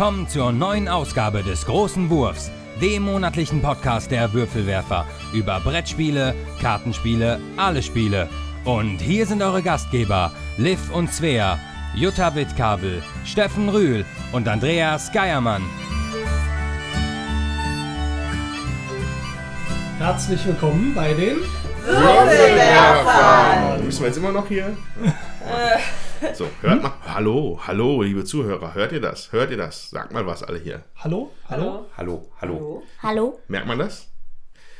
Willkommen zur neuen Ausgabe des Großen Wurfs, dem monatlichen Podcast der Würfelwerfer über Brettspiele, Kartenspiele, alle Spiele. Und hier sind eure Gastgeber, Liv und Svea, Jutta Wittkabel, Steffen Rühl und Andreas Geiermann. Herzlich willkommen bei den Würfelwerfern! Müssen wir jetzt immer noch hier? So, hört mal. Hallo, hallo, liebe Zuhörer, hört ihr das? Hört ihr das? Sagt mal was alle hier. Hallo? Hallo? Hallo, hallo. Hallo? Merkt man das?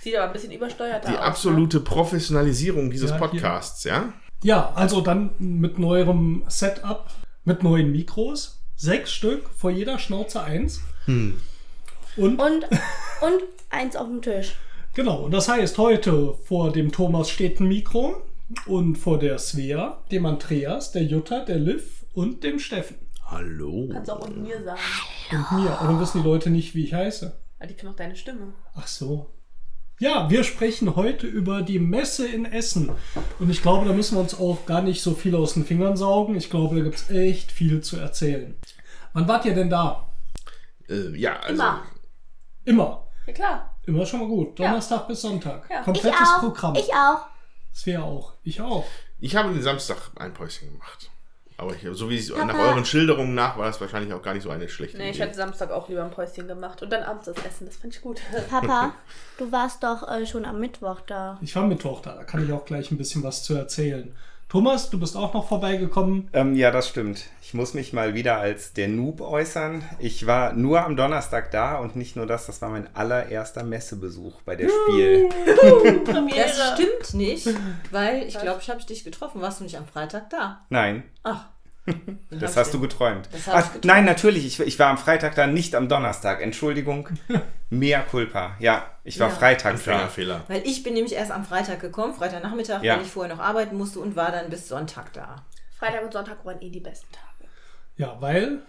Sieht aber ein bisschen übersteuert Die aus. absolute Professionalisierung dieses Ja, hier. Podcasts, ja? Ja, also dann mit neuerem Setup, mit neuen Mikros. Sechs Stück, vor jeder Schnauze eins. Und Und, und eins auf dem Tisch. genau, und das heißt, heute vor dem Thomas steht ein Mikro und vor der Svea, dem Andreas, der Jutta, der Liv und dem Steffen. Hallo. Kannst du auch und mir sagen. Und mir. Aber dann wissen die Leute nicht, wie ich heiße. Weil die kennen auch deine Stimme. Ach so. Ja, wir sprechen heute über die Messe in Essen. Und ich glaube, da müssen wir uns auch gar nicht so viel aus den Fingern saugen. Ich glaube, da gibt es echt viel zu erzählen. Wann wart ihr denn da? Äh, ja, also. Immer. Immer. Ja klar. Immer schon mal gut. Donnerstag bis Sonntag. Ja. Ich Komplettes auch. Programm. Ich auch. Das wäre auch. Ich auch. Ich habe den Samstag ein Päuschen gemacht. Aber ich, so wie es nach Papa. euren Schilderungen nach war das wahrscheinlich auch gar nicht so eine schlechte Nee, ich Idee. hatte Samstag auch lieber ein Päuschen gemacht. Und dann abends das Essen. Das fand ich gut. Papa, du warst doch äh, schon am Mittwoch da. Ich war Mittwoch da. Da kann ich auch gleich ein bisschen was zu erzählen. Thomas, du bist auch noch vorbeigekommen. Ähm, ja, das stimmt. Ich muss mich mal wieder als der Noob äußern. Ich war nur am Donnerstag da und nicht nur das, das war mein allererster Messebesuch bei der Spiel. Das stimmt nicht, weil ich glaube, ich habe dich getroffen. Warst du nicht am Freitag da? Nein, Ach. das hast du geträumt. Ach, geträumt. nein, natürlich. Ich, ich war am Freitag da, nicht am Donnerstag. Entschuldigung. Mea culpa. Ja, ich war Ja. freitags da. Anfängerfehler. Weil ich bin nämlich erst am Freitag gekommen, Freitagnachmittag, Ja. weil ich vorher noch arbeiten musste und war dann bis Sonntag da. Freitag und Sonntag waren eh die besten Tage. Ja, weil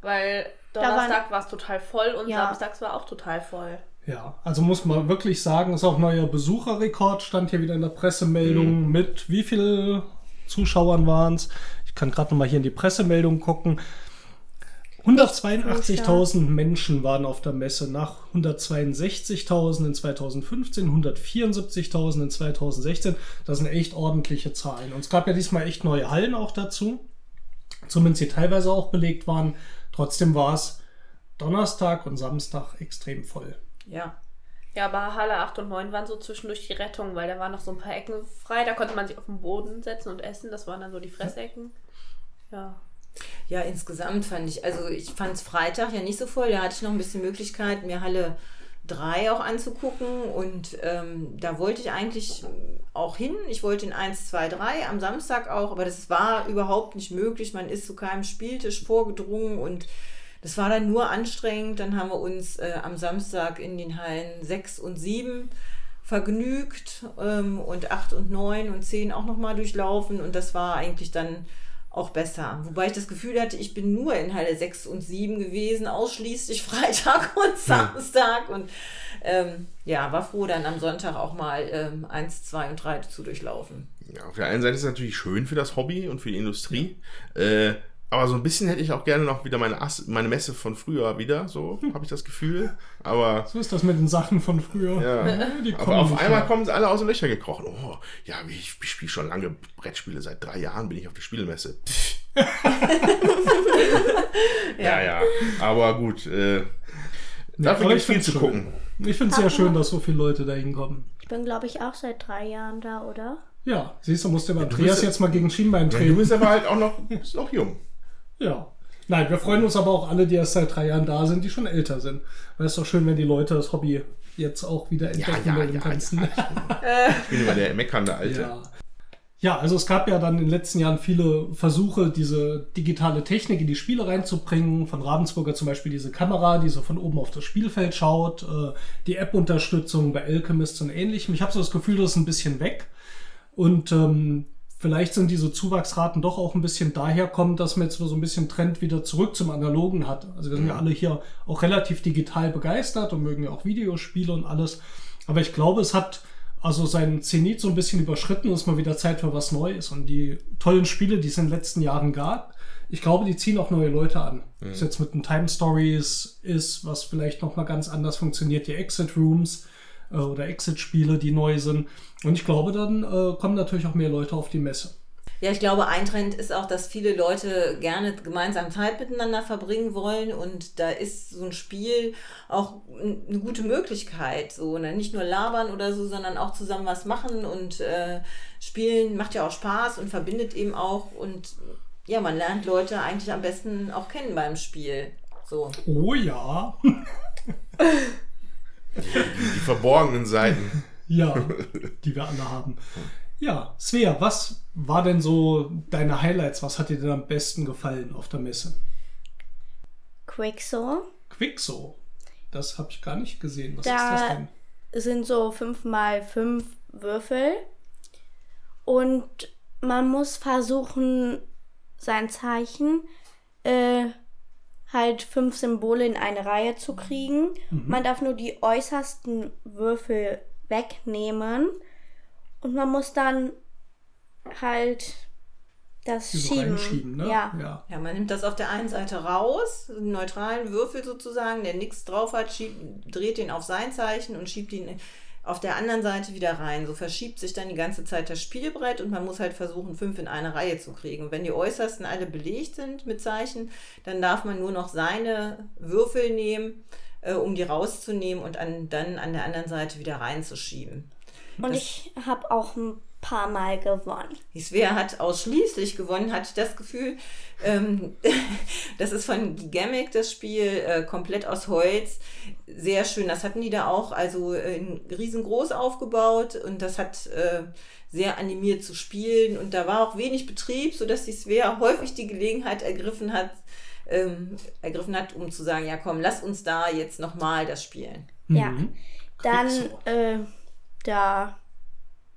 Weil Donnerstag war es total voll und Ja. Samstags war auch total voll. Ja, also muss man wirklich sagen, ist auch neuer Besucherrekord, stand hier wieder in der Pressemeldung mit wie viele Zuschauern waren es. Ich kann gerade noch mal hier in die Pressemeldung gucken. 182.000 Menschen waren auf der Messe nach 162.000 in 2015, 174.000 in 2016. Das sind echt ordentliche Zahlen. Und es gab ja diesmal echt neue Hallen auch dazu. Zumindest die teilweise auch belegt waren. Trotzdem war es Donnerstag und Samstag extrem voll. Ja. Ja, aber Halle 8 und 9 waren so zwischendurch die Rettung, weil da waren noch so ein paar Ecken frei. Da konnte man sich auf den Boden setzen und essen. Das waren dann so die Fressecken. Ja. Ja, insgesamt fand ich, also ich fand es Freitag ja nicht so voll. Da hatte ich noch ein bisschen Möglichkeit, mir Halle 3 auch anzugucken. Und ähm, da wollte ich eigentlich auch hin. Ich wollte in 1, 2, 3 am Samstag auch, aber das war überhaupt nicht möglich. Man ist zu keinem Spieltisch vorgedrungen und das war dann nur anstrengend. Dann haben wir uns äh, am Samstag in den Hallen 6 und 7 vergnügt ähm, und 8 und 9 und 10 auch nochmal durchlaufen und das war eigentlich dann auch besser. Wobei ich das Gefühl hatte, ich bin nur in Halle 6 und 7 gewesen, ausschließlich Freitag und Samstag und ähm, ja, war froh, dann am Sonntag auch mal ähm, 1, 2 und 3 zu durchlaufen. Ja, auf der einen Seite ist es natürlich schön für das Hobby und für die Industrie. Äh, aber so ein bisschen hätte ich auch gerne noch wieder meine, Ass, meine Messe von früher wieder, so habe ich das Gefühl. Aber So ist das mit den Sachen von früher. ja. Die Aber auf einmal mehr. kommen sie alle aus den Löchern gekrochen. Oh, ja, ich, ich spiele schon lange Brettspiele. Seit drei Jahren bin ich auf der Spielmesse. Ja, ja. Aber gut. Äh, dafür aber gibt es viel zu schön. gucken. Ich finde es sehr schön, dass so viele Leute da hinkommen. Ich bin, glaube ich, auch seit drei Jahren da, oder? Ja, siehst du, musst du bei du Andreas bist- jetzt mal gegen Schienbein Ja, du treten. bist aber halt auch noch, bist noch jung. Ja. Nein, wir freuen uns aber auch alle, die erst seit drei Jahren da sind, die schon älter sind. Weil es ist doch schön, wenn die Leute das Hobby jetzt auch wieder entdecken ja, wollen ja, kannst. Ich bin immer der meckernde Alte. Ja. ja, also es gab ja dann in den letzten Jahren viele Versuche, diese digitale Technik in die Spiele reinzubringen. Von Ravensburger zum Beispiel diese Kamera, die so von oben auf das Spielfeld schaut. Äh, die App-Unterstützung bei Alchemist und ähnlichem. Ich habe so das Gefühl, das ist ein bisschen weg. Und ähm, vielleicht sind diese Zuwachsraten doch auch ein bisschen daher kommen, dass man jetzt so ein bisschen Trend wieder zurück zum Analogen hat. Also wir sind ja alle hier auch relativ digital begeistert und mögen ja auch Videospiele und alles. Aber ich glaube, es hat also sein Zenit so ein bisschen überschritten und es ist mal wieder Zeit für was Neues. Und die tollen Spiele, die es in den letzten Jahren gab, ich glaube, die ziehen auch neue Leute an. Mhm. Was jetzt mit den Time Stories ist, was vielleicht noch mal ganz anders funktioniert, die Exit Rooms äh, oder Exit-Spiele, die neu sind. Und ich glaube, dann äh, kommen natürlich auch mehr Leute auf die Messe. Ja, ich glaube, ein Trend ist auch, dass viele Leute gerne gemeinsam Zeit miteinander verbringen wollen und da ist so ein Spiel auch eine gute Möglichkeit. So, ne? Nicht nur labern oder so, sondern auch zusammen was machen und äh, spielen macht ja auch Spaß und verbindet eben auch und ja, man lernt Leute eigentlich am besten auch kennen beim Spiel. So. Oh ja. die, die verborgenen Seiten. Ja, die wir alle haben. Ja, Svea, was war denn so deine Highlights? Was hat dir denn am besten gefallen auf der Messe? Quickso. Quickso? Das habe ich gar nicht gesehen. Was da ist das denn? sind so 5 mal 5 Würfel und man muss versuchen, sein Zeichen äh, halt fünf Symbole in eine Reihe zu kriegen. Mhm. Man darf nur die äußersten Würfel wegnehmen und man muss dann halt das so schieben. Ne? Ja. ja. ja, man nimmt das auf der einen Seite raus, einen neutralen Würfel sozusagen, der nichts drauf hat, schiebt, dreht den auf sein Zeichen und schiebt ihn auf der anderen Seite wieder rein. So verschiebt sich dann die ganze Zeit das Spielbrett und man muss halt versuchen, fünf in eine Reihe zu kriegen. Und wenn die Äußersten alle belegt sind mit Zeichen, dann darf man nur noch seine Würfel nehmen, äh, um die rauszunehmen und an, dann an der anderen Seite wieder reinzuschieben. Und das, ich habe auch ein paar Mal gewonnen. Die Svea hat ausschließlich gewonnen, hatte ich das Gefühl. Ähm, das ist von Gimmick, das Spiel, äh, komplett aus Holz. Sehr schön. Das hatten die da auch, also äh, riesengroß aufgebaut und das hat äh, sehr animiert zu spielen. Und da war auch wenig Betrieb, sodass die Svea häufig die Gelegenheit ergriffen hat, ähm, ergriffen hat, um zu sagen, ja komm, lass uns da jetzt nochmal das spielen. Ja, mhm. dann äh, da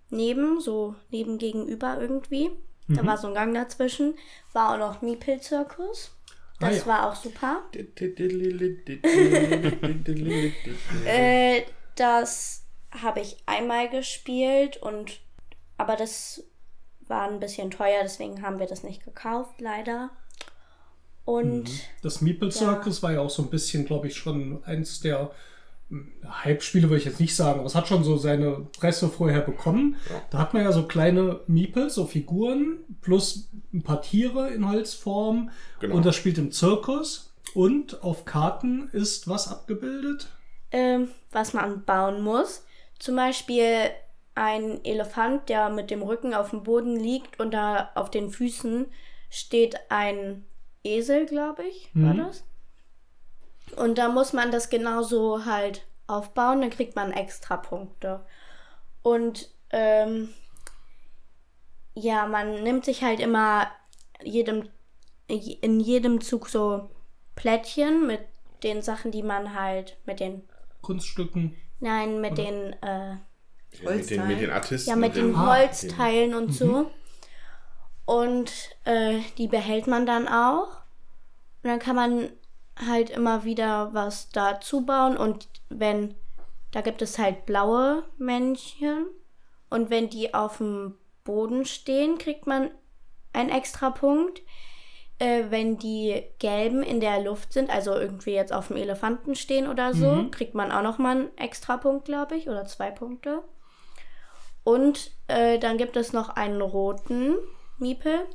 neben, so neben gegenüber irgendwie, mhm. da war so ein Gang dazwischen, war auch noch Miepel-Zirkus. Das ah, ja. war auch super. äh, das habe ich einmal gespielt und aber das war ein bisschen teuer, deswegen haben wir das nicht gekauft, leider. Und mhm. das Meeple Circus ja. war ja auch so ein bisschen, glaube ich, schon eins der hm, Hype-Spiele, würde ich jetzt nicht sagen, aber es hat schon so seine Presse vorher bekommen. Ja. Da hat man ja so kleine Meeples, so Figuren, plus ein paar Tiere in Holzform. Genau. Und das spielt im Zirkus. Und auf Karten ist was abgebildet? Ähm, was man bauen muss. Zum Beispiel ein Elefant, der mit dem Rücken auf dem Boden liegt und da auf den Füßen steht ein Esel, glaube ich, war mhm. das. Und da muss man das genauso halt aufbauen, dann kriegt man extra Punkte. Und ähm, ja, man nimmt sich halt immer jedem, in jedem Zug so Plättchen mit den Sachen, die man halt mit den Kunststücken. Nein, mit Oder? den äh, ja, mit, den, mit den Artisten. Ja, mit den Holzteilen und, und so. Mhm. Und äh, die behält man dann auch. Und dann kann man halt immer wieder was dazu bauen. Und wenn, da gibt es halt blaue Männchen. Und wenn die auf dem Boden stehen, kriegt man einen extra Punkt. Äh, wenn die gelben in der Luft sind, also irgendwie jetzt auf dem Elefanten stehen oder so, mhm. kriegt man auch noch mal einen extra Punkt, glaube ich, oder zwei Punkte. Und äh, dann gibt es noch einen roten Miepel.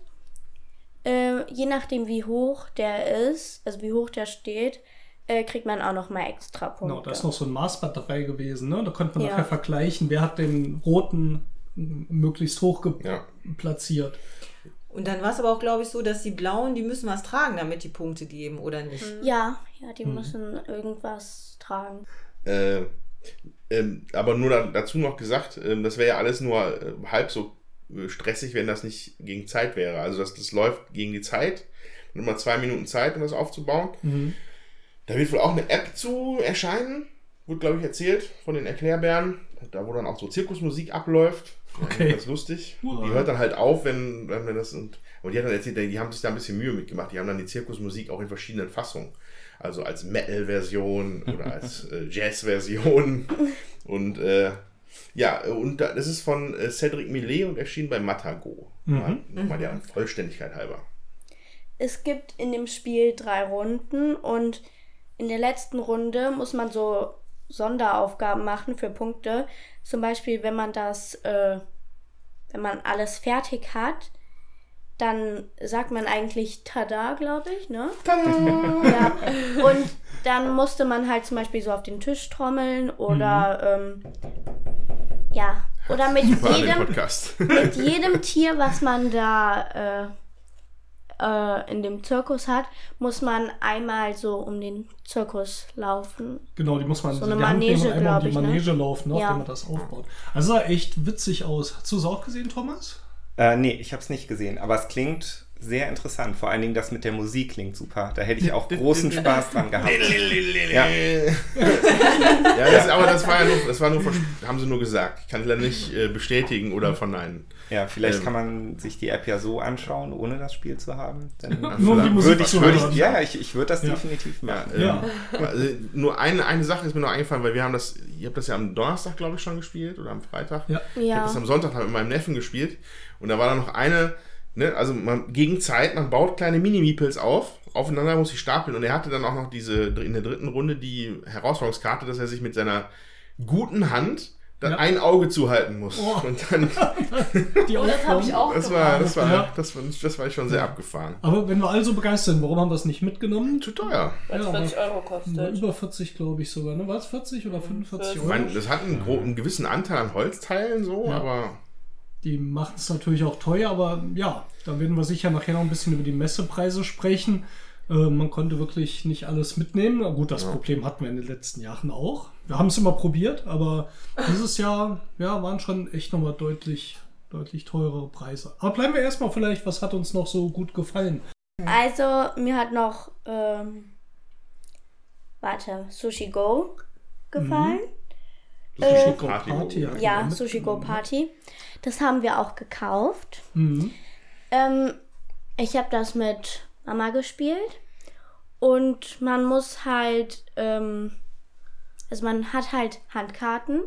Äh, je nachdem, wie hoch der ist, also wie hoch der steht, äh, kriegt man auch noch mal extra Punkte. Genau, da ist noch so ein Maßband dabei gewesen. Ne? Da konnte man ja. nachher vergleichen, wer hat den roten möglichst hoch ja. platziert. Und dann war es aber auch, glaube ich, so, dass die Blauen, die müssen was tragen, damit die Punkte geben, oder nicht? Ja, ja, die mhm. müssen irgendwas tragen. Äh, ähm, aber nur da, dazu noch gesagt, ähm, das wäre ja alles nur äh, halb so äh, stressig, wenn das nicht gegen Zeit wäre. Also das, das läuft gegen die Zeit. Man hat mal zwei Minuten Zeit, um das aufzubauen. Mhm. Da wird wohl auch eine App zu erscheinen. Wurde, glaube ich, erzählt von den Erklärbären. Da, wo dann auch so Zirkusmusik abläuft. Okay. Ganz lustig. Wow. Die hört dann halt auf, wenn, wenn das und, und die hat dann erzählt, die haben sich da ein bisschen Mühe mitgemacht. Die haben dann die Zirkusmusik auch in verschiedenen Fassungen. Also als Metal-Version oder als äh, Jazz-Version. Und äh, Ja, äh, und da- das ist von äh, Cedric Millet und erschien bei Matago. Mal, mal der Vollständigkeit halber. Es gibt in dem Spiel drei Runden und in der letzten Runde muss man so Sonderaufgaben machen für Punkte. Zum Beispiel, wenn man das, äh, wenn man alles fertig hat, dann sagt man eigentlich Tada, glaube ich, ne? Ja. Und dann musste man halt zum Beispiel so auf den Tisch trommeln oder ähm, ja, oder mit jedem mit jedem Tier, was man da äh, äh, in dem Zirkus hat, muss man einmal so um den Zirkus laufen. Genau, die muss man So die eine und Manege, einmal um die ich, ne? Manege laufen, auf Ja. der man das aufbaut. Also sah echt witzig aus. Hast du es auch gesehen, Thomas? Äh, nee, ich habe es nicht gesehen, aber es klingt sehr interessant. Vor allen Dingen das mit der Musik klingt super. Da hätte ich auch großen Spaß dran gehabt. Ja. Ja, das, aber das war ja nur, das war nur, haben sie nur gesagt. Ich kann es leider nicht äh, bestätigen oder verneinen. Ja, vielleicht Ähm. kann man sich die App ja so anschauen, ohne das Spiel zu haben. Dann Nur die Musik würde ich, würde ich, ja, ich, ich würde das Ja. definitiv Ja, machen. ähm, Ja. Also, nur eine, eine Sache ist mir noch eingefallen, weil wir haben das, ihr habt das ja am Donnerstag, glaube ich, schon gespielt oder am Freitag. Ja. Ich habe das am Sonntag mit meinem Neffen gespielt und da war dann noch eine, ne, also man, gegen Zeit, man baut kleine Mini-Meeples auf, aufeinander muss ich stapeln und er hatte dann auch noch diese, in der dritten Runde die Herausforderungskarte, dass er sich mit seiner guten Hand dann Ja. ein Auge zuhalten muss. Oh. Und dann, Die Oh, das habe ich auch das war, das war, Ja. das war, das war schon sehr abgefahren. Aber wenn wir alle so begeistert sind, warum haben wir es nicht mitgenommen? Zu teuer. Weil es Ja, 40 Euro kostet. Über 40, glaube ich sogar. Ne? War es 40 oder 45 Ich Euro? meine, das hat einen, einen gewissen Anteil an Holzteilen so, Ja. aber Die machen es natürlich auch teuer, aber ja, da werden wir sicher nachher noch ein bisschen über die Messepreise sprechen. Äh, man konnte wirklich nicht alles mitnehmen. Na gut, das Problem hatten wir in den letzten Jahren auch. Wir haben es immer probiert, aber dieses Jahr ja, waren schon echt nochmal deutlich, deutlich teurere Preise. Aber bleiben wir erstmal vielleicht, was hat uns noch so gut gefallen? Also, mir hat noch, ähm, warte, Sushi Go gefallen. Sushi Äh, Go Party. Party, ja. Ja, Genau, Sushi Go. Party. Das haben wir auch gekauft. Mhm. Ähm, ich habe das mit Mama gespielt. Und man muss halt, ähm, also man hat halt Handkarten.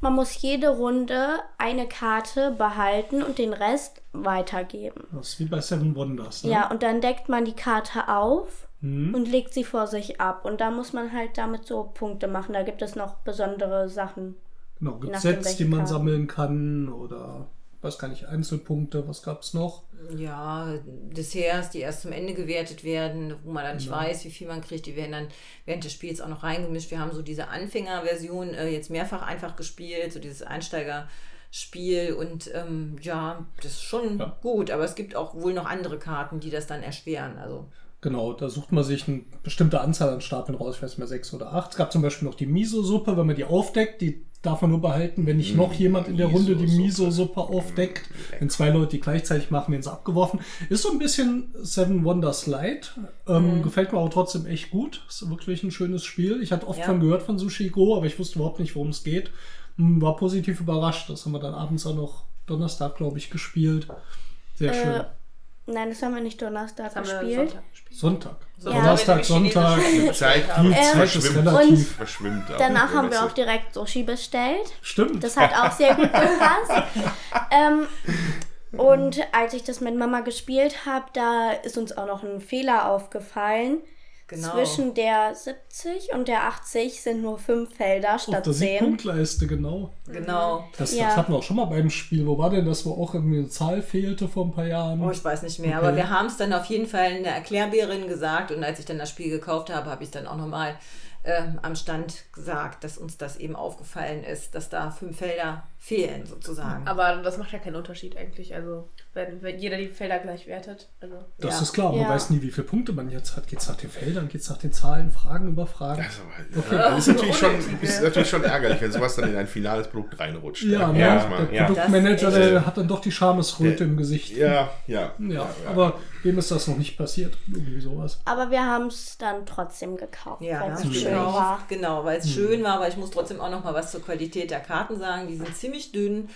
Man muss jede Runde eine Karte behalten und den Rest weitergeben. Das ist wie bei Seven Wonders. Ne? Ja, und dann deckt man die Karte auf Mhm. und legt sie vor sich ab. Und da muss man halt damit so Punkte machen. Da gibt es noch besondere Sachen. Genau, gibt Sets, die man Karten. sammeln kann oder weiß gar nicht, Einzelpunkte, was gab es noch? Ja, Desserts, die erst zum Ende gewertet werden, wo man dann nicht weiß, wie viel man kriegt, die werden dann während des Spiels auch noch reingemischt. Wir haben so diese Anfängerversion äh, jetzt mehrfach einfach gespielt, so dieses Einsteigerspiel und ähm, ja, das ist schon Ja. gut, aber es gibt auch wohl noch andere Karten, die das dann erschweren. Also Genau, da sucht man sich eine bestimmte Anzahl an Stapeln raus, ich weiß nicht mehr, sechs oder acht. Es gab zum Beispiel noch die Miso-Suppe, wenn man die aufdeckt, die darf man nur behalten, wenn nicht noch jemand in der Runde die Miso-Suppe aufdeckt. Wenn zwei Leute die gleichzeitig machen, werden sie abgeworfen. Ist so ein bisschen Seven Wonders Light. Ähm, Gefällt mir aber trotzdem echt gut. Ist wirklich ein schönes Spiel. Ich hatte oft Ja. von gehört von Sushi Go, aber ich wusste überhaupt nicht, worum es geht. Hm, War positiv überrascht. Das haben wir dann abends auch noch Donnerstag, glaube ich, gespielt. Sehr schön. Äh, nein, das haben wir nicht Donnerstag Das haben wir gespielt. Sonntag. Sonntag. Donnerstag, Sonntag. Die Zeit, die Ähm, Zeit Zeit ist verschwimmt. relativ. verschwimmt Danach haben wir auch direkt Sushi bestellt. Stimmt. Das hat auch sehr gut gepasst. ähm, und als ich das mit Mama gespielt habe, da ist uns auch noch ein Fehler aufgefallen. Genau. Zwischen der 70 und der 80 sind nur fünf Felder Auf statt der 10. Siegpunktleiste, genau. Genau. Das, Ja. das hatten wir auch schon mal beim Spiel. Wo war denn das, wo auch irgendwie eine Zahl fehlte vor ein paar Jahren? Oh, ich weiß nicht mehr, Okay. aber wir haben es dann auf jeden Fall in der Erklärbärin gesagt und als ich dann das Spiel gekauft habe, habe ich dann auch nochmal ähm, am Stand gesagt, dass uns das eben aufgefallen ist, dass da fünf Felder fehlen sozusagen. Aber das macht ja keinen Unterschied eigentlich. Also, wenn, wenn jeder die Felder gleich wertet. Also, das ja. ist klar, man Ja. weiß nie, wie viele Punkte man jetzt hat. Geht es nach den Feldern, geht es nach den Zahlen, Fragen über Fragen? Das ist, aber, ja, das ist, natürlich schon, ist natürlich schon ärgerlich, wenn sowas dann in ein finales Produkt reinrutscht. Ja, ne? Ja, manchmal. der ja. Produktmanager, Das der hat dann doch die Schamesröte im Gesicht. ja, ja, Ja, aber wem ist das noch nicht passiert? Irgendwie sowas. Aber wir haben es dann trotzdem gekauft, Ja, weil es schön war. genau, weil es schön war, aber ich muss trotzdem auch noch mal was zur Qualität der Karten sagen. Die sind ziemlich dünn.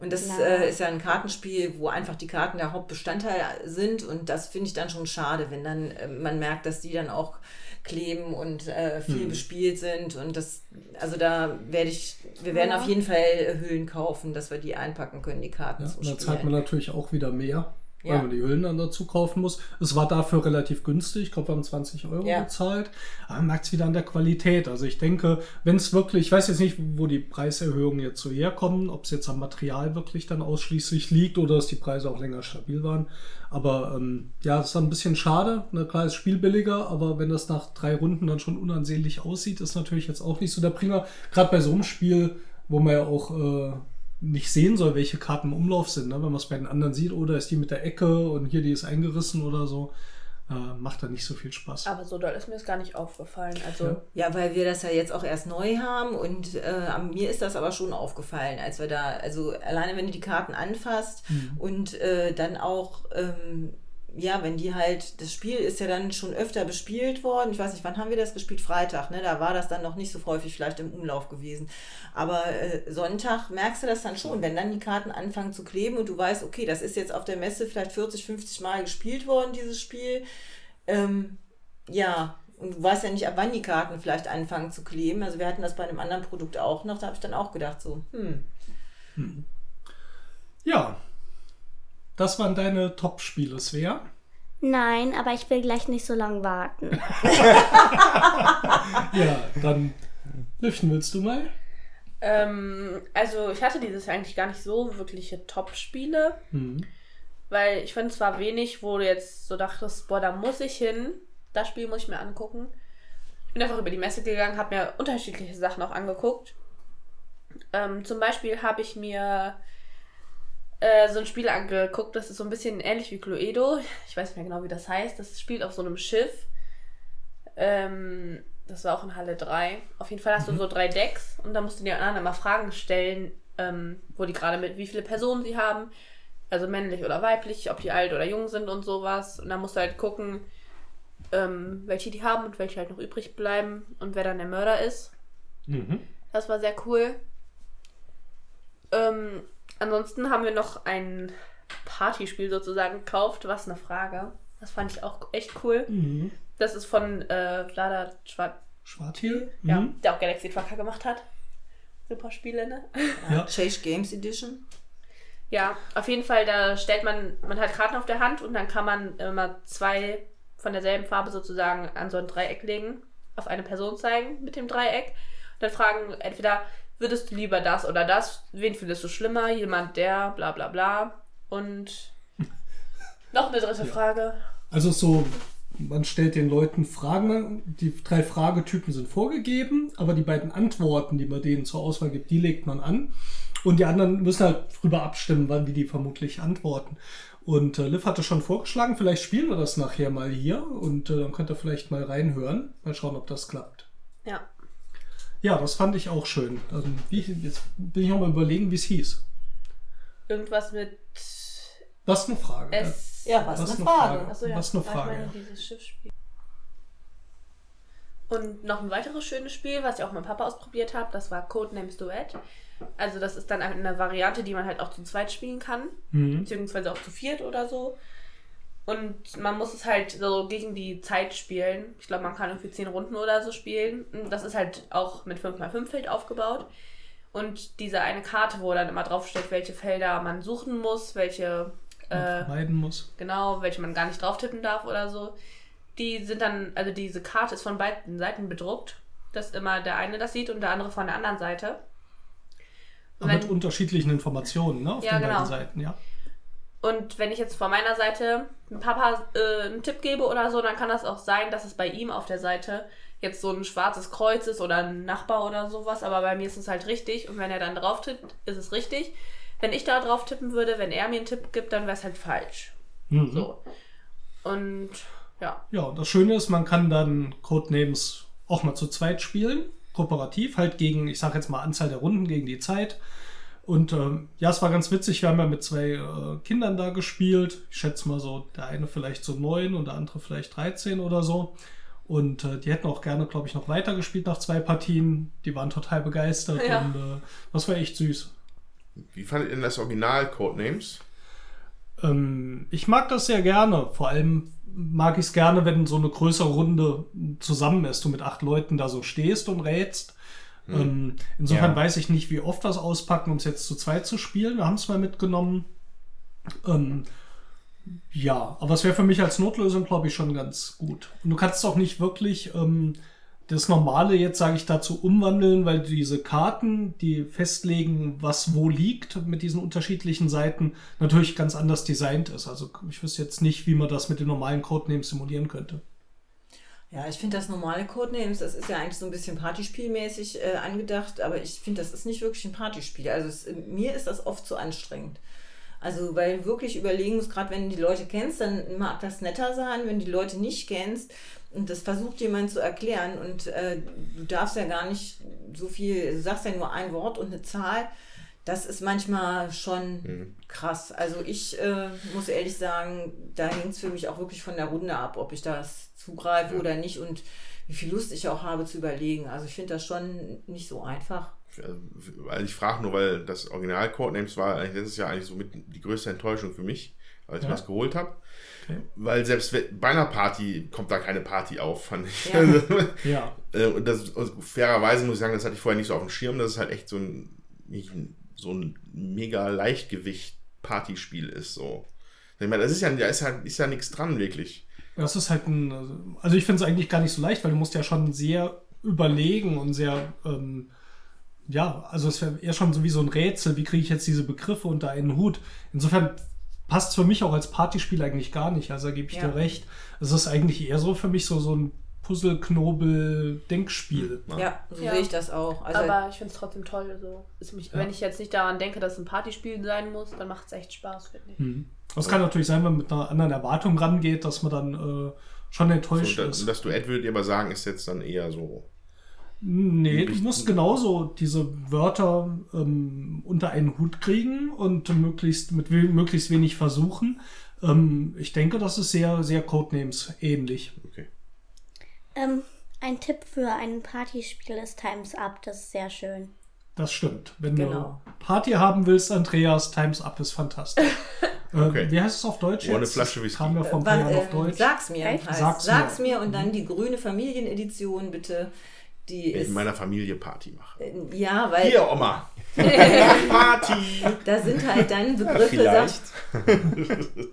Und das äh, ist ja ein Kartenspiel, wo einfach die Karten der Hauptbestandteil sind. Und das finde ich dann schon schade, wenn dann äh, man merkt, dass die dann auch kleben und äh, viel bespielt sind. Und das, also da werde ich wir werden Ja. auf jeden Fall äh, Hüllen kaufen, dass wir die einpacken können, die Karten Ja, zum und da zahlt man natürlich auch wieder mehr, weil Ja. man die Hüllen dann dazu kaufen muss. Es war dafür relativ günstig. Ich glaube, wir haben 20 Euro Ja. bezahlt. Aber man merkt es wieder an der Qualität. Also ich denke, wenn es wirklich, ich weiß jetzt nicht, wo die Preiserhöhungen jetzt so herkommen, ob es jetzt am Material wirklich dann ausschließlich liegt oder dass die Preise auch länger stabil waren. Aber ähm, ja, es ist dann ein bisschen schade. Na klar, ist Spiel billiger, aber wenn das nach drei Runden dann schon unansehnlich aussieht, ist natürlich jetzt auch nicht so der Bringer. Gerade bei so einem Spiel, wo man ja auch äh, nicht sehen soll, welche Karten im Umlauf sind. Ne? Wenn man es bei den anderen sieht, oder ist die mit der Ecke und hier die ist eingerissen oder so, äh, macht da nicht so viel Spaß. Aber so doll ist mir das gar nicht aufgefallen. Also, Ja. Ja, weil wir das ja jetzt auch erst neu haben und äh, mir ist das aber schon aufgefallen, als wir da, also alleine wenn du die Karten anfasst und äh, dann auch, ähm, ja, wenn die halt, das Spiel ist ja dann schon öfter bespielt worden. Ich weiß nicht, wann haben wir das gespielt? Freitag, ne? Da war das dann noch nicht so häufig vielleicht im Umlauf gewesen. Aber äh, Sonntag merkst du das dann schon, wenn dann die Karten anfangen zu kleben und du weißt, okay, das ist jetzt auf der Messe vielleicht 40, 50 Mal gespielt worden, dieses Spiel. Ähm, ja, und du weißt ja nicht, ab wann die Karten vielleicht anfangen zu kleben. Also wir hatten das bei einem anderen Produkt auch noch, da habe ich dann auch gedacht, so, hm, Ja, das waren deine Top-Spiele, Svea. Nein, aber ich will gleich nicht so lange warten. Ja, dann Lüften willst du mal? ähm, also ich hatte dieses Jahr eigentlich gar nicht so wirkliche Top-Spiele. Hm. Weil ich finde, es war wenig, wo du jetzt so dachtest, boah, da muss ich hin. Das Spiel muss ich mir angucken. Ich bin einfach über die Messe gegangen, habe mir unterschiedliche Sachen auch angeguckt. Ähm, zum Beispiel habe ich mir äh, so ein Spiel angeguckt, das ist so ein bisschen ähnlich wie Cluedo. Ich weiß nicht mehr genau, wie das heißt. Das spielt auf so einem Schiff. Ähm, das war auch in Halle 3. Auf jeden Fall hast du so drei Decks und da musst du dir anderen immer Fragen stellen, ähm, wo die gerade mit, wie viele Personen sie haben. Also männlich oder weiblich, ob die alt oder jung sind und sowas. Und dann musst du halt gucken, ähm, welche die haben und welche halt noch übrig bleiben und wer dann der Mörder ist. Mhm. Das war sehr cool. Ähm, ansonsten haben wir noch ein Partyspiel sozusagen gekauft. Was eine Frage. Das fand ich auch echt cool. Mhm. Das ist von äh, Vlada Schwart, Schwartil? ja, Mhm. der auch Galaxy Trucker gemacht hat. Super Spiele, ne? Ja. Chase Games Edition. Ja, auf jeden Fall, da stellt man, man hat Karten auf der Hand und dann kann man immer zwei von derselben Farbe sozusagen an so ein Dreieck legen, auf eine Person zeigen mit dem Dreieck. Und dann fragen entweder, würdest du lieber das oder das? Wen findest du schlimmer? Jemand, der, bla bla bla. Und noch eine dritte Frage. Also so, man stellt den Leuten Fragen, die drei Fragetypen sind vorgegeben, aber die beiden Antworten, die man denen zur Auswahl gibt, die legt man an. Und die anderen müssen halt drüber abstimmen, wann wie die vermutlich antworten. Und äh, Liv hatte schon vorgeschlagen, vielleicht spielen wir das nachher mal hier und äh, dann könnt ihr vielleicht mal reinhören. Mal schauen, ob das klappt. Ja. Ja, das fand ich auch schön. Also, wie, jetzt bin ich noch mal überlegen, wie es hieß. Irgendwas mit Was eine Frage. S. Ja, was, Was eine Frage. Frage. Achso, ja. Was eine Frage, Ich meine, dieses Schiffsspiel. Und noch ein weiteres schönes Spiel, was ich auch mit Papa ausprobiert habe, das war Codenames Duet. Also das ist dann eine Variante, die man halt auch zu zweit spielen kann, Mhm. beziehungsweise auch zu viert oder so. Und man muss es halt so gegen die Zeit spielen. Ich glaube, man kann irgendwie 10 Runden oder so spielen. Und Das ist halt auch mit 5x5 Feld aufgebaut. Und diese eine Karte, wo dann immer draufsteht, welche Felder man suchen muss, welche äh, vermeiden muss. genau, welche man gar nicht drauf tippen darf oder so. Die sind dann, also diese Karte ist von beiden Seiten bedruckt, dass immer der eine das sieht und der andere von der anderen Seite. Und mit unterschiedlichen Informationen, ne? Auf Ja, den beiden genau. Seiten, ja. Und wenn ich jetzt von meiner Seite Papa äh, einen Tipp gebe oder so, dann kann das auch sein, dass es bei ihm auf der Seite jetzt so ein schwarzes Kreuz ist oder ein Nachbar oder sowas, aber bei mir ist es halt richtig und wenn er dann drauf tippt, ist es richtig. Wenn ich da drauf tippen würde, wenn er mir einen Tipp gibt, dann wäre es halt falsch. Mhm. So. Und ja. Ja, und das Schöne ist, man kann dann Codenames auch mal zu zweit spielen, kooperativ, halt gegen, ich sag jetzt mal Anzahl der Runden, gegen die Zeit. Und ähm, ja, es war ganz witzig, wir haben ja mit zwei äh, Kindern da gespielt. Ich schätze mal so, der eine vielleicht so neun und der andere vielleicht 13 oder so. Und äh, die hätten auch gerne, glaube ich, noch weiter gespielt nach zwei Partien. Die waren total begeistert Ja. und äh, das war echt süß. Wie fandet ihr denn das Original Codenames? Ähm, ich mag das sehr gerne. Vor allem mag ich es gerne, wenn so eine größere Runde zusammen ist, du mit acht Leuten da so stehst und rätst. Ähm, insofern Ja. weiß ich nicht, wie oft wir es auspacken, um es jetzt zu zweit zu spielen. Wir haben es mal mitgenommen. Ähm, ja, aber es wäre für mich als Notlösung, glaube ich, schon ganz gut. Und du kannst auch nicht wirklich ähm, das Normale jetzt, sage ich dazu, umwandeln, weil diese Karten, die festlegen, was wo liegt mit diesen unterschiedlichen Seiten, natürlich ganz anders designt ist. Also ich wüsste jetzt nicht, wie man das mit den normalen Codenames simulieren könnte. Ja, ich finde das normale Codenames, das ist ja eigentlich so ein bisschen Partyspielmäßig äh, angedacht, aber ich finde, das ist nicht wirklich ein Partyspiel. Also es, mir ist das oft zu anstrengend. Also, weil wirklich überlegen muss, gerade wenn du die Leute kennst, dann mag das netter sein, wenn du die Leute nicht kennst und das versucht jemand zu erklären und äh, du darfst ja gar nicht so viel, du sagst ja nur ein Wort und eine Zahl. Das ist manchmal schon krass. Also ich äh, muss ehrlich sagen, da hängt es für mich auch wirklich von der Runde ab, ob ich das zugreife oder nicht und wie viel Lust ich auch habe zu überlegen. Also ich finde das schon nicht so einfach. Also ich frage nur, weil das Original Codenames war eigentlich letztes Jahr eigentlich so mit die größte Enttäuschung für mich, als ich Ja. was geholt habe. Okay. Weil selbst bei einer Party kommt da keine Party auf, fand ich. Ja. Ja, Äh, Und das, also fairerweise muss ich sagen, das hatte ich vorher nicht so auf dem Schirm, dass es halt echt so ein, so ein mega Leichtgewicht-Partyspiel ist. So. Ich meine, das ist ja, da ist ja, ist ja nichts dran, wirklich. Das ist halt ein, also ich finde es eigentlich gar nicht so leicht, weil du musst ja schon sehr überlegen und sehr, ähm, ja, also es wäre eher schon so wie so ein Rätsel, wie kriege ich jetzt diese Begriffe unter einen Hut. Insofern passt es für mich auch als Partyspiel eigentlich gar nicht, also da gebe ich Ja. dir recht. Es ist eigentlich eher so für mich so, so ein Puzzle-Knobel-Denkspiel. Ja, so Ja. sehe ich das auch. Also aber ich finde es trotzdem toll. So. Ist mich, Ja. Wenn ich jetzt nicht daran denke, dass es ein Partyspiel sein muss, dann macht es echt Spaß, finde ich. Mhm. Das kann natürlich sein, wenn man mit einer anderen Erwartung rangeht, dass man dann äh, schon So, enttäuscht da, ist. das Duett würde ich aber sagen, ist jetzt dann eher so. Nee, du musst genauso diese Wörter ähm, unter einen Hut kriegen und möglichst mit we möglichst wenig versuchen. Ähm, ich denke, das ist sehr, sehr Codenames ähnlich. Okay. Ähm, ein Tipp für ein Partyspiel ist Times Up. Das ist sehr schön. Das stimmt. Wenn Genau. du Party haben willst, Andreas, Times Up ist fantastisch. Okay. äh, wie heißt es auf Deutsch Ohne? Flasche Whisky. Kam ja paar Wann, Jahren auf ähm, Deutsch. Sag's mir. Sag's sag's, mir. mir. und dann die grüne Familienedition bitte. Die Wenn ich in meiner Familie Party mache. äh, ja, weil Hier, Oma! Party! da sind halt dann Begriffe, Vielleicht.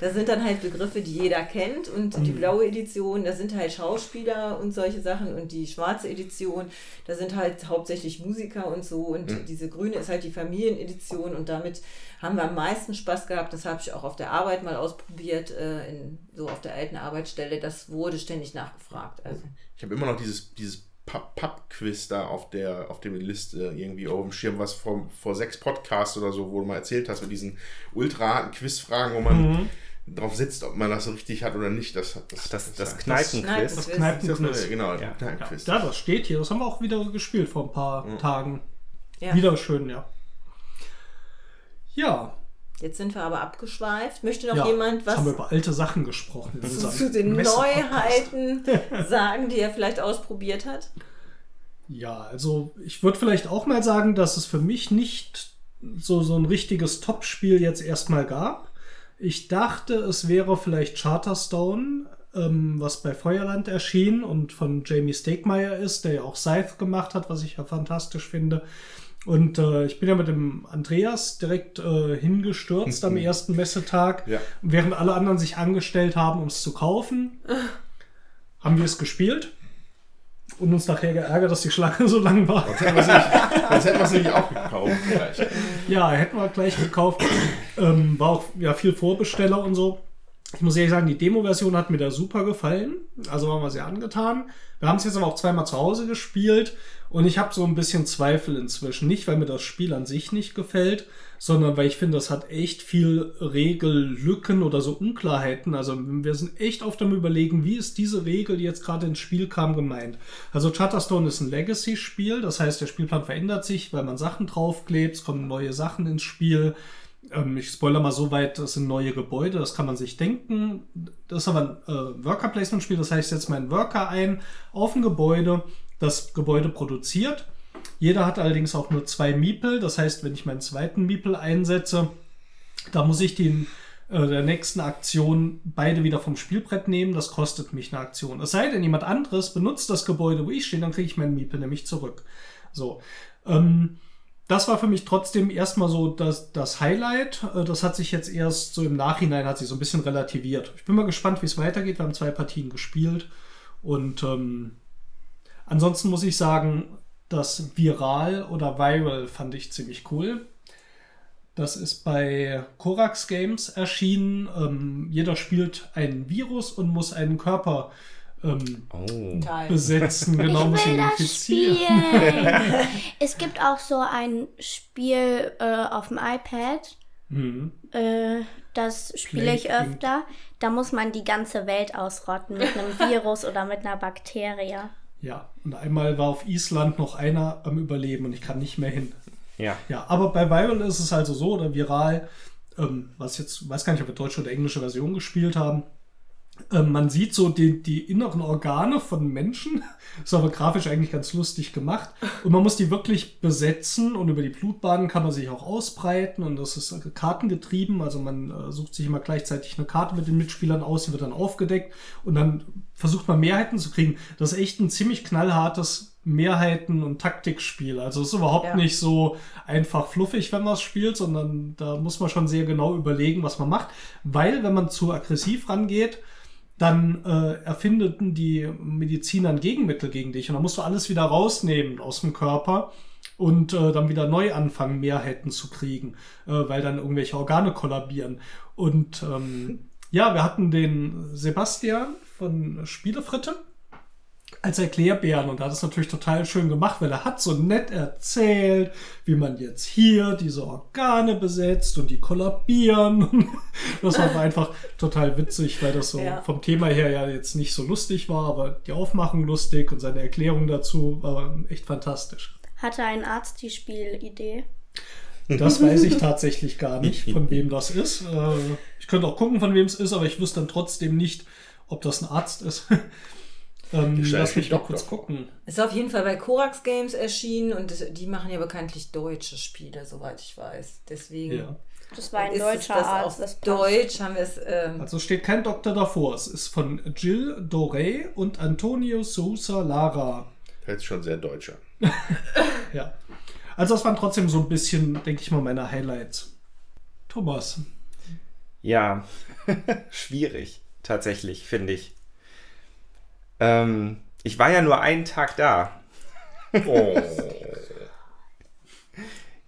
da sind dann halt Begriffe, die jeder kennt und die blaue Edition, da sind halt Schauspieler und solche Sachen und die schwarze Edition, da sind halt hauptsächlich Musiker und so und diese grüne ist halt die Familienedition und damit haben wir am meisten Spaß gehabt. Das habe ich auch auf der Arbeit mal ausprobiert, äh, in, so auf der alten Arbeitsstelle. Das wurde ständig nachgefragt. Also Ich habe immer noch dieses, dieses Pub-Quiz da auf der, auf der Liste irgendwie auf dem Schirm, was vor, vor sechs Podcasts oder so, wo du mal erzählt hast, mit diesen ultra harten Quizfragen, wo man drauf sitzt, ob man das so richtig hat oder nicht. Das, das, Das, das das, Kneipenquiz. Kneipenquiz. Das das, Kneipenquiz. das, genau, Ja. Kneipenquiz. Ja, das steht hier. Das haben wir auch wieder gespielt vor ein paar Tagen. ja. Wieder schön, ja. Ja, Jetzt sind wir aber abgeschweift. Möchte noch ja. jemand was haben wir über alte Sachen gesprochen. zu, zu den. Neuheiten sagen, die er vielleicht ausprobiert hat? Ja, also ich würde vielleicht auch mal sagen, dass es für mich nicht so, so ein richtiges Top-Spiel jetzt erstmal gab. Ich dachte, es wäre vielleicht Charterstone, ähm, was bei Feuerland erschien und von Jamie Stegmaier ist, der ja auch Scythe gemacht hat, was ich ja fantastisch finde. Und äh, ich bin ja mit dem Andreas direkt äh, hingestürzt am ersten Messetag, Ja. während alle anderen sich angestellt haben, um es zu kaufen. haben wir es gespielt und uns nachher geärgert, dass die Schlange so lang war. Sonst hätten wir es nicht- nämlich auch gekauft. Vielleicht. Ja, hätten wir gleich gekauft. Ähm, war auch ja, viel Vorbesteller und so. Ich muss ehrlich sagen, die Demo-Version hat mir da super gefallen. Also waren wir sehr angetan. Wir haben es jetzt aber auch zweimal zu Hause gespielt und ich habe so ein bisschen Zweifel inzwischen. Nicht, weil mir das Spiel an sich nicht gefällt, sondern weil ich finde, das hat echt viel Regellücken oder so Unklarheiten. Also wir sind echt oft am überlegen, wie ist diese Regel, die jetzt gerade ins Spiel kam, gemeint. Also Charterstone ist ein Legacy-Spiel, das heißt, der Spielplan verändert sich, weil man Sachen draufklebt, es kommen neue Sachen ins Spiel. Ähm, ich spoilere mal so weit, das sind neue Gebäude, das kann man sich denken. Das ist aber ein äh, Worker-Placement-Spiel, das heißt, ich setze meinen Worker ein auf ein Gebäude, das Gebäude produziert. Jeder hat allerdings auch nur zwei Miepel, das heißt, wenn ich meinen zweiten Miepel einsetze, da muss ich den äh, der nächsten Aktion beide wieder vom Spielbrett nehmen. Das kostet mich eine Aktion. Es sei denn, jemand anderes benutzt das Gebäude, wo ich stehe, dann kriege ich meinen Miepel nämlich zurück. So. Ähm, das war für mich trotzdem erstmal so das, das Highlight. Äh, Das hat sich jetzt erst so im Nachhinein hat sich so ein bisschen relativiert. Ich bin mal gespannt, wie es weitergeht. Wir haben zwei Partien gespielt. Und ähm, ansonsten muss ich sagen, das Viral oder Viral fand ich ziemlich cool. Das ist bei Korax Games erschienen. Ähm, jeder spielt ein Virus und muss einen Körper ähm, Oh. Besetzen. Genau, muss ich will das spielen. es gibt auch so ein Spiel äh, auf dem iPad. Mhm. Äh, das spiele ich öfter. Da muss man die ganze Welt ausrotten mit einem Virus oder mit einer Bakterie. Ja, und einmal war auf Island noch einer am Überleben und ich kann nicht mehr hin. Ja. Ja, aber bei Viral ist es also so, oder viral, ähm, was jetzt, weiß gar nicht, ob wir deutsche oder englische Version gespielt haben. Ähm, man sieht so die, die inneren Organe von Menschen. Ist aber grafisch eigentlich ganz lustig gemacht. Und man muss die wirklich besetzen und über die Blutbahnen kann man sich auch ausbreiten und das ist kartengetrieben. Also man äh, sucht sich immer gleichzeitig eine Karte mit den Mitspielern aus, die wird dann aufgedeckt und dann versucht man Mehrheiten zu kriegen. Das ist echt ein ziemlich knallhartes Mehrheiten- und Taktikspiel. Also es ist überhaupt Ja. nicht so einfach fluffig, wenn man es spielt, sondern da muss man schon sehr genau überlegen, was man macht. Weil, wenn man zu aggressiv rangeht, dann äh, erfindeten die Mediziner ein Gegenmittel gegen dich und dann musst du alles wieder rausnehmen aus dem Körper und äh, dann wieder neu anfangen, Mehrheiten zu kriegen, äh, weil dann irgendwelche Organe kollabieren. Und ähm, ja, wir hatten den Sebastian von Spielefritte als Erklärbären und er hat es natürlich total schön gemacht, weil er hat so nett erzählt, wie man jetzt hier diese Organe besetzt und die kollabieren. Das war einfach total witzig, weil das so Ja. vom Thema her ja jetzt nicht so lustig war, aber die Aufmachung lustig und seine Erklärung dazu war echt fantastisch. Hatte ein Arzt die Spielidee? Das weiß ich tatsächlich gar nicht, von wem das ist. Äh, Ich könnte auch gucken, von wem es ist, aber ich wüsste dann trotzdem nicht, ob das ein Arzt ist. ähm, Ist lass mich Doktor. kurz gucken. Ist auf jeden Fall bei Korax Games erschienen und das, die machen ja bekanntlich deutsche Spiele, soweit ich weiß. Deswegen Ja. Das war ein ist deutscher es das Arzt. auf das. Deutsch haben wir es. Ähm, Also steht kein Doktor davor. Es ist von Jill Doré und Antonio Sousa Lara. Hört schon sehr deutsch an. Ja. Also das waren trotzdem so ein bisschen, denke ich mal, meine Highlights. Thomas. Ja, schwierig, tatsächlich, finde ich. Ähm, ich war ja nur einen Tag da. Oh.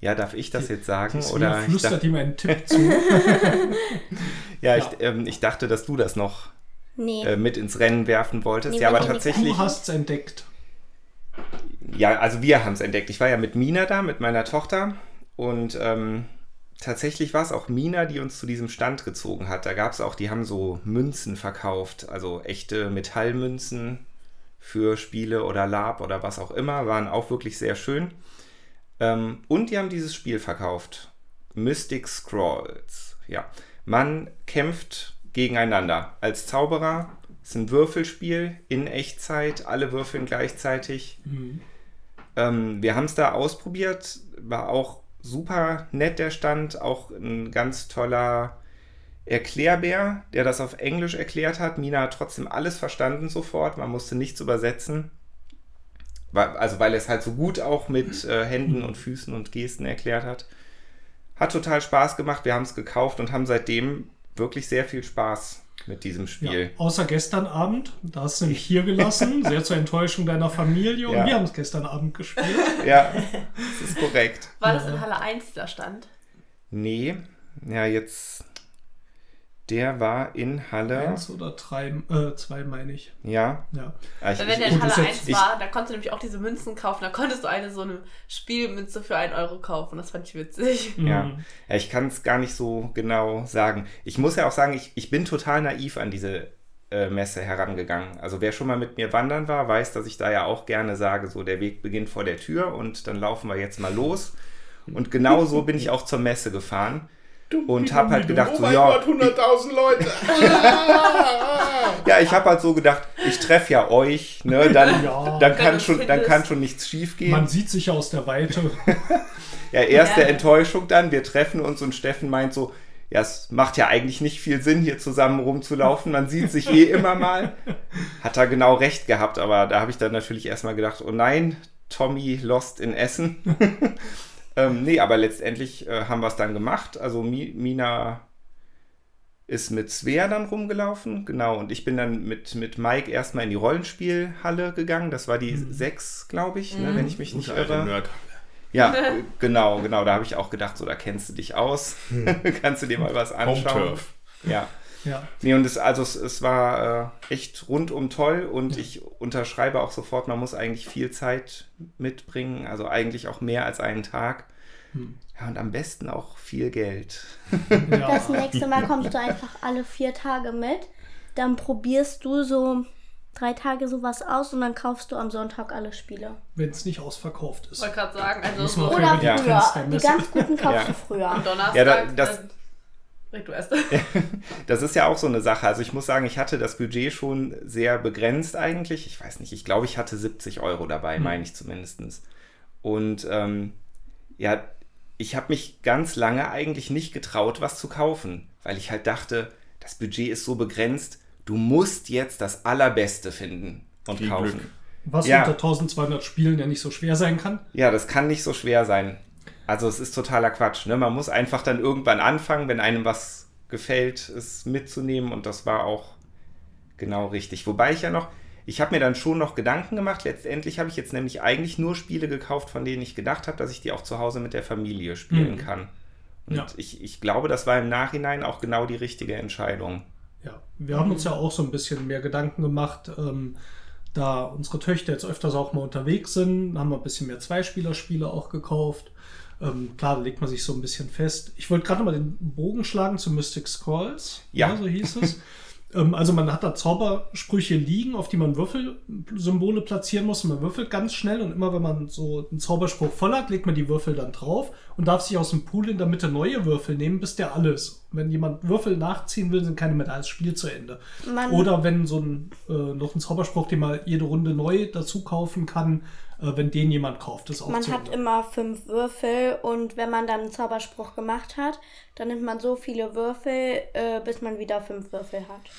Ja, darf ich das jetzt sagen? Oder Oder ich flüstert dachte, ihm einen Tipp zu. ja, ich, Ja. ähm, ich dachte, dass du das noch Nee. äh, mit ins Rennen werfen wolltest. Nee, ja, aber ich tatsächlich. Du hast es entdeckt. Ja, also wir haben es entdeckt. Ich war ja mit Mina da, mit meiner Tochter. Und ähm, tatsächlich war es auch Mina, die uns zu diesem Stand gezogen hat. Da gab es auch, die haben so Münzen verkauft, also echte Metallmünzen für Spiele oder Lab oder was auch immer, waren auch wirklich sehr schön. Ähm, und die haben dieses Spiel verkauft. Mystic Scrolls. Ja. Man kämpft gegeneinander. Als Zauberer ist ein Würfelspiel in Echtzeit, alle würfeln gleichzeitig. Ähm, wir haben es da ausprobiert, war auch super nett der Stand, auch ein ganz toller Erklärbär, der das auf Englisch erklärt hat. Mina hat trotzdem alles verstanden sofort, man musste nichts übersetzen. Also weil er es halt so gut auch mit äh, Händen und Füßen und Gesten erklärt hat. Hat total Spaß gemacht, wir haben es gekauft und haben seitdem wirklich sehr viel Spaß mit diesem Ja, Spiel. außer gestern Abend. Da hast du nämlich hier gelassen. Sehr zur Enttäuschung deiner Familie. Und Ja. wir haben es gestern Abend gespielt. Ja, das ist korrekt. War das in Halle 1 der Stand? Nee, ja, jetzt. Der war in Halle. Eins oder drei, äh, zwei meine ich. Ja. Ja. Ich, Weil wenn der ich, in Halle jetzt- 1 war, da konntest du nämlich auch diese Münzen kaufen. Da konntest du eine so eine Spielmünze für einen Euro kaufen. Das fand ich witzig. ja. Mhm. ja, ich kann es gar nicht so genau sagen. Ich muss ja auch sagen, ich, ich bin total naiv an diese äh, Messe herangegangen. Also wer schon mal mit mir wandern war, weiß, dass ich da ja auch gerne sage, so der Weg beginnt vor der Tür und dann laufen wir jetzt mal los. Und genau so bin ich auch zur Messe gefahren. Und hab halt gedacht, oh so, mein ja, Gott, 100.000 Leute. Ja, ich habe halt so gedacht, ich treffe ja euch, ne? Dann, Ja. dann, kann schon, dann kann schon nichts schief gehen. Man sieht sich aus der Weite. Ja, erste Ja. Enttäuschung dann, wir treffen uns und Steffen meint so, ja, es macht ja eigentlich nicht viel Sinn, hier zusammen rumzulaufen. Man sieht sich eh immer mal. Hat er genau recht gehabt, aber da habe ich dann natürlich erstmal gedacht, oh nein, Tommy Lost in Essen. Ähm, nee, aber letztendlich äh, haben wir es dann gemacht. Also Mi Mina ist mit Svea dann rumgelaufen, genau. Und ich bin dann mit, mit Mike erstmal in die Rollenspielhalle gegangen. Das war die Mhm. 6, glaube ich, ne, wenn ich mich nicht Gute irre. Nerd. Ja, äh, genau, genau. Da habe ich auch gedacht, so, da kennst du dich aus. Kannst du dir mal was Hm. Home anschauen. Turf. Ja. Ja. Nee, und es, also es, es war äh, echt rundum toll und ich unterschreibe auch sofort, man muss eigentlich viel Zeit mitbringen, also eigentlich auch mehr als einen Tag. Ja, und am besten auch viel Geld. ja. Das nächste Mal kommst du einfach alle vier Tage mit. Dann probierst du so drei Tage sowas aus und dann kaufst du am Sonntag alle Spiele. Wenn es nicht ausverkauft Ich ist. wollte gerade sagen, also Muss so man am Ja, Oder Ja. früher. Der Die Messe. ganz guten kaufst Ja. du früher. Donnerstag. Ja, da- das- red du erst. Das ist ja auch so eine Sache. Also ich muss sagen, ich hatte das Budget schon sehr begrenzt eigentlich. Ich weiß nicht, ich glaube, ich hatte 70 Euro dabei, meine ich zumindest. Und ähm, ja, ich habe mich ganz lange eigentlich nicht getraut, was zu kaufen, weil ich halt dachte, das Budget ist so begrenzt, du musst jetzt das Allerbeste finden und Viel kaufen. Glück. Was Ja. unter 1200 Spielen ja nicht so schwer sein kann. Ja, das kann nicht so schwer sein. Also es ist totaler Quatsch. Ne? Man muss einfach dann irgendwann anfangen, wenn einem was gefällt, es mitzunehmen. Und das war auch genau richtig. Wobei ich ja noch, ich habe mir dann schon noch Gedanken gemacht. Letztendlich habe ich jetzt nämlich eigentlich nur Spiele gekauft, von denen ich gedacht habe, dass ich die auch zu Hause mit der Familie spielen Mhm. kann. Und Ja. ich, ich glaube, das war im Nachhinein auch genau die richtige Entscheidung. Ja, wir haben uns ja auch so ein bisschen mehr Gedanken gemacht, ähm, da unsere Töchter jetzt öfters auch mal unterwegs sind, haben wir ein bisschen mehr Zweispielerspiele auch gekauft. Ähm, klar, da legt man sich so ein bisschen fest. Ich wollte gerade mal den Bogen schlagen zu Mystic Scrolls. Ja. so hieß es. ähm, also man hat da Zaubersprüche liegen, auf die man Würfelsymbole platzieren muss. Und man würfelt ganz schnell und immer wenn man so einen Zauberspruch voll hat, legt man die Würfel dann drauf und darf sich aus dem Pool in der Mitte neue Würfel nehmen, bis der alles. Wenn jemand Würfel nachziehen will, sind keine mehr da, das Spiel zu Ende. Man- Oder wenn so ein äh, noch ein Zauberspruch, den man jede Runde neu dazu kaufen kann, äh, wenn den jemand kauft, ist auch Man hat immer fünf Würfel und wenn man dann einen Zauberspruch gemacht hat, dann nimmt man so viele Würfel, äh, bis man wieder fünf Würfel hat.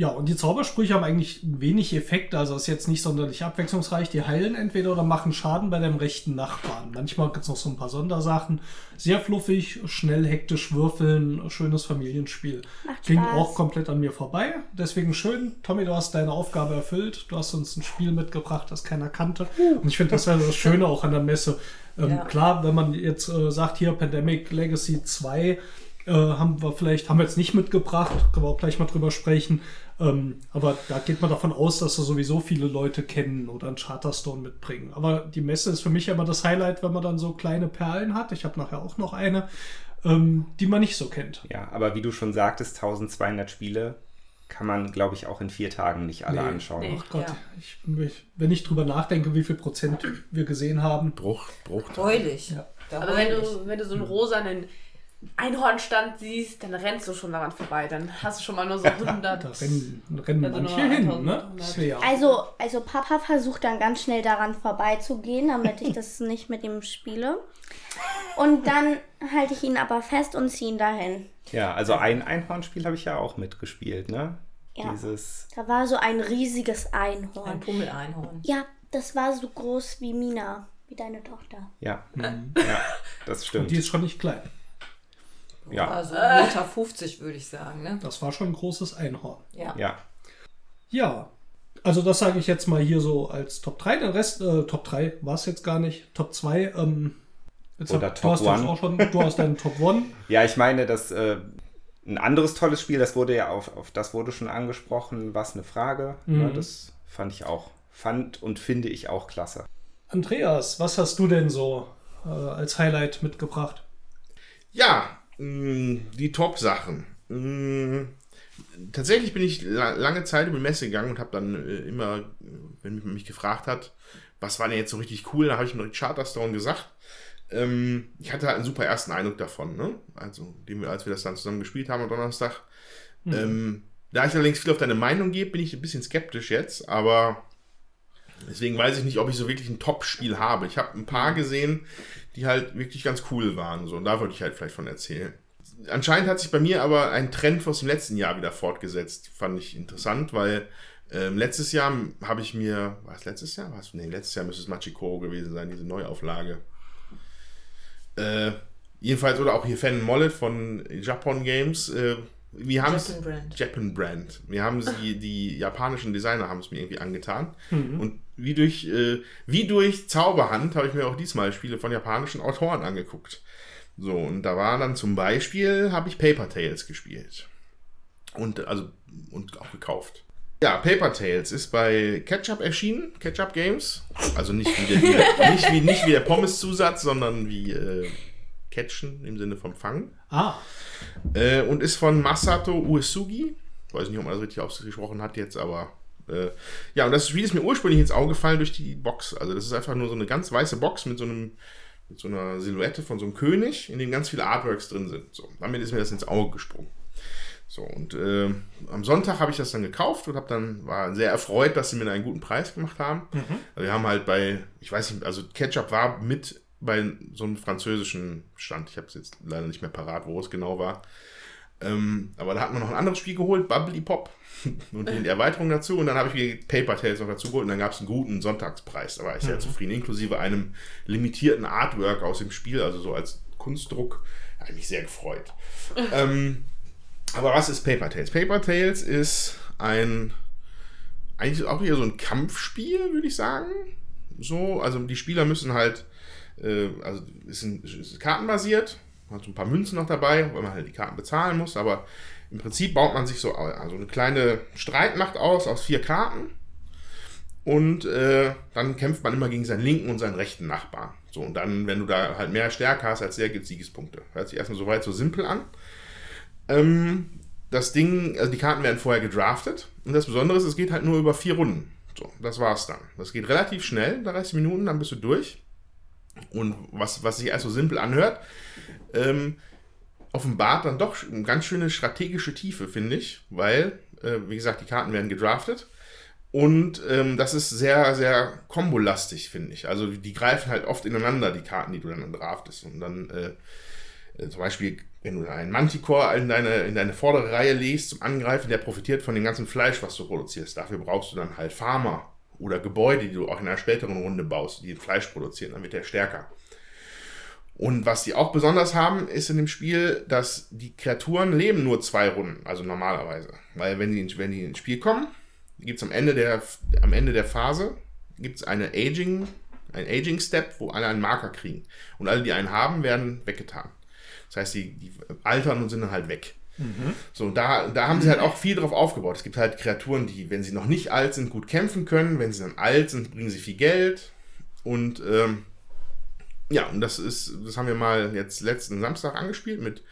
Ja, und die Zaubersprüche haben eigentlich wenig Effekt, also ist jetzt nicht sonderlich abwechslungsreich. Die heilen entweder oder machen Schaden bei deinem rechten Nachbarn. Manchmal gibt es noch so ein paar Sondersachen. Sehr fluffig, schnell, hektisch würfeln, schönes Familienspiel. Macht Ging Spaß. auch komplett an mir vorbei. Deswegen schön, Tommy, du hast deine Aufgabe erfüllt. Du hast uns ein Spiel mitgebracht, das keiner kannte. Und ich finde, das wäre das Schöne auch an der Messe. Ähm, Ja. Klar, wenn man jetzt äh, sagt, hier Pandemic Legacy 2, äh, haben wir vielleicht, haben wir jetzt nicht mitgebracht, können wir auch gleich mal drüber sprechen. Ähm, aber da geht man davon aus, dass da sowieso viele Leute kennen oder einen Charterstone mitbringen. Aber die Messe ist für mich immer das Highlight, wenn man dann so kleine Perlen hat. Ich habe nachher auch noch eine, ähm, die man nicht so kennt. Ja, aber wie du schon sagtest, 1200 Spiele kann man, glaube ich, auch in vier Tagen nicht alle Nee. anschauen. Nee. Ach Gott, Ja. ich, ich, wenn ich drüber nachdenke, wie viel Prozent wir gesehen haben. Bruch, Bruch. Heulig. Ja. Aber wenn du, wenn du so einen rosanen Einhornstand siehst, dann rennst du schon daran vorbei. Dann hast du schon mal nur so 100. Da rennen, rennen Also manche hin, 1000, ne? Also, also Papa versucht dann ganz schnell daran vorbeizugehen, damit ich das nicht mit ihm spiele. Und dann halte ich ihn aber fest und ziehe ihn dahin. Ja, also ein Einhornspiel habe ich ja auch mitgespielt, ne? Ja. Dieses, Da war so ein riesiges Ein Einhorn. Pummeleinhorn. Ja, das war so groß wie Mina, wie deine Tochter. ja, Mhm. ja, das Und stimmt. die ist schon nicht klein. Ja. Also 1,50 Meter 50 würde ich sagen. Ne? Das war schon ein großes Einhorn. Ja. Ja, Ja, also das sage ich jetzt mal hier so als Top 3. Den Rest, äh, Top 3 war es jetzt gar nicht. Top 2, ähm, jetzt Oder hab, Top du hast One. auch schon, du hast deinen Top 1. ja ich meine, das äh, ein anderes tolles Spiel, das wurde ja auf, auf das wurde schon angesprochen, was eine Frage. Ne? Mhm. Das fand ich auch, fand und finde ich auch klasse. Andreas, was hast du denn so äh, als Highlight mitgebracht? Ja, die Top-Sachen. Mh, Tatsächlich bin ich la lange Zeit über die Messe gegangen und habe dann äh, immer, wenn man mich gefragt hat, was war denn jetzt so richtig cool, da habe ich mir direkt Charterstone gesagt. Ähm, ich hatte halt einen super ersten Eindruck davon, ne? Also, den wir, als wir das dann zusammen gespielt haben am Donnerstag. Ähm, da ich allerdings viel auf deine Meinung gebe, bin ich ein bisschen skeptisch jetzt, aber deswegen weiß ich nicht, ob ich so wirklich ein Top-Spiel habe. Ich habe ein paar gesehen, die halt wirklich ganz cool waren. So, und da wollte ich halt vielleicht von erzählen. Anscheinend hat sich bei mir aber ein Trend aus dem letzten Jahr wieder fortgesetzt. Fand ich interessant, weil Ähm, letztes Jahr habe ich mir, war es letztes Jahr? Was? Nee, letztes Jahr müsste es Machikoro gewesen sein, diese Neuauflage. Äh, jedenfalls, oder auch hier Fan Mollet von Japan Games. Äh, wir haben Japan Brand. Japan Brand. Wir haben sie, die japanischen Designer haben es mir irgendwie angetan. Mhm. Und wie durch, äh, wie durch Zauberhand habe ich mir auch diesmal Spiele von japanischen Autoren angeguckt. So, und da war dann zum Beispiel, habe ich Paper Tales gespielt. Und, also, und auch gekauft. Ja, Paper Tales ist bei Ketchup erschienen, Ketchup Games. Also nicht wie der, nicht wie, nicht wie der Pommes-Zusatz, sondern wie äh, Catchen im Sinne vom Fangen. Ah, Äh, und ist von Masato Uesugi. Weiß nicht, ob man das richtig ausgesprochen hat jetzt, aber. Äh, ja, und das Spiel ist mir ursprünglich ins Auge gefallen durch die Box. Also, das ist einfach nur so eine ganz weiße Box mit so einem. Mit so einer Silhouette von so einem König, in dem ganz viele Artworks drin sind. So, damit ist mir das ins Auge gesprungen. So, und äh, am Sonntag habe ich das dann gekauft und habe dann, war sehr erfreut, dass sie mir einen guten Preis gemacht haben. Also wir haben halt bei, ich weiß nicht, also Ketchup war mit bei so einem französischen Stand. Ich habe es jetzt leider nicht mehr parat, wo es genau war. Ähm, aber da hat man noch ein anderes Spiel geholt, Bubbly Pop. und die Erweiterung dazu. Und dann habe ich mir Paper Tales noch dazu geholt. Und dann gab es einen guten Sonntagspreis. Da war ich sehr zufrieden. Inklusive einem limitierten Artwork aus dem Spiel, also so als Kunstdruck. Da habe ich mich sehr gefreut. ähm, aber was ist Paper Tales? Paper Tales ist ein eigentlich auch wieder so ein Kampfspiel, würde ich sagen. So, also die Spieler müssen halt, äh, also ist, ein, ist kartenbasiert, man hat so ein paar Münzen noch dabei, weil man halt die Karten bezahlen muss, aber im Prinzip baut man sich so also eine kleine Streitmacht aus, aus vier Karten. Und äh, dann kämpft man immer gegen seinen linken und seinen rechten Nachbarn. So, und dann, wenn du da halt mehr Stärke hast als der, gibt es Siegespunkte. Hört sich erstmal soweit so simpel an. Ähm, das Ding, also die Karten werden vorher gedraftet. Und das Besondere ist, es geht halt nur über vier Runden. So, das war's dann. Das geht relativ schnell, 30 Minuten, dann bist du durch. Und was, was sich erst so simpel anhört, ähm, offenbart dann doch eine ganz schöne strategische Tiefe, finde ich. Weil, äh, wie gesagt, die Karten werden gedraftet. Und ähm, das ist sehr, sehr kombolastig, finde ich. Also die greifen halt oft ineinander, die Karten, die du dann draftest. Und dann äh, äh, zum Beispiel, wenn du einen Manticore in deine, in deine vordere Reihe legst zum Angreifen, der profitiert von dem ganzen Fleisch, was du produzierst. Dafür brauchst du dann halt Farmer oder Gebäude, die du auch in einer späteren Runde baust, die Fleisch produzieren, dann wird der stärker. Und was die auch besonders haben, ist in dem Spiel, dass die Kreaturen leben nur zwei Runden, also normalerweise. Weil wenn die, wenn die ins Spiel kommen, gibt es am Ende der, am Ende der Phase gibt's eine Aging, ein Aging-Step, wo alle einen Marker kriegen. Und alle, die einen haben, werden weggetan. Das heißt, die, die altern und sind dann halt weg. So, da, da haben sie halt auch viel drauf aufgebaut. Es gibt halt Kreaturen, die, wenn sie noch nicht alt sind, gut kämpfen können. Wenn sie dann alt sind, bringen sie viel Geld. Und ähm, ja, und das ist, das haben wir mal jetzt letzten Samstag angespielt mit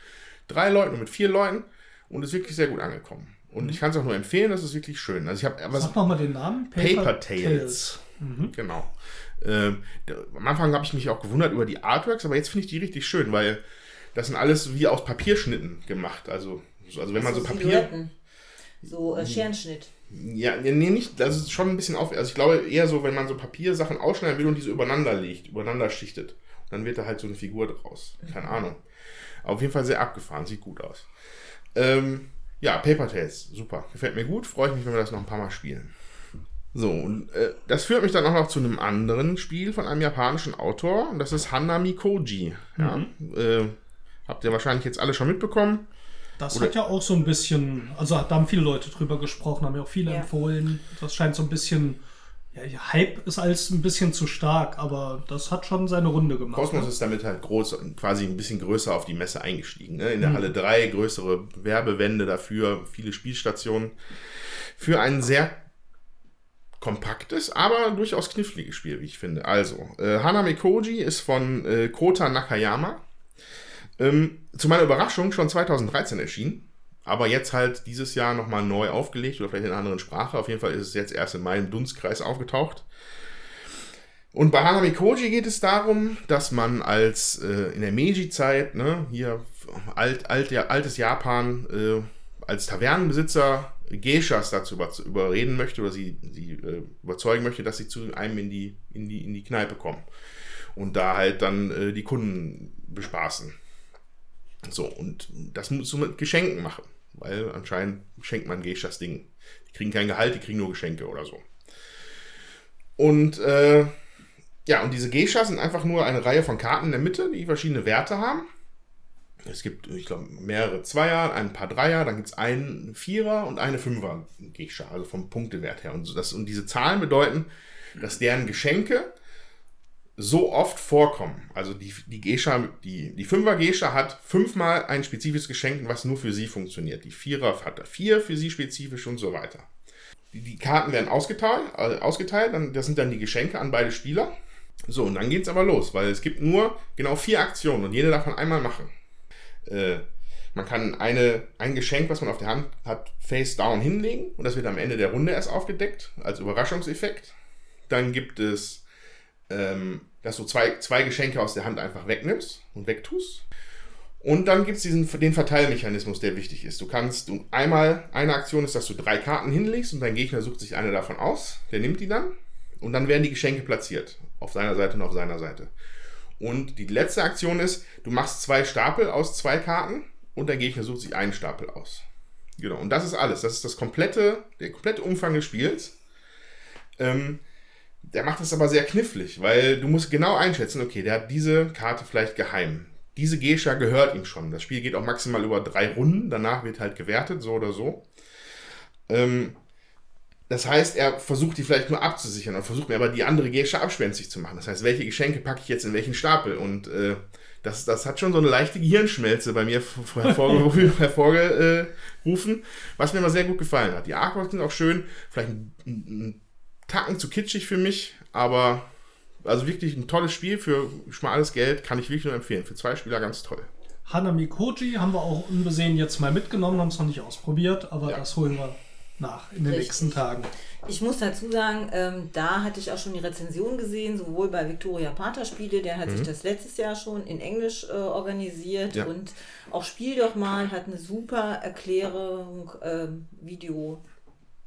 drei Leuten und mit vier Leuten und ist wirklich sehr gut angekommen. Und ich kann es auch nur empfehlen, das ist wirklich schön. Also ich habe aber sag nochmal den Namen. Paper Tales. Genau. Ähm, am Anfang habe ich mich auch gewundert über die Artworks, aber jetzt finde ich die richtig schön, weil das sind alles wie aus Papierschnitten gemacht. Also, so- also wenn man so, Papier. Silhouetten. So äh, Scherenschnitt. Ja, nee, nicht, das ist schon ein bisschen auf. Also ich glaube eher so, wenn man so Papiersachen ausschneiden will und die so übereinander legt, übereinander schichtet, dann wird da halt so eine Figur draus. Keine Ahnung. Aber auf jeden Fall sehr abgefahren, sieht gut aus. Ähm, ja, Paper Tales, super. Gefällt mir gut, freue ich mich, wenn wir das noch ein paar Mal spielen. So, und äh, das führt mich dann auch noch zu einem anderen Spiel von einem japanischen Autor, und das ist Hanami Koji. Ja? Äh, habt ihr wahrscheinlich jetzt alle schon mitbekommen. Das hat ja auch so ein bisschen, also da haben viele Leute drüber gesprochen, haben ja auch viele Ja. empfohlen. Das scheint so ein bisschen, ja, Hype ist alles ein bisschen zu stark, aber das hat schon seine Runde gemacht. Kosmos ne? ist damit halt groß, quasi ein bisschen größer auf die Messe eingestiegen. Ne? In der Halle 3 größere Werbewände dafür, viele Spielstationen. Für ein sehr kompaktes, aber durchaus kniffliges Spiel, wie ich finde. Also, äh, Haname Koji ist von äh, Kota Nakayama. Ähm, zu meiner Überraschung schon 2013 erschienen. Aber jetzt halt dieses Jahr nochmal neu aufgelegt oder vielleicht in einer anderen Sprache. Auf jeden Fall ist es jetzt erst in meinem Dunstkreis aufgetaucht. Und bei Hanami Koji geht es darum, dass man als äh, in der Meiji-Zeit, ne, hier alt, alt, ja, altes Japan, äh, als Tavernenbesitzer Geishas dazu über, überreden möchte oder sie, sie äh, überzeugen möchte, dass sie zu einem in die, in die, in die Kneipe kommen. Und da halt dann äh, die Kunden bespaßen. So, und das musst du mit Geschenken machen. weil anscheinend schenkt man Geishas Ding. Die kriegen kein Gehalt, die kriegen nur Geschenke oder so. Und äh, ja, und diese Geishas sind einfach nur eine Reihe von Karten in der Mitte, die verschiedene Werte haben. Es gibt, ich glaube, mehrere Zweier, ein paar Dreier, dann gibt es einen Vierer und eine Fünfer Geisha, also vom Punktewert her. Und, das, und diese Zahlen bedeuten, dass deren Geschenke so oft vorkommen. Also die, die Geisha, die, die Fünfer Geisha hat fünfmal ein spezifisches Geschenk, was nur für sie funktioniert. Die Vierer hat vier für sie spezifisch und so weiter. Die, die Karten werden ausgeteilt, äh, ausgeteilt, dann, das sind dann die Geschenke an beide Spieler. So, und dann geht es aber los, weil es gibt nur genau vier Aktionen und jede davon einmal machen. Äh, man kann eine, ein Geschenk, was man auf der Hand hat, face down hinlegen und das wird am Ende der Runde erst aufgedeckt, als Überraschungseffekt. Dann gibt es, ähm, dass du zwei, zwei Geschenke aus der Hand einfach wegnimmst und wegtust. Und dann gibt es den Verteilmechanismus, der wichtig ist. Du kannst, du, einmal, eine Aktion ist, dass du drei Karten hinlegst und dein Gegner sucht sich eine davon aus, der nimmt die dann und dann werden die Geschenke platziert. Auf seiner Seite und auf seiner Seite. Und die letzte Aktion ist, du machst zwei Stapel aus zwei Karten und der Gegner sucht sich einen Stapel aus. Genau, und das ist alles. Das ist das komplette, der komplette Umfang des Spiels. Ähm, der macht das aber sehr knifflig, weil du musst genau einschätzen, okay, der hat diese Karte vielleicht geheim. Diese Gescha gehört ihm schon. Das Spiel geht auch maximal über drei Runden, danach wird halt gewertet, so oder so. Ähm, das heißt, er versucht die vielleicht nur abzusichern und versucht mir aber die andere Gesche abspenstig zu machen. Das heißt, welche Geschenke packe ich jetzt in welchen Stapel? Und äh, das, das hat schon so eine leichte Gehirnschmelze bei mir hervorgerufen, hervorgerufen, was mir immer sehr gut gefallen hat. Die Artworks sind auch schön, vielleicht ein, ein Tacken zu kitschig für mich, aber also wirklich ein tolles Spiel für schmales Geld, kann ich wirklich nur empfehlen. Für zwei Spieler ganz toll. Hanami Koji haben wir auch unbesehen jetzt mal mitgenommen, haben es noch nicht ausprobiert, aber ja. das holen wir nach in den Richtig. nächsten Tagen. Ich muss dazu sagen, ähm, da hatte ich auch schon die Rezension gesehen, sowohl bei Victoria Pater Spiele, der hat mhm. sich das letztes Jahr schon in Englisch äh, organisiert ja. und auch Spiel doch mal hat eine super Erklärung, äh, Video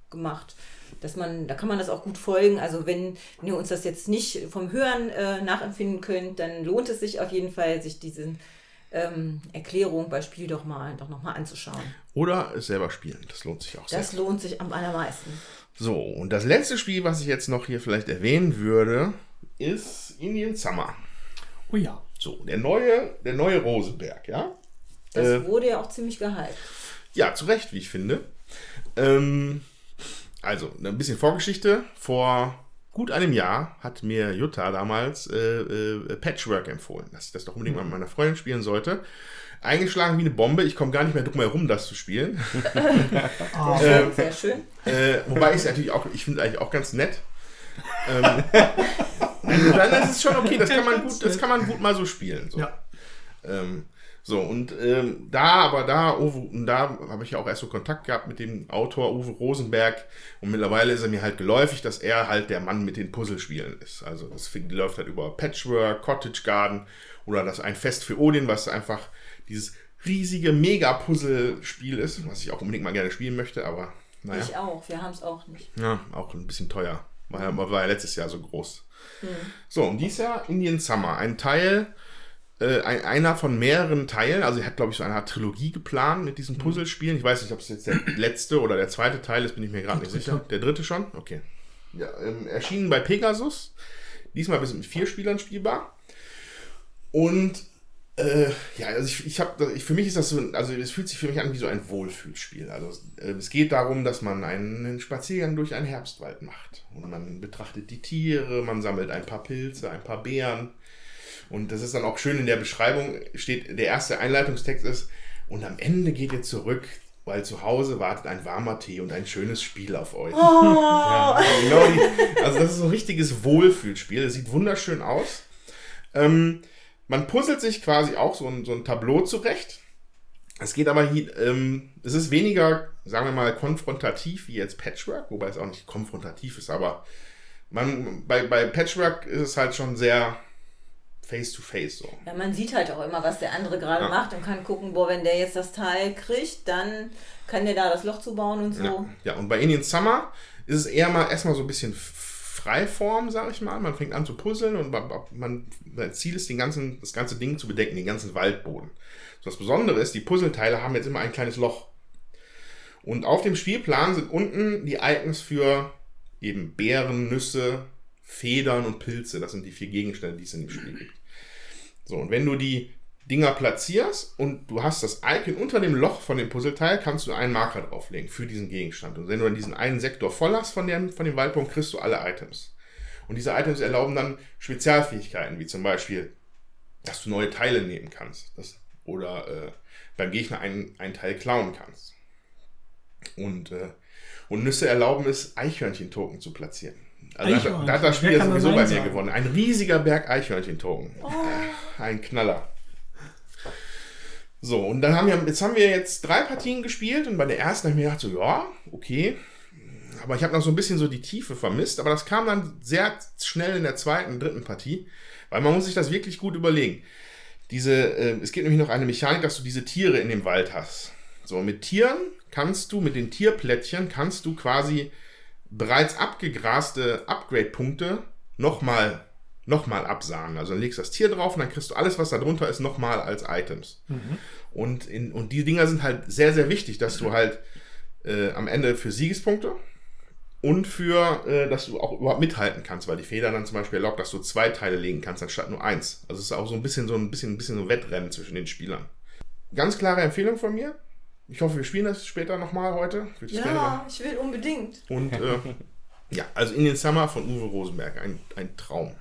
gemacht. Dass man, da kann man das auch gut folgen. Also wenn, wenn ihr uns das jetzt nicht vom Hören äh, nachempfinden könnt, dann lohnt es sich auf jeden Fall, sich diesen ähm, Erklärung bei Spiel doch mal doch nochmal anzuschauen. Oder es selber spielen. Das lohnt sich auch sehr. Das lohnt sich am allermeisten. So, und das letzte Spiel, was ich jetzt noch hier vielleicht erwähnen würde, ist Indian Summer. Oh ja. So, der neue, der neue Rosenberg, ja. Das äh, wurde ja auch ziemlich gehypt. Ja, zu Recht, wie ich finde. Ähm, also, ein bisschen Vorgeschichte. Vor gut einem Jahr hat mir Jutta damals äh, äh, Patchwork empfohlen, dass ich das doch unbedingt mal mit meiner Freundin spielen sollte. Eingeschlagen wie eine Bombe, ich komme gar nicht mehr drum herum, das zu spielen. oh, äh, sehr schön. Äh, wobei ich es natürlich auch, ich finde eigentlich auch ganz nett. ähm, dann ist es schon okay, das kann man gut, das kann man gut mal so spielen. So. Ja. Ähm, so, und ähm, da, aber da, Uwe, da habe ich ja auch erst so Kontakt gehabt mit dem Autor Uwe Rosenberg und mittlerweile ist er mir halt geläufig, dass er halt der Mann mit den Puzzlespielen ist. Also das läuft halt über Patchwork, Cottage Garden oder das ein Fest für Odin, was einfach dieses riesige Mega-Puzzle-Spiel ist, was ich auch unbedingt mal gerne spielen möchte, aber naja. Ich auch, wir haben es auch nicht. Ja, auch ein bisschen teuer. War ja, war ja letztes Jahr so groß. Hm. So, und dieses Jahr Indian Summer, ein Teil äh, einer von mehreren Teilen. Also er hat, glaube ich, so eine Art Trilogie geplant mit diesen mhm. Puzzlespielen. Ich weiß nicht, ob es jetzt der letzte oder der zweite Teil ist, bin ich mir gerade nicht sicher. Der dritte schon? Okay. Ja, ähm, erschienen bei Pegasus. Diesmal bis mit vier Spielern spielbar. Und äh, ja, also ich, ich habe, für mich ist das so, also es fühlt sich für mich an wie so ein Wohlfühlspiel. Also äh, es geht darum, dass man einen Spaziergang durch einen Herbstwald macht. Und man betrachtet die Tiere, man sammelt ein paar Pilze, ein paar Beeren und das ist dann auch schön in der Beschreibung, steht, der erste Einleitungstext ist, und am Ende geht ihr zurück, weil zu Hause wartet ein warmer Tee und ein schönes Spiel auf euch. Oh. Ja, genau die, also das ist so ein richtiges Wohlfühlspiel. Es sieht wunderschön aus. Ähm, man puzzelt sich quasi auch so ein, so ein Tableau zurecht. Es geht aber hier, ähm, es ist weniger, sagen wir mal, konfrontativ wie jetzt Patchwork, wobei es auch nicht konfrontativ ist, aber man, bei, bei Patchwork ist es halt schon sehr face to face so. Ja, man sieht halt auch immer, was der andere gerade ja. macht und kann gucken, boah, wenn der jetzt das Teil kriegt, dann kann der da das Loch zubauen und so. Ja, ja und bei Indian Summer ist es eher mal erstmal so ein bisschen Freiform, sag ich mal. Man fängt an zu puzzeln und man, sein Ziel ist, den ganzen, das ganze Ding zu bedecken, den ganzen Waldboden. So, das Besondere ist, die Puzzleteile haben jetzt immer ein kleines Loch. Und auf dem Spielplan sind unten die Icons für eben Beeren, Nüsse, Federn und Pilze. Das sind die vier Gegenstände, die es in dem Spiel gibt. So, und wenn du die Dinger platzierst und du hast das Icon unter dem Loch von dem Puzzleteil, kannst du einen Marker drauflegen für diesen Gegenstand. Und wenn du dann diesen einen Sektor voll hast von dem, von dem Waldpunkt, kriegst du alle Items. Und diese Items erlauben dann Spezialfähigkeiten, wie zum Beispiel, dass du neue Teile nehmen kannst. Das, oder äh, beim Gegner einen, einen Teil klauen kannst. Und, äh, und Nüsse erlauben es, Eichhörnchen-Token zu platzieren. Also da, da hat das Spiel sowieso bei mir sagen? gewonnen. Ein riesiger Berg Eichhörnchen-Token. Ein Knaller. So, und dann haben wir, jetzt haben wir jetzt drei Partien gespielt und bei der ersten habe ich mir gedacht, so, ja, okay. Aber ich habe noch so ein bisschen so die Tiefe vermisst, aber das kam dann sehr schnell in der zweiten, dritten Partie, weil man muss sich das wirklich gut überlegen. Diese, äh, es gibt nämlich noch eine Mechanik, dass du diese Tiere in dem Wald hast. So, mit Tieren kannst du, mit den Tierplättchen kannst du quasi bereits abgegraste Upgrade-Punkte nochmal noch mal absagen. Also dann legst du das Tier drauf und dann kriegst du alles, was da drunter ist, nochmal als Items. Und, in, und die Dinger sind halt sehr, sehr wichtig, dass du halt äh, am Ende für Siegespunkte und für, äh, dass du auch überhaupt mithalten kannst, weil die Feder dann zum Beispiel erlaubt, dass du zwei Teile legen kannst, anstatt nur eins. Also es ist auch so ein bisschen so ein bisschen, ein bisschen so ein Wettrennen zwischen den Spielern. Ganz klare Empfehlung von mir. Ich hoffe, wir spielen das später nochmal heute. Ich Ja, ich will unbedingt. und äh, ja, also in den Summer von Uwe Rosenberg, ein, ein Traum.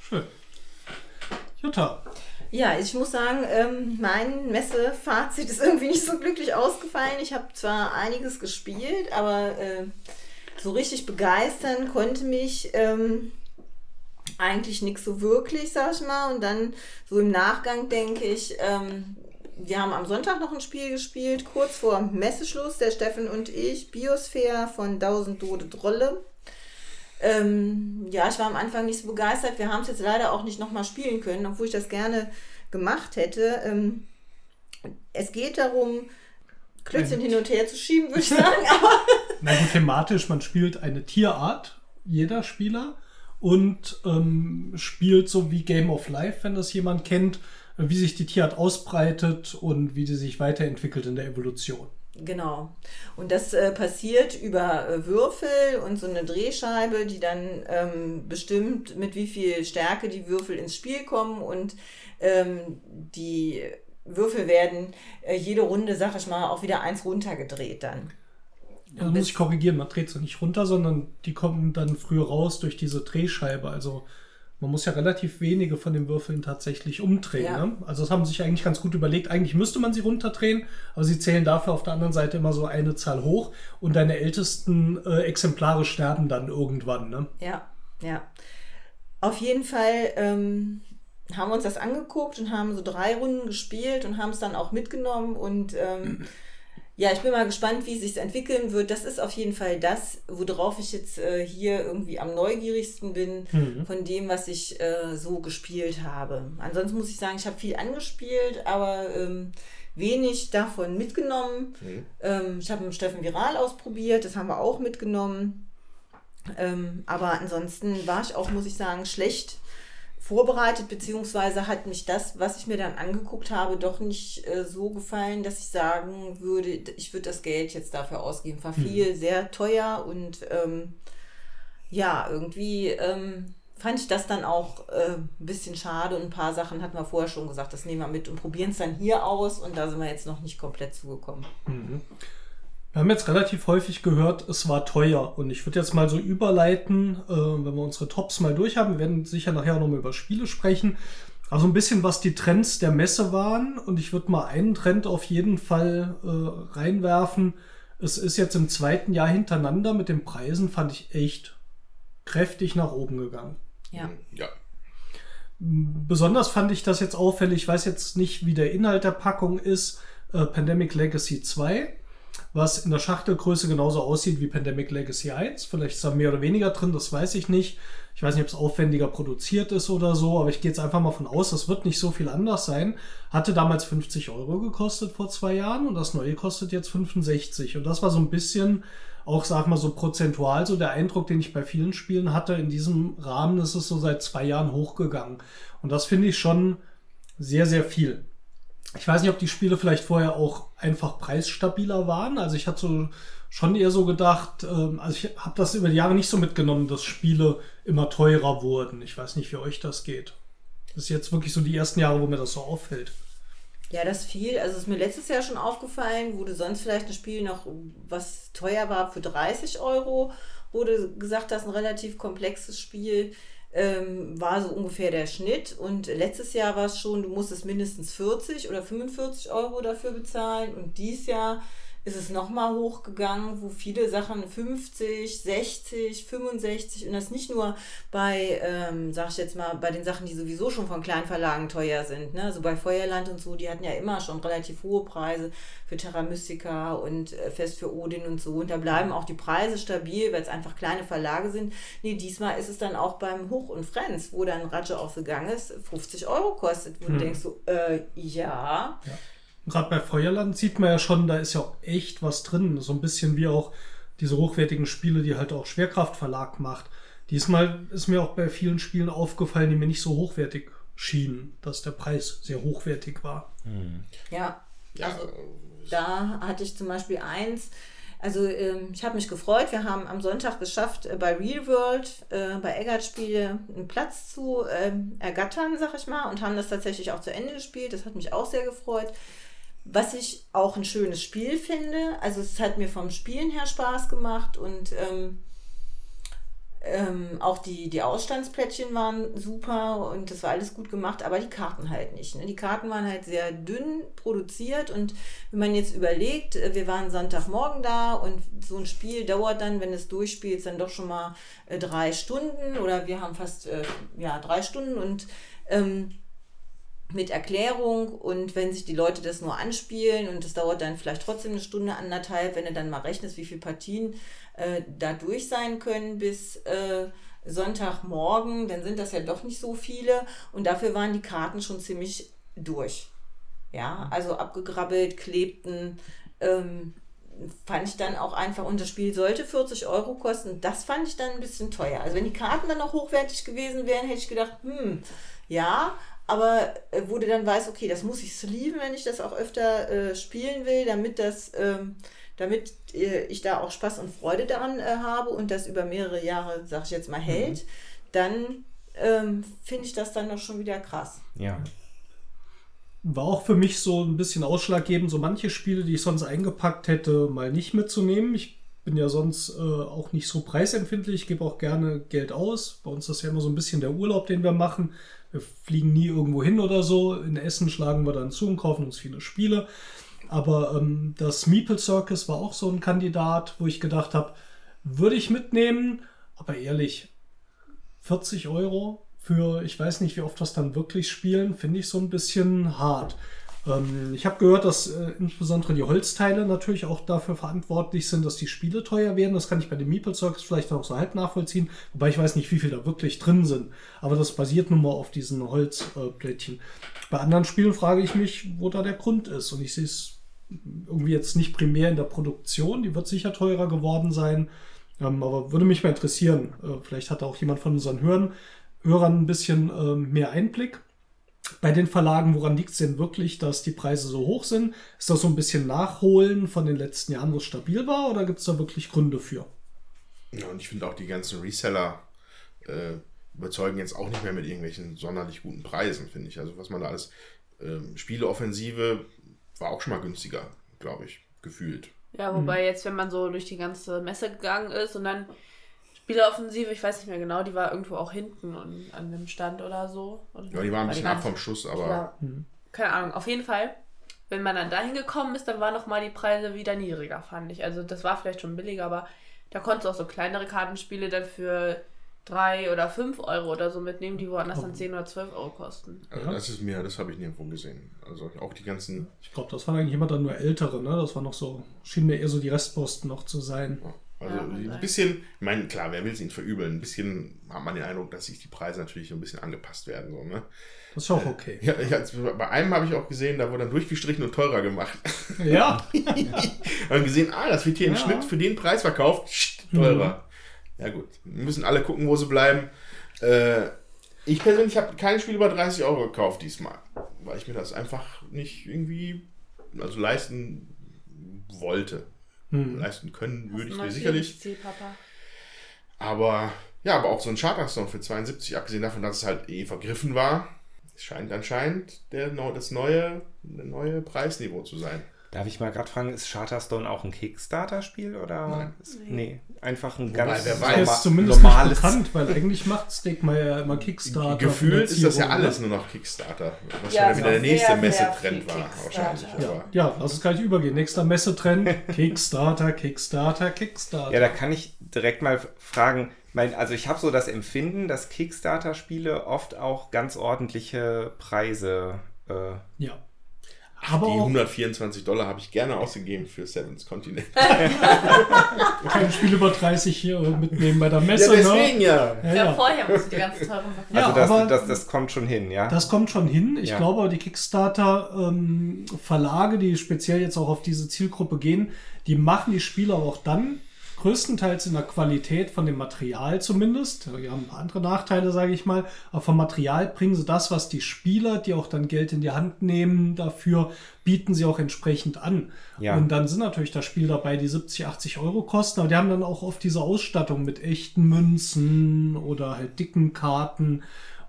Schön. Jutta. Ja, ich muss sagen, ähm, mein Messefazit ist irgendwie nicht so glücklich ausgefallen. Ich habe zwar einiges gespielt, aber äh, so richtig begeistern konnte mich ähm, eigentlich nichts so wirklich, sag ich mal. Und dann so im Nachgang denke ich, ähm, wir haben am Sonntag noch ein Spiel gespielt, kurz vor Messeschluss, der Steffen und ich, Biosphäre von 1000 Tode Drolle. Ähm, ja, ich war am Anfang nicht so begeistert. Wir haben es jetzt leider auch nicht nochmal spielen können, obwohl ich das gerne gemacht hätte. Ähm, es geht darum, Klötzchen hin und her zu schieben, würde ich sagen. Aber Na gut, thematisch, man spielt eine Tierart, jeder Spieler, und ähm, spielt so wie Game of Life, wenn das jemand kennt, wie sich die Tierart ausbreitet und wie sie sich weiterentwickelt in der Evolution. Genau. Und das äh, passiert über äh, Würfel und so eine Drehscheibe, die dann ähm, bestimmt, mit wie viel Stärke die Würfel ins Spiel kommen. Und ähm, die Würfel werden äh, jede Runde, sag ich mal, auch wieder eins runtergedreht dann. Ja, da muss ich korrigieren, man dreht sie nicht runter, sondern die kommen dann früher raus durch diese Drehscheibe. Also man muss ja relativ wenige von den Würfeln tatsächlich umdrehen. Ja. Ne? Also das haben sich eigentlich ganz gut überlegt. Eigentlich müsste man sie runterdrehen, aber sie zählen dafür auf der anderen Seite immer so eine Zahl hoch und deine ältesten äh, Exemplare sterben dann irgendwann. Ne? Ja, ja. Auf jeden Fall ähm, haben wir uns das angeguckt und haben so drei Runden gespielt und haben es dann auch mitgenommen. Und ähm, ja, ich bin mal gespannt, wie es sich entwickeln wird. Das ist auf jeden Fall das, worauf ich jetzt äh, hier irgendwie am neugierigsten bin von dem, was ich äh, so gespielt habe. Ansonsten muss ich sagen, ich habe viel angespielt, aber ähm, wenig davon mitgenommen. Ähm, ich habe mit Steffen Viral ausprobiert, das haben wir auch mitgenommen. Ähm, aber ansonsten war ich auch, muss ich sagen, schlecht vorbereitet, beziehungsweise hat mich das, was ich mir dann angeguckt habe, doch nicht äh, so gefallen, dass ich sagen würde, ich würde das Geld jetzt dafür ausgeben. War viel sehr teuer und ähm, ja, irgendwie ähm, fand ich das dann auch äh, ein bisschen schade und ein paar Sachen hatten wir vorher schon gesagt, das nehmen wir mit und probieren es dann hier aus und da sind wir jetzt noch nicht komplett zugekommen. Wir haben jetzt relativ häufig gehört, es war teuer. Und ich würde jetzt mal so überleiten, äh, wenn wir unsere Tops mal durch haben. Wir werden sicher nachher noch mal über Spiele sprechen. Also ein bisschen, was die Trends der Messe waren. Und ich würde mal einen Trend auf jeden Fall äh, reinwerfen. Es ist jetzt im zweiten Jahr hintereinander mit den Preisen, fand ich echt kräftig nach oben gegangen. Ja. Ja. Besonders fand ich das jetzt auffällig, ich weiß jetzt nicht, wie der Inhalt der Packung ist, äh, Pandemic Legacy 2, was in der Schachtelgröße genauso aussieht wie Pandemic Legacy 1. Vielleicht ist da mehr oder weniger drin, das weiß ich nicht. Ich weiß nicht, ob es aufwendiger produziert ist oder so, aber ich gehe jetzt einfach mal von aus, das wird nicht so viel anders sein. Hatte damals 50 Euro gekostet vor zwei Jahren und das neue kostet jetzt 65. Und das war so ein bisschen auch, sag mal, so prozentual so der Eindruck, den ich bei vielen Spielen hatte. In diesem Rahmen ist es so seit zwei Jahren hochgegangen. Und das finde ich schon sehr, sehr viel. Ich weiß nicht, ob die Spiele vielleicht vorher auch einfach preisstabiler waren. Also ich hatte so schon eher so gedacht, ähm, also ich habe das über die Jahre nicht so mitgenommen, dass Spiele immer teurer wurden. Ich weiß nicht, wie euch das geht. Das ist jetzt wirklich so die ersten Jahre, wo mir das so auffällt. Ja, das fiel. Also ist mir letztes Jahr schon aufgefallen, du sonst vielleicht ein Spiel noch, was teuer war, für 30 Euro, wurde gesagt, das ist ein relativ komplexes Spiel, ähm, war so ungefähr der Schnitt. Und letztes Jahr war es schon, du musstest mindestens 40 oder 45 Euro dafür bezahlen. Und dieses Jahr ist es nochmal hochgegangen, wo viele Sachen 50, 60, 65 und das nicht nur bei, ähm, sag ich jetzt mal, bei den Sachen, die sowieso schon von Kleinverlagen teuer sind. Ne? Also bei Feuerland und so, die hatten ja immer schon relativ hohe Preise für Terra Mystica und äh, Fest für Odin und so. Und da bleiben auch die Preise stabil, weil es einfach kleine Verlage sind. Nee, diesmal ist es dann auch beim Hoch und Friends, wo dann Raja of the Ganges 50 Euro kostet, wo hm. du denkst so, äh, ja. ja gerade bei Feuerland sieht man ja schon, da ist ja auch echt was drin. So ein bisschen wie auch diese hochwertigen Spiele, die halt auch Schwerkraftverlag macht. Diesmal ist mir auch bei vielen Spielen aufgefallen, die mir nicht so hochwertig schienen, dass der Preis sehr hochwertig war. Mhm. Ja, also da hatte ich zum Beispiel eins. Also ähm, ich habe mich gefreut. Wir haben am Sonntag geschafft, äh, bei Real World, äh, bei Eggert Spiele, einen Platz zu äh, ergattern, sag ich mal, und haben das tatsächlich auch zu Ende gespielt. Das hat mich auch sehr gefreut. Was ich auch ein schönes Spiel finde. Also es hat mir vom Spielen her Spaß gemacht und ähm, ähm, auch die, die Ausstandsplättchen waren super und das war alles gut gemacht, aber die Karten halt nicht. Ne? Die Karten waren halt sehr dünn produziert und wenn man jetzt überlegt, äh, wir waren Sonntagmorgen da und so ein Spiel dauert dann, wenn es durchspielt, dann doch schon mal äh, drei Stunden oder wir haben fast äh, ja, drei Stunden und ähm, mit Erklärung und wenn sich die Leute das nur anspielen und das dauert dann vielleicht trotzdem eine Stunde, anderthalb, wenn du dann mal rechnest, wie viele Partien äh, da durch sein können bis äh, Sonntagmorgen, dann sind das ja doch nicht so viele und dafür waren die Karten schon ziemlich durch. Ja, also abgegrabbelt, klebten, ähm, fand ich dann auch einfach, und das Spiel sollte 40 Euro kosten, das fand ich dann ein bisschen teuer. Also wenn die Karten dann noch hochwertig gewesen wären, hätte ich gedacht, hm, ja, aber äh, wo du dann weißt, okay, das muss ich sleeven, wenn ich das auch öfter äh, spielen will, damit das, ähm, damit äh, ich da auch Spaß und Freude daran äh, habe und das über mehrere Jahre, sag ich jetzt mal, hält, mhm. dann ähm, finde ich das dann doch schon wieder krass. Ja. War auch für mich so ein bisschen ausschlaggebend, so manche Spiele, die ich sonst eingepackt hätte, mal nicht mitzunehmen. Ich bin ja sonst äh, auch nicht so preisempfindlich, ich gebe auch gerne Geld aus. Bei uns ist das ja immer so ein bisschen der Urlaub, den wir machen. Wir fliegen nie irgendwo hin oder so. In Essen schlagen wir dann zu und kaufen uns viele Spiele. Aber ähm, das Meeple Circus war auch so ein Kandidat, wo ich gedacht habe, würde ich mitnehmen. Aber ehrlich, 40 Euro für, ich weiß nicht, wie oft das dann wirklich spielen, finde ich so ein bisschen hart. Ähm, ich habe gehört, dass äh, insbesondere die Holzteile natürlich auch dafür verantwortlich sind, dass die Spiele teuer werden. Das kann ich bei dem Meeple Circus vielleicht auch so halb nachvollziehen, wobei ich weiß nicht, wie viel da wirklich drin sind. Aber das basiert nun mal auf diesen Holzplättchen. Äh, bei anderen Spielen frage ich mich, wo da der Grund ist. Und ich sehe es irgendwie jetzt nicht primär in der Produktion. Die wird sicher teurer geworden sein. Ähm, aber würde mich mal interessieren. Äh, vielleicht hat auch jemand von unseren Hörern, Hörern ein bisschen äh, mehr Einblick bei den Verlagen, woran liegt es denn wirklich, dass die Preise so hoch sind? Ist das so ein bisschen Nachholen von den letzten Jahren, wo es stabil war, oder gibt es da wirklich Gründe für? Ja, und ich finde auch die ganzen Reseller äh, überzeugen jetzt auch nicht mehr mit irgendwelchen sonderlich guten Preisen, finde ich. Also was man da alles, ähm, Spieleoffensive war auch schon mal günstiger, glaube ich, gefühlt. Ja, wobei mhm. jetzt, wenn man so durch die ganze Messe gegangen ist und dann Spieleroffensive, ich weiß nicht mehr genau, die war irgendwo auch hinten und an dem Stand oder so. Oder ja, die war ein bisschen ab vom Schuss, aber. Ja, hm. Keine Ahnung, auf jeden Fall. Wenn man dann dahin gekommen ist, dann waren nochmal die Preise wieder niedriger, fand ich. Also das war vielleicht schon billiger, aber da konntest du auch so kleinere Kartenspiele dann für 3 oder 5 Euro oder so mitnehmen, die woanders dann 10 oder 12 Euro kosten. Also das ist mir, das habe ich nirgendwo gesehen. Also auch die ganzen. Ich glaube, das waren eigentlich immer dann nur ältere, ne? Das war noch so, schien mir eher so die Restposten noch zu sein. Ja. Also ja, ein bisschen, ich meine, klar, wer will es ihnen verübeln? Ein bisschen hat man den Eindruck, dass sich die Preise natürlich so ein bisschen angepasst werden. So, ne? Das ist auch okay. Ja, ich, bei einem habe ich auch gesehen, da wurde dann durchgestrichen und teurer gemacht. Ja. haben gesehen, ah, das wird hier im ja. Schnitt für den Preis verkauft, teurer. Mhm. Ja gut, wir müssen alle gucken, wo sie bleiben. Äh, Ich persönlich habe kein Spiel über 30 Euro gekauft diesmal, weil ich mir das einfach nicht irgendwie also leisten wollte. Hm. Leisten können würde ich mir Neues sicherlich. Ziel, Papa. Aber ja, aber auch so ein Charterstone für 72, abgesehen davon, dass es halt eh vergriffen war, scheint anscheinend der, das neue, der neue Preisniveau zu sein. Darf ich mal gerade fragen, ist Charterstone auch ein Kickstarter-Spiel oder? Nein. Nee, einfach ein Wobei, ganz wer weiß, ist zumindest normales. nicht bekannt, weil eigentlich macht ja immer Kickstarter. Gefühlt ist das ja Finanzierung, alles ne? nur noch Kickstarter. Was Ja, ja, wieder der nächste Messetrend war, wahrscheinlich. Ja, ja, lass es gleich übergehen. Nächster Messetrend: Kickstarter, Kickstarter, Kickstarter. Ja, da kann ich direkt mal fragen. Mein, also ich habe so das Empfinden, dass Kickstarter-Spiele oft auch ganz ordentliche Preise. Äh, ja. Aber die auch 124 Dollar habe ich gerne ausgegeben für Seven's Continent. kein Spiel über 30 hier mitnehmen bei der Messe. ja. ne? ja. Ja, Ja, ja. vorher musst du die ganzen teuren Sachen. Ja, also das, aber- das, das kommt schon hin, ja. Das kommt schon hin. Ich Ja. glaube, die Kickstarter-Verlage, die speziell jetzt auch auf diese Zielgruppe gehen, die machen die Spiele aber auch dann größtenteils in der Qualität von dem Material zumindest. Die haben ein paar andere Nachteile, sage ich mal. Aber vom Material bringen sie das, was die Spieler, die auch dann Geld in die Hand nehmen, dafür bieten sie auch entsprechend an. Ja. Und dann sind natürlich da Spiele dabei, die 70, 80 Euro kosten, aber die haben dann auch oft diese Ausstattung mit echten Münzen oder halt dicken Karten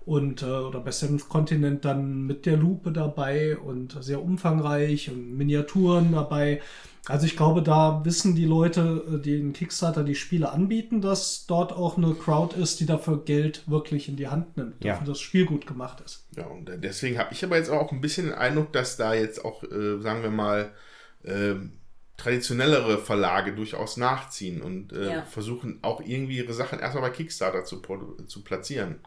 und äh, oder bei Seventh Continent dann mit der Lupe dabei und sehr umfangreich und Miniaturen dabei. Also ich glaube, da wissen die Leute, äh, die in Kickstarter die Spiele anbieten, dass dort auch eine Crowd ist, die dafür Geld wirklich in die Hand nimmt, Ja. dafür das Spiel gut gemacht ist. Ja, und äh, deswegen habe ich aber jetzt auch ein bisschen den Eindruck, dass da jetzt auch, äh, sagen wir mal, ähm, traditionellere Verlage durchaus nachziehen und äh, Ja. versuchen auch irgendwie ihre Sachen erstmal bei Kickstarter zu, zu platzieren.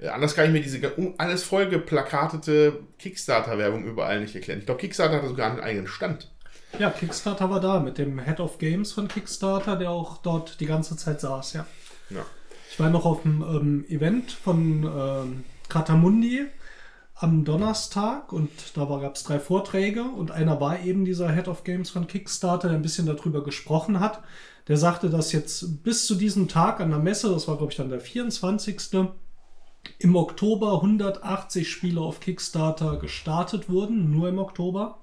Äh, anders kann ich mir diese alles vollgeplakatete Kickstarter-Werbung überall nicht erklären. Ich glaube, Kickstarter hat sogar einen eigenen Stand. Ja, Kickstarter war da mit dem Head of Games von Kickstarter, der auch dort die ganze Zeit saß, ja. Ja. Ich war noch auf dem ähm, Event von ähm, Katamundi am Donnerstag und da gab es drei Vorträge und einer war eben dieser Head of Games von Kickstarter, der ein bisschen darüber gesprochen hat. Der sagte, dass jetzt bis zu diesem Tag an der Messe, das war glaube ich dann der 24. im Oktober 180 Spiele auf Kickstarter gestartet wurden, nur im Oktober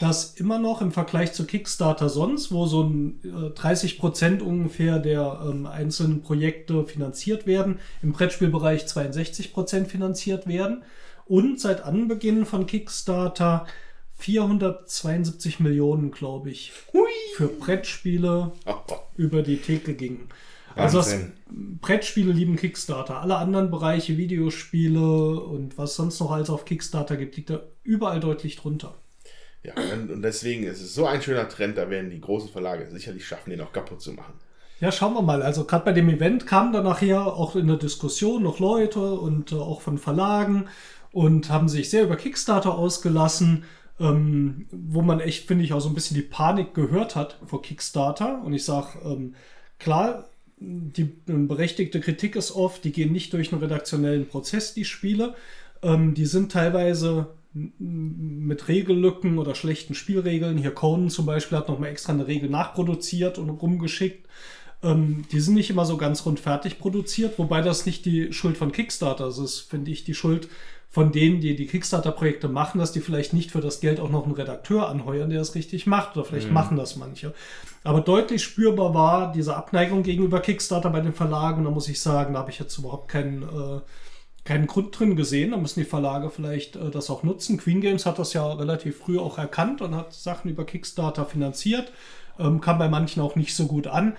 dass immer noch im Vergleich zu Kickstarter sonst, wo so ein äh, 30 Prozent ungefähr der ähm, einzelnen Projekte finanziert werden, im Brettspielbereich 62 Prozent finanziert werden und seit Anbeginn von Kickstarter 472 Millionen, glaube ich, für Brettspiele über die Theke gingen. Also das. Brettspiele lieben Kickstarter. Alle anderen Bereiche, Videospiele und was sonst noch alles auf Kickstarter gibt, liegt da überall deutlich drunter. Ja, und, deswegen ist es so ein schöner Trend, da werden die großen Verlage sicherlich schaffen, den auch kaputt zu machen. Ja, schauen wir mal. Also gerade bei dem Event kamen dann nachher auch in der Diskussion noch Leute und äh, auch von Verlagen und haben sich sehr über Kickstarter ausgelassen, ähm, wo man echt, finde ich, auch so ein bisschen die Panik gehört hat vor Kickstarter. Und ich sage, ähm, klar, die ähm, berechtigte Kritik ist oft, die gehen nicht durch einen redaktionellen Prozess, die Spiele. Ähm, die sind teilweise mit Regellücken oder schlechten Spielregeln. Hier Conan zum Beispiel hat nochmal extra eine Regel nachproduziert und rumgeschickt. Ähm, die sind nicht immer so ganz rund fertig produziert, wobei das nicht die Schuld von Kickstarter ist. Das ist, finde ich, die Schuld von denen, die die Kickstarter-Projekte machen, dass die vielleicht nicht für das Geld auch noch einen Redakteur anheuern, der das richtig macht. Oder vielleicht machen das manche. Aber deutlich spürbar war diese Abneigung gegenüber Kickstarter bei den Verlagen. Da muss ich sagen, da habe ich jetzt überhaupt keinen, äh, keinen Grund drin gesehen. Da müssen die Verlage vielleicht äh, das auch nutzen. Queen Games hat das ja relativ früh auch erkannt und hat Sachen über Kickstarter finanziert. Ähm, kam bei manchen auch nicht so gut an.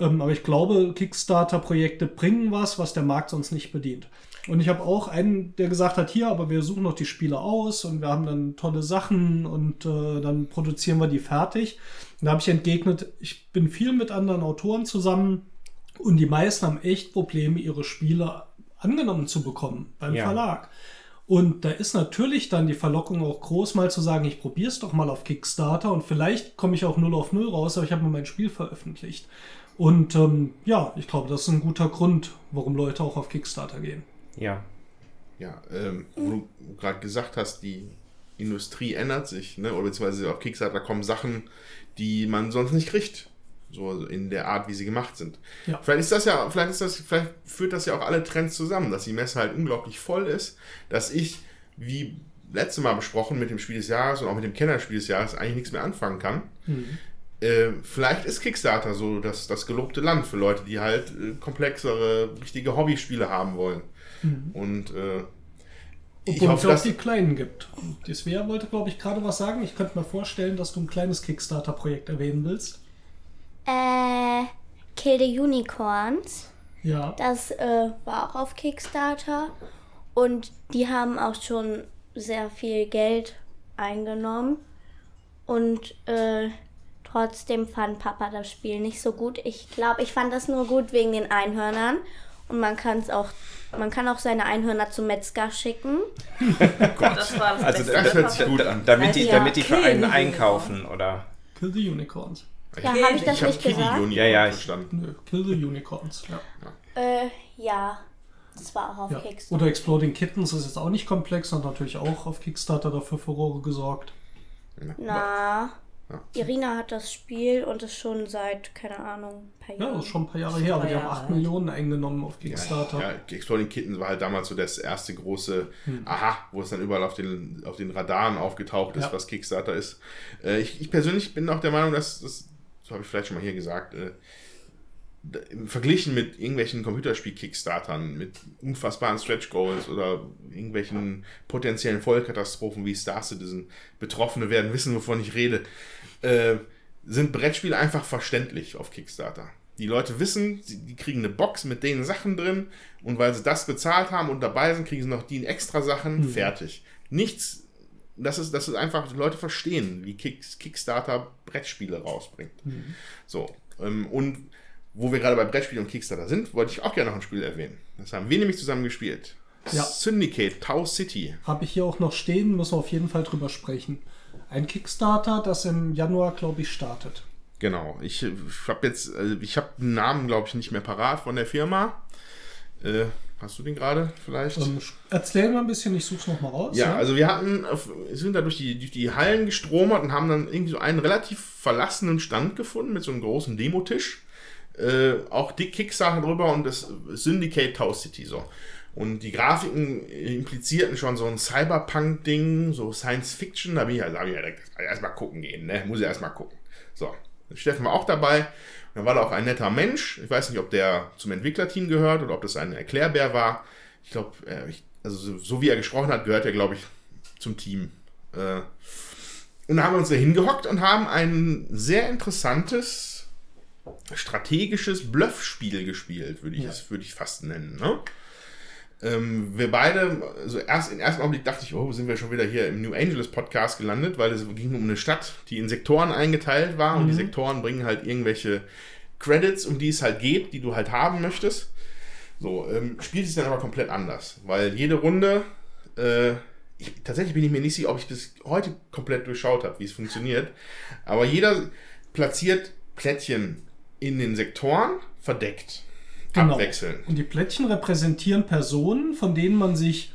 Ähm, aber ich glaube, Kickstarter-Projekte bringen was, was der Markt sonst nicht bedient. Und ich habe auch einen, der gesagt hat, hier, aber wir suchen noch die Spiele aus und wir haben dann tolle Sachen und äh, dann produzieren wir die fertig. Und da habe ich entgegnet, ich bin viel mit anderen Autoren zusammen und die meisten haben echt Probleme, ihre Spiele angenommen zu bekommen beim Ja. Verlag. Und da ist natürlich dann die Verlockung auch groß, mal zu sagen, ich probiere es doch mal auf Kickstarter und vielleicht komme ich auch 0 auf 0 raus, aber ich habe mal mein Spiel veröffentlicht. Und ähm, ja, ich glaube, das ist ein guter Grund, warum Leute auch auf Kickstarter gehen. Ja. Ja, ähm, wo du gerade gesagt hast, die Industrie ändert sich, ne? oder beziehungsweise auf Kickstarter kommen Sachen, die man sonst nicht kriegt. So in der Art, wie sie gemacht sind. Ja. Vielleicht ist das ja, vielleicht ist das, vielleicht führt das ja auch alle Trends zusammen, dass die Messe halt unglaublich voll ist, dass ich, wie letzte Mal besprochen, mit dem Spiel des Jahres und auch mit dem Kennerspiel des Jahres eigentlich nichts mehr anfangen kann. Äh, vielleicht ist Kickstarter so das, das gelobte Land für Leute, die halt äh, komplexere, richtige Hobbyspiele haben wollen. Und äh, ich Obwohl es hoffe, auch dass die Kleinen gibt. Die Svea wollte, glaube ich, gerade was sagen. Ich könnte mir vorstellen, dass du ein kleines Kickstarter-Projekt erwähnen willst. Äh, Kill the Unicorns. Ja. Das äh, war auch auf Kickstarter. Und die haben auch schon sehr viel Geld eingenommen. Und äh, trotzdem fand Papa das Spiel nicht so gut. Ich glaube, ich fand das nur gut wegen den Einhörnern. Und man kann es auch, man kann auch seine Einhörner zum Metzger schicken. Das war das Also Beste. das hört sich gut an. Damit die, Ja, damit die für einen einkaufen, oder? Kill the Unicorns. Ja, habe ich das Ich nicht Kitty gesagt? Ja, ja, ich- verstanden. Nö, Kill the Unicorns. Ja. Äh, ja. Das war auch auf Ja. Kickstarter. Oder Exploding Kittens ist jetzt auch nicht komplex und natürlich auch auf Kickstarter dafür Furore gesorgt. Na, Irina hat das Spiel und ist schon seit, keine Ahnung, ein paar Ja, Jahren. das ist schon ein paar Jahre her, aber die haben 8 Millionen eingenommen auf Kickstarter. Ja, Exploding Kittens war halt damals so das erste große Aha, wo es dann überall auf den, auf den Radaren aufgetaucht ist, Ja. was Kickstarter ist. Äh, ich, ich persönlich bin auch der Meinung, dass das, das habe ich vielleicht schon mal hier gesagt, äh, verglichen mit irgendwelchen Computerspiel-Kickstartern, mit unfassbaren Stretch Goals oder irgendwelchen potenziellen Vollkatastrophen wie Star Citizen, Betroffene werden wissen, wovon ich rede, äh, sind Brettspiele einfach verständlich auf Kickstarter. Die Leute wissen, sie, die kriegen eine Box mit den Sachen drin und weil sie das bezahlt haben und dabei sind, kriegen sie noch die extra Sachen fertig. Nichts, das ist, das ist einfach, die Leute verstehen, wie Kick, Kickstarter Brettspiele rausbringt. So, ähm, und wo wir gerade bei Brettspielen und Kickstarter sind, wollte ich auch gerne noch ein Spiel erwähnen. Das haben wir nämlich zusammen gespielt. Ja. Syndicate, Tau City. Habe ich hier auch noch stehen, müssen wir auf jeden Fall drüber sprechen. Ein Kickstarter, das im Januar, glaube ich, startet. Genau. Ich, ich habe jetzt, also ich habe den Namen, glaube ich, nicht mehr parat von der Firma. Äh, hast du den gerade vielleicht? Ähm, erzähl mal ein bisschen, ich suche es nochmal raus. Ja, also wir hatten, sind da durch die, durch die Hallen gestromert und haben dann irgendwie so einen relativ verlassenen Stand gefunden mit so einem großen Demotisch. Äh, auch die Kickstarter drüber und das Syndicate Tau City so. Und die Grafiken implizierten schon so ein Cyberpunk-Ding, so Science Fiction. Da bin ich ja, ich ja direkt erstmal gucken gehen, ne? Muss ich erstmal gucken. So, Steffen war auch dabei. Dann war da auch ein netter Mensch. Ich weiß nicht, ob der zum Entwicklerteam gehört oder ob das ein Erklärbär war. Ich glaube, äh, also so, so wie er gesprochen hat, gehört er, glaube ich, zum Team. Äh, und da haben wir uns da hingehockt und haben ein sehr interessantes strategisches Bluffspiel gespielt, würde ich Ja. es würde ich fast nennen. Ne? Ähm, wir beide, also erst im ersten Augenblick dachte ich, oh, sind wir schon wieder hier im New Angeles Podcast gelandet, weil es ging um eine Stadt, die in Sektoren eingeteilt war und die Sektoren bringen halt irgendwelche Credits, um die es halt geht, die du halt haben möchtest. So, ähm, spielt es dann aber komplett anders, weil jede Runde, äh, ich, tatsächlich bin ich mir nicht sicher, ob ich bis heute komplett durchschaut habe, wie es funktioniert, aber jeder platziert Plättchen in den Sektoren verdeckt, Genau. abwechselnd. Und die Plättchen repräsentieren Personen, von denen man sich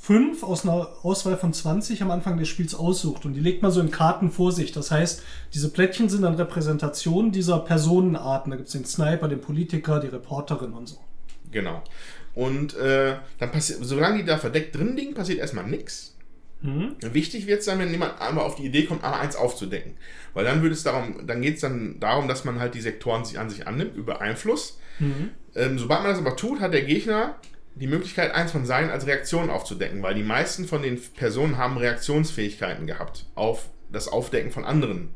fünf aus einer Auswahl von 20 am Anfang des Spiels aussucht. Und die legt man so in Karten vor sich. Das heißt, diese Plättchen sind dann Repräsentationen dieser Personenarten. Da gibt es den Sniper, den Politiker, die Reporterin und so. Genau. Und äh, dann passiert, solange die da verdeckt drin liegen, passiert erstmal nichts. Wichtig wird es dann, wenn jemand einmal auf die Idee kommt, einmal eins aufzudecken. Weil dann würde es darum, dann geht es dann darum, dass man halt die Sektoren sich an sich annimmt, über Einfluss. Ähm, sobald man das aber tut, hat der Gegner die Möglichkeit, eins von seinen als Reaktion aufzudecken, weil die meisten von den Personen haben Reaktionsfähigkeiten gehabt auf das Aufdecken von anderen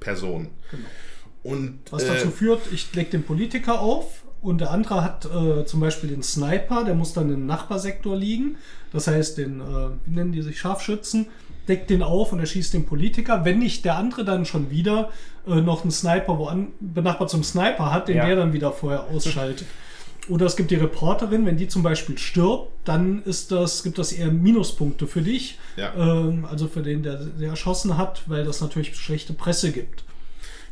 Personen. Und Was äh, dazu führt, ich lege den Politiker auf und der andere hat äh, zum Beispiel den Sniper, der muss dann im Nachbarsektor liegen. Das heißt, den, äh, wie nennen die sich, Scharfschützen, deckt den auf und er schießt den Politiker. Wenn nicht der andere dann schon wieder äh, noch einen Sniper, wo an, benachbart zum Sniper hat, den Ja. der dann wieder vorher ausschaltet. Oder es gibt die Reporterin, wenn die zum Beispiel stirbt, dann ist das, gibt das eher Minuspunkte für dich. Ja. Ähm, also für den, der, der erschossen hat, weil das natürlich schlechte Presse gibt.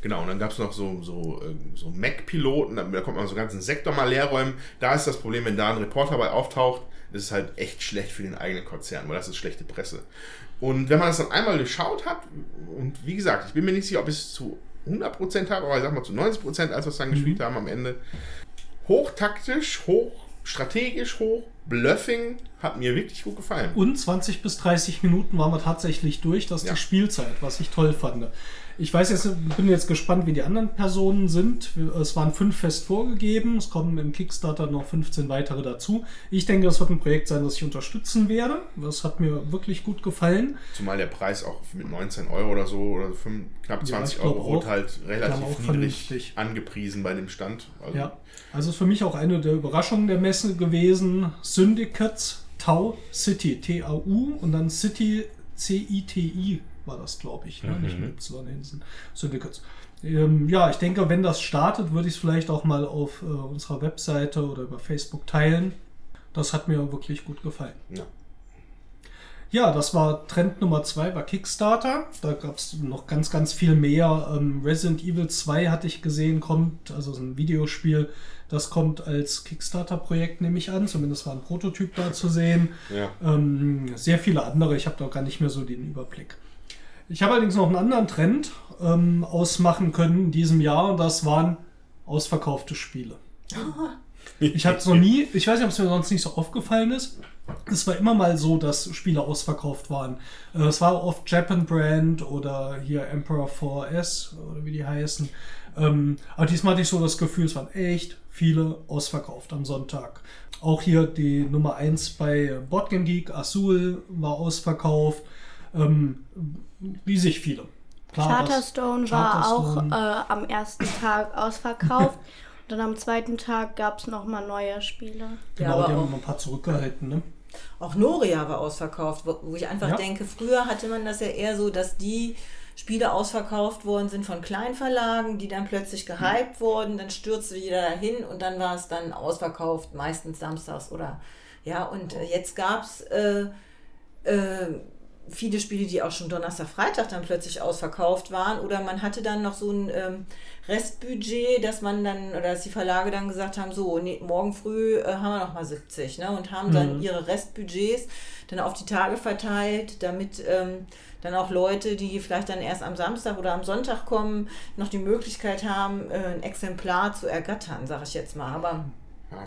Genau, und dann gab es noch so, so, ähm, so Mac-Piloten, da kommt man so einen ganzen Sektor mal leer räumen. Da ist das Problem, wenn da ein Reporter bei auftaucht, ist es halt echt schlecht für den eigenen Konzern, weil das ist schlechte Presse. Und wenn man das dann einmal durchschaut hat, und wie gesagt, ich bin mir nicht sicher, ob ich es zu 100% habe, aber ich sag mal zu 90%, als wir es dann gespielt haben am Ende. Hochtaktisch, hoch strategisch hoch, Bluffing hat mir wirklich gut gefallen. Und 20 bis 30 Minuten waren wir tatsächlich durch, das ist Ja. die Spielzeit, was ich toll fand. Ich weiß jetzt, bin jetzt gespannt, wie die anderen Personen sind. Es waren fünf fest vorgegeben, es kommen im Kickstarter noch 15 weitere dazu. Ich denke, das wird ein Projekt sein, das ich unterstützen werde. Das hat mir wirklich gut gefallen. Zumal der Preis auch mit 19 Euro oder so oder 5, knapp Ja, 20 ich glaub Euro auch. halt Ja, relativ niedrig vernünftig. angepriesen bei dem Stand. Also, Ja, also ist für mich auch eine der Überraschungen der Messe gewesen. Syndicates Tau City, T-A-U und dann City C-I-T-I war das, glaube ich, ne? nicht mit Y hinten. Syndicates. Ähm, ja, ich denke, wenn das startet, würde ich es vielleicht auch mal auf äh, unserer Webseite oder über Facebook teilen. Das hat mir wirklich gut gefallen. Ja. Ja, das war Trend Nummer 2 bei Kickstarter. Da gab es noch ganz, ganz viel mehr. Ähm, Resident Evil 2 hatte ich gesehen, kommt, also so ein Videospiel, das kommt als Kickstarter-Projekt, nehme ich an. Zumindest war ein Prototyp da zu sehen. Ja. Ähm, sehr viele andere, ich habe da gar nicht mehr so den Überblick. Ich habe allerdings noch einen anderen Trend ähm, ausmachen können in diesem Jahr und das waren ausverkaufte Spiele. Ich habe es noch nie, ich weiß nicht, ob es mir sonst nicht so aufgefallen ist. Es war immer mal so, dass Spiele ausverkauft waren. Äh, Es war oft Japan Brand oder hier Emperor 4S oder wie die heißen. Ähm, aber diesmal hatte ich so das Gefühl, es waren echt viele ausverkauft am Sonntag. Auch hier die Nummer 1 bei Boardgame Geek, Azul war ausverkauft. Ähm, riesig viele. Klar, das- Charterstone war auch Charterstone. äh, am ersten Tag ausverkauft. Und dann am zweiten Tag gab es nochmal neue Spiele. Genau, aber die haben ein paar zurückgehalten. Ne? Auch Noria war ausverkauft, wo, wo ich einfach Ja. denke, früher hatte man das ja eher so, dass die Spiele ausverkauft worden sind von Kleinverlagen, die dann plötzlich gehypt wurden, dann stürzte jeder dahin und dann war es dann ausverkauft, meistens samstags oder ja, und äh, jetzt gab es äh, äh, viele Spiele, die auch schon Donnerstag, Freitag dann plötzlich ausverkauft waren. Oder man hatte dann noch so ein ähm, Restbudget, dass man dann oder dass die Verlage dann gesagt haben, so nee, morgen früh äh, haben wir noch mal 70 ne, und haben dann ihre Restbudgets dann auf die Tage verteilt, damit ähm, dann auch Leute, die vielleicht dann erst am Samstag oder am Sonntag kommen, noch die Möglichkeit haben, äh, ein Exemplar zu ergattern, sage ich jetzt mal. Aber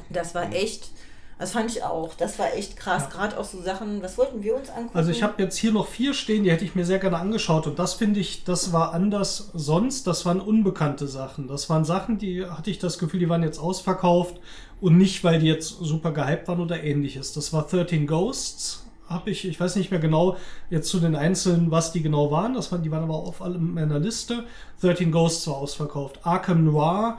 das war echt, das fand ich auch, das war echt krass. Gerade auch so Sachen, was wollten wir uns angucken? Also ich habe jetzt hier noch vier stehen, die hätte ich mir sehr gerne angeschaut und das finde ich, das war anders sonst, das waren unbekannte Sachen. Das waren Sachen, die hatte ich das Gefühl, die waren jetzt ausverkauft und nicht, weil die jetzt super gehypt waren oder ähnliches. Das war 13 Ghosts, habe ich, ich weiß nicht mehr genau jetzt zu den Einzelnen, was die genau waren, das waren, die waren aber auf allem meiner Liste. 13 Ghosts war ausverkauft. Arkham Noir,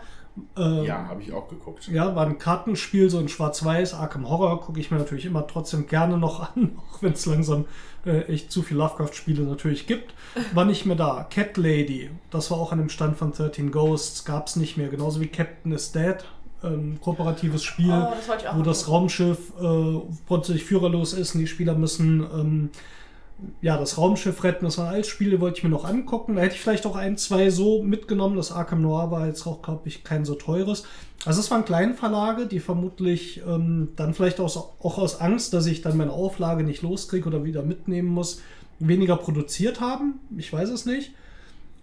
äh, Ja, habe ich auch geguckt. ja, war ein Kartenspiel, so in Schwarz-Weiß, Arkham Horror, gucke ich mir natürlich immer trotzdem gerne noch an, auch wenn es langsam äh, echt zu viel Lovecraft-Spiele natürlich gibt. War nicht mehr da. Cat Lady, das war auch an dem Stand von 13 Ghosts, gab es nicht mehr. Genauso wie Captain is Dead, ein kooperatives Spiel, Oh, das wo das. Raumschiff äh, plötzlich führerlos ist und die Spieler müssen ähm, ja, das Raumschiff retten, das waren alles Spiele, wollte ich mir noch angucken. Da hätte ich vielleicht auch ein, zwei so mitgenommen. Das Arkham Noir war jetzt auch, glaube ich, kein so teures. Also es waren Kleinverlage, die vermutlich ähm, dann vielleicht auch, auch aus Angst, dass ich dann meine Auflage nicht loskriege oder wieder mitnehmen muss, weniger produziert haben. Ich weiß es nicht.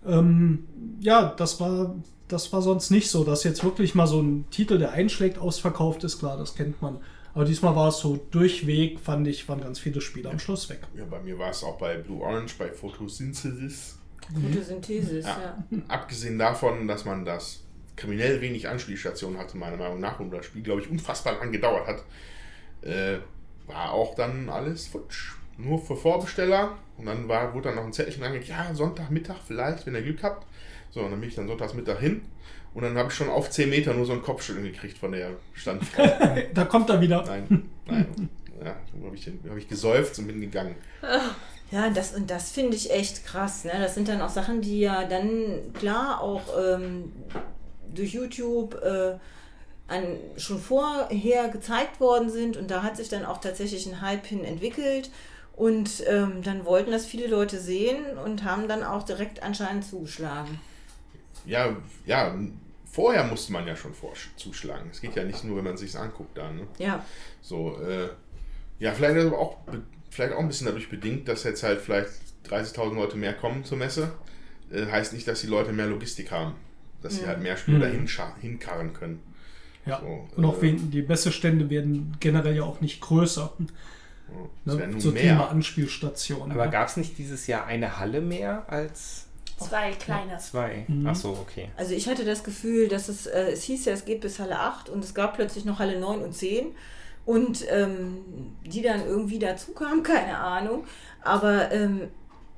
Ähm, ja, das war, das war sonst nicht so, dass jetzt wirklich mal so ein Titel, der einschlägt, ausverkauft ist. Klar, das kennt man. Aber diesmal war es so durchweg, fand ich, waren ganz viele Spiele am Schluss weg. Ja, bei mir war es auch bei Blue Orange, bei Photosynthesis. Photosynthesis, Ja. ja. Abgesehen davon, dass man das kriminell wenig Anspielstationen hatte, meiner Meinung nach, und das Spiel, glaube ich, unfassbar lang gedauert hat, äh, war auch dann alles futsch. Nur für Vorbesteller. Und dann war, wurde dann noch ein Zettelchen angeklickt, ja, Sonntagmittag vielleicht, wenn ihr Glück habt. So, und dann bin ich dann sonntagsmittag hin. Und dann habe ich schon auf 10 Meter nur so ein Kopfschütteln gekriegt von der Standfrau. Da kommt er wieder. nein, nein. Ja, habe ich, hab ich gesäuft und bin gegangen. Ja, das, und das finde ich echt krass. Ne? Das sind dann auch Sachen, die ja dann klar auch ähm, durch YouTube äh, an, schon vorher gezeigt worden sind und da hat sich dann auch tatsächlich ein Hype hin entwickelt. Und ähm, dann wollten das viele Leute sehen und haben dann auch direkt anscheinend zugeschlagen. Ja, ja, vorher musste man ja schon vor zuschlagen. Es geht ja nicht nur, wenn man sich anguckt da. Ne? Ja, So, äh, ja, vielleicht aber auch, vielleicht auch ein bisschen dadurch bedingt, dass jetzt halt vielleicht 30.000 Leute mehr kommen zur Messe. äh, heißt nicht, dass die Leute mehr Logistik haben. Dass sie halt mehr Spiele Mhm. hinkarren können. Ja. So, Und auch äh, die Messestände werden generell ja auch nicht größer. Das Ne? nun So mehr. Thema Anspielstationen. Aber ne? gab es nicht dieses Jahr eine Halle mehr als Zwei kleine. zwei? Mhm. Ach so, okay. Also ich hatte das Gefühl, dass es, äh, es hieß ja, es geht bis Halle 8 und es gab plötzlich noch Halle 9 und 10 und ähm, die dann irgendwie dazu kamen, keine Ahnung. Aber ähm,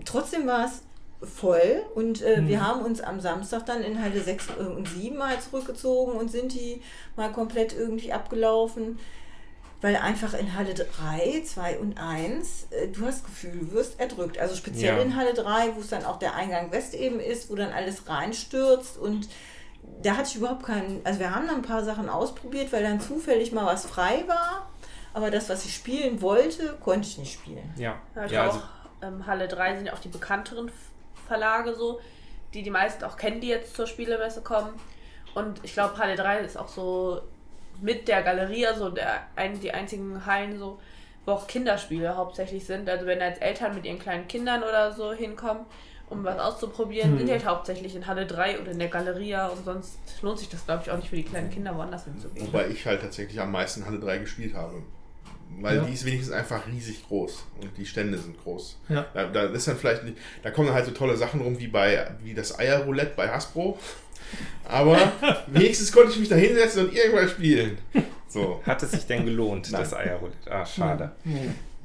trotzdem war es voll und äh, wir haben uns am Samstag dann in Halle 6 und 7 mal zurückgezogen und sind die mal komplett irgendwie abgelaufen. Weil einfach in Halle 3, 2 und 1, äh, du hast das Gefühl, du wirst erdrückt. Also speziell Ja. in Halle 3, wo es dann auch der Eingang West eben ist, wo dann alles reinstürzt und da hatte ich überhaupt keinen, also wir haben dann ein paar Sachen ausprobiert, weil dann zufällig mal was frei war, aber das, was ich spielen wollte, konnte ich nicht spielen. Ja. Ja, ich ja glaube also, auch, ähm, Halle 3 sind ja auch die bekannteren Verlage so, die die meisten auch kennen, die jetzt zur Spielemesse kommen. Und ich glaube, Halle 3 ist auch so mit der Galerie, also der, ein, die einzigen Hallen so, wo auch Kinderspiele hauptsächlich sind. Also wenn da jetzt Eltern mit ihren kleinen Kindern oder so hinkommen, um was auszuprobieren, sind die halt hauptsächlich in Halle 3 oder in der Galeria und sonst lohnt sich das, glaube ich, auch nicht für die kleinen Kinder woanders hinzugehen. Wobei ich halt tatsächlich am meisten Halle 3 gespielt habe. Weil Ja. die ist wenigstens einfach riesig groß und die Stände sind groß. Ja. Da, da ist dann vielleicht nicht, da kommen halt so tolle Sachen rum wie bei wie das Eierroulette bei Hasbro. Aber wenigstens konnte ich mich da hinsetzen und irgendwas spielen. So. hat es sich denn gelohnt, Nein. das Eierroulette? Ah, schade.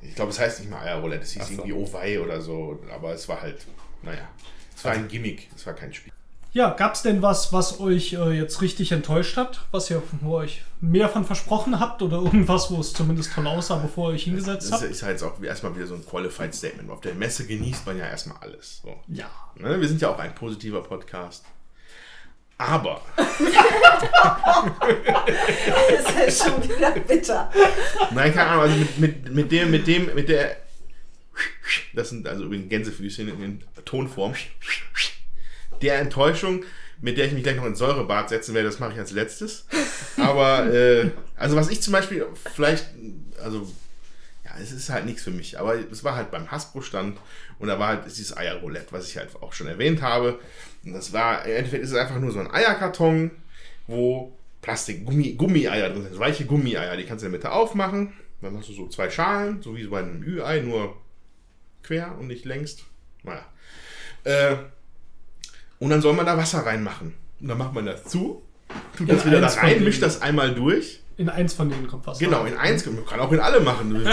Ich glaube, es heißt nicht mal Eierroulette, es hieß so. irgendwie Owei oder so. Aber es war halt, naja, es war ein Gimmick, es war kein Spiel. Ja, gab's denn was, was euch äh, jetzt richtig enttäuscht hat? Was ihr wo euch mehr von versprochen habt oder irgendwas, wo es zumindest toll aussah, bevor ihr euch hingesetzt Das habt? ist halt jetzt auch erstmal wieder so ein Qualified Statement. Auf der Messe genießt man ja erstmal alles. So. Ja. Ne? Wir sind ja auch ein positiver Podcast. Aber Das ist schon wieder bitter. Nein, keine Ahnung, also mit, mit, mit dem, mit dem, mit der. Das sind also übrigens Gänsefüßchen in Tonform. Der Enttäuschung, mit der ich mich gleich noch ins Säurebad setzen werde, das mache ich als letztes. Aber, äh, also was ich zum Beispiel vielleicht, also, ja, es ist halt nichts für mich, aber es war halt beim Hasbro-Stand und da war halt dieses Eierroulette, was ich halt auch schon erwähnt habe. Und das war, im Endeffekt ist es einfach nur so ein Eierkarton, wo Plastik, Gummi, Gummi-Eier drin sind, weiche Gummi-Eier, die kannst du in der Mitte aufmachen. Dann hast du so zwei Schalen, so wie so bei einem Ü-Ei, nur quer und nicht längst. Naja. Äh, und dann soll man da Wasser reinmachen. Und dann macht man das zu, tut das In wieder da rein, mischt das einmal durch. In eins von denen kommt was. Genau, in eins, man kann auch in alle machen.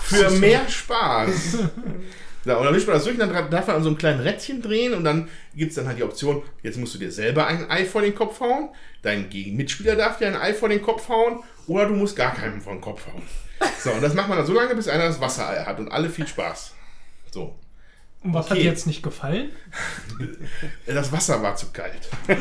Für mehr Spaß. Ja, und dann mischt man das durch, und dann darf man an so einem kleinen Rädchen drehen und dann gibt es dann halt die Option, jetzt musst du dir selber ein Ei vor den Kopf hauen, dein Gegen- Mitspieler darf dir ein Ei vor den Kopf hauen oder du musst gar keinem vor den Kopf hauen. So, und das macht man dann so lange, bis einer das Wasserei hat und alle viel Spaß. So. Und was hat Okay. dir jetzt nicht gefallen? Das Wasser war zu kalt.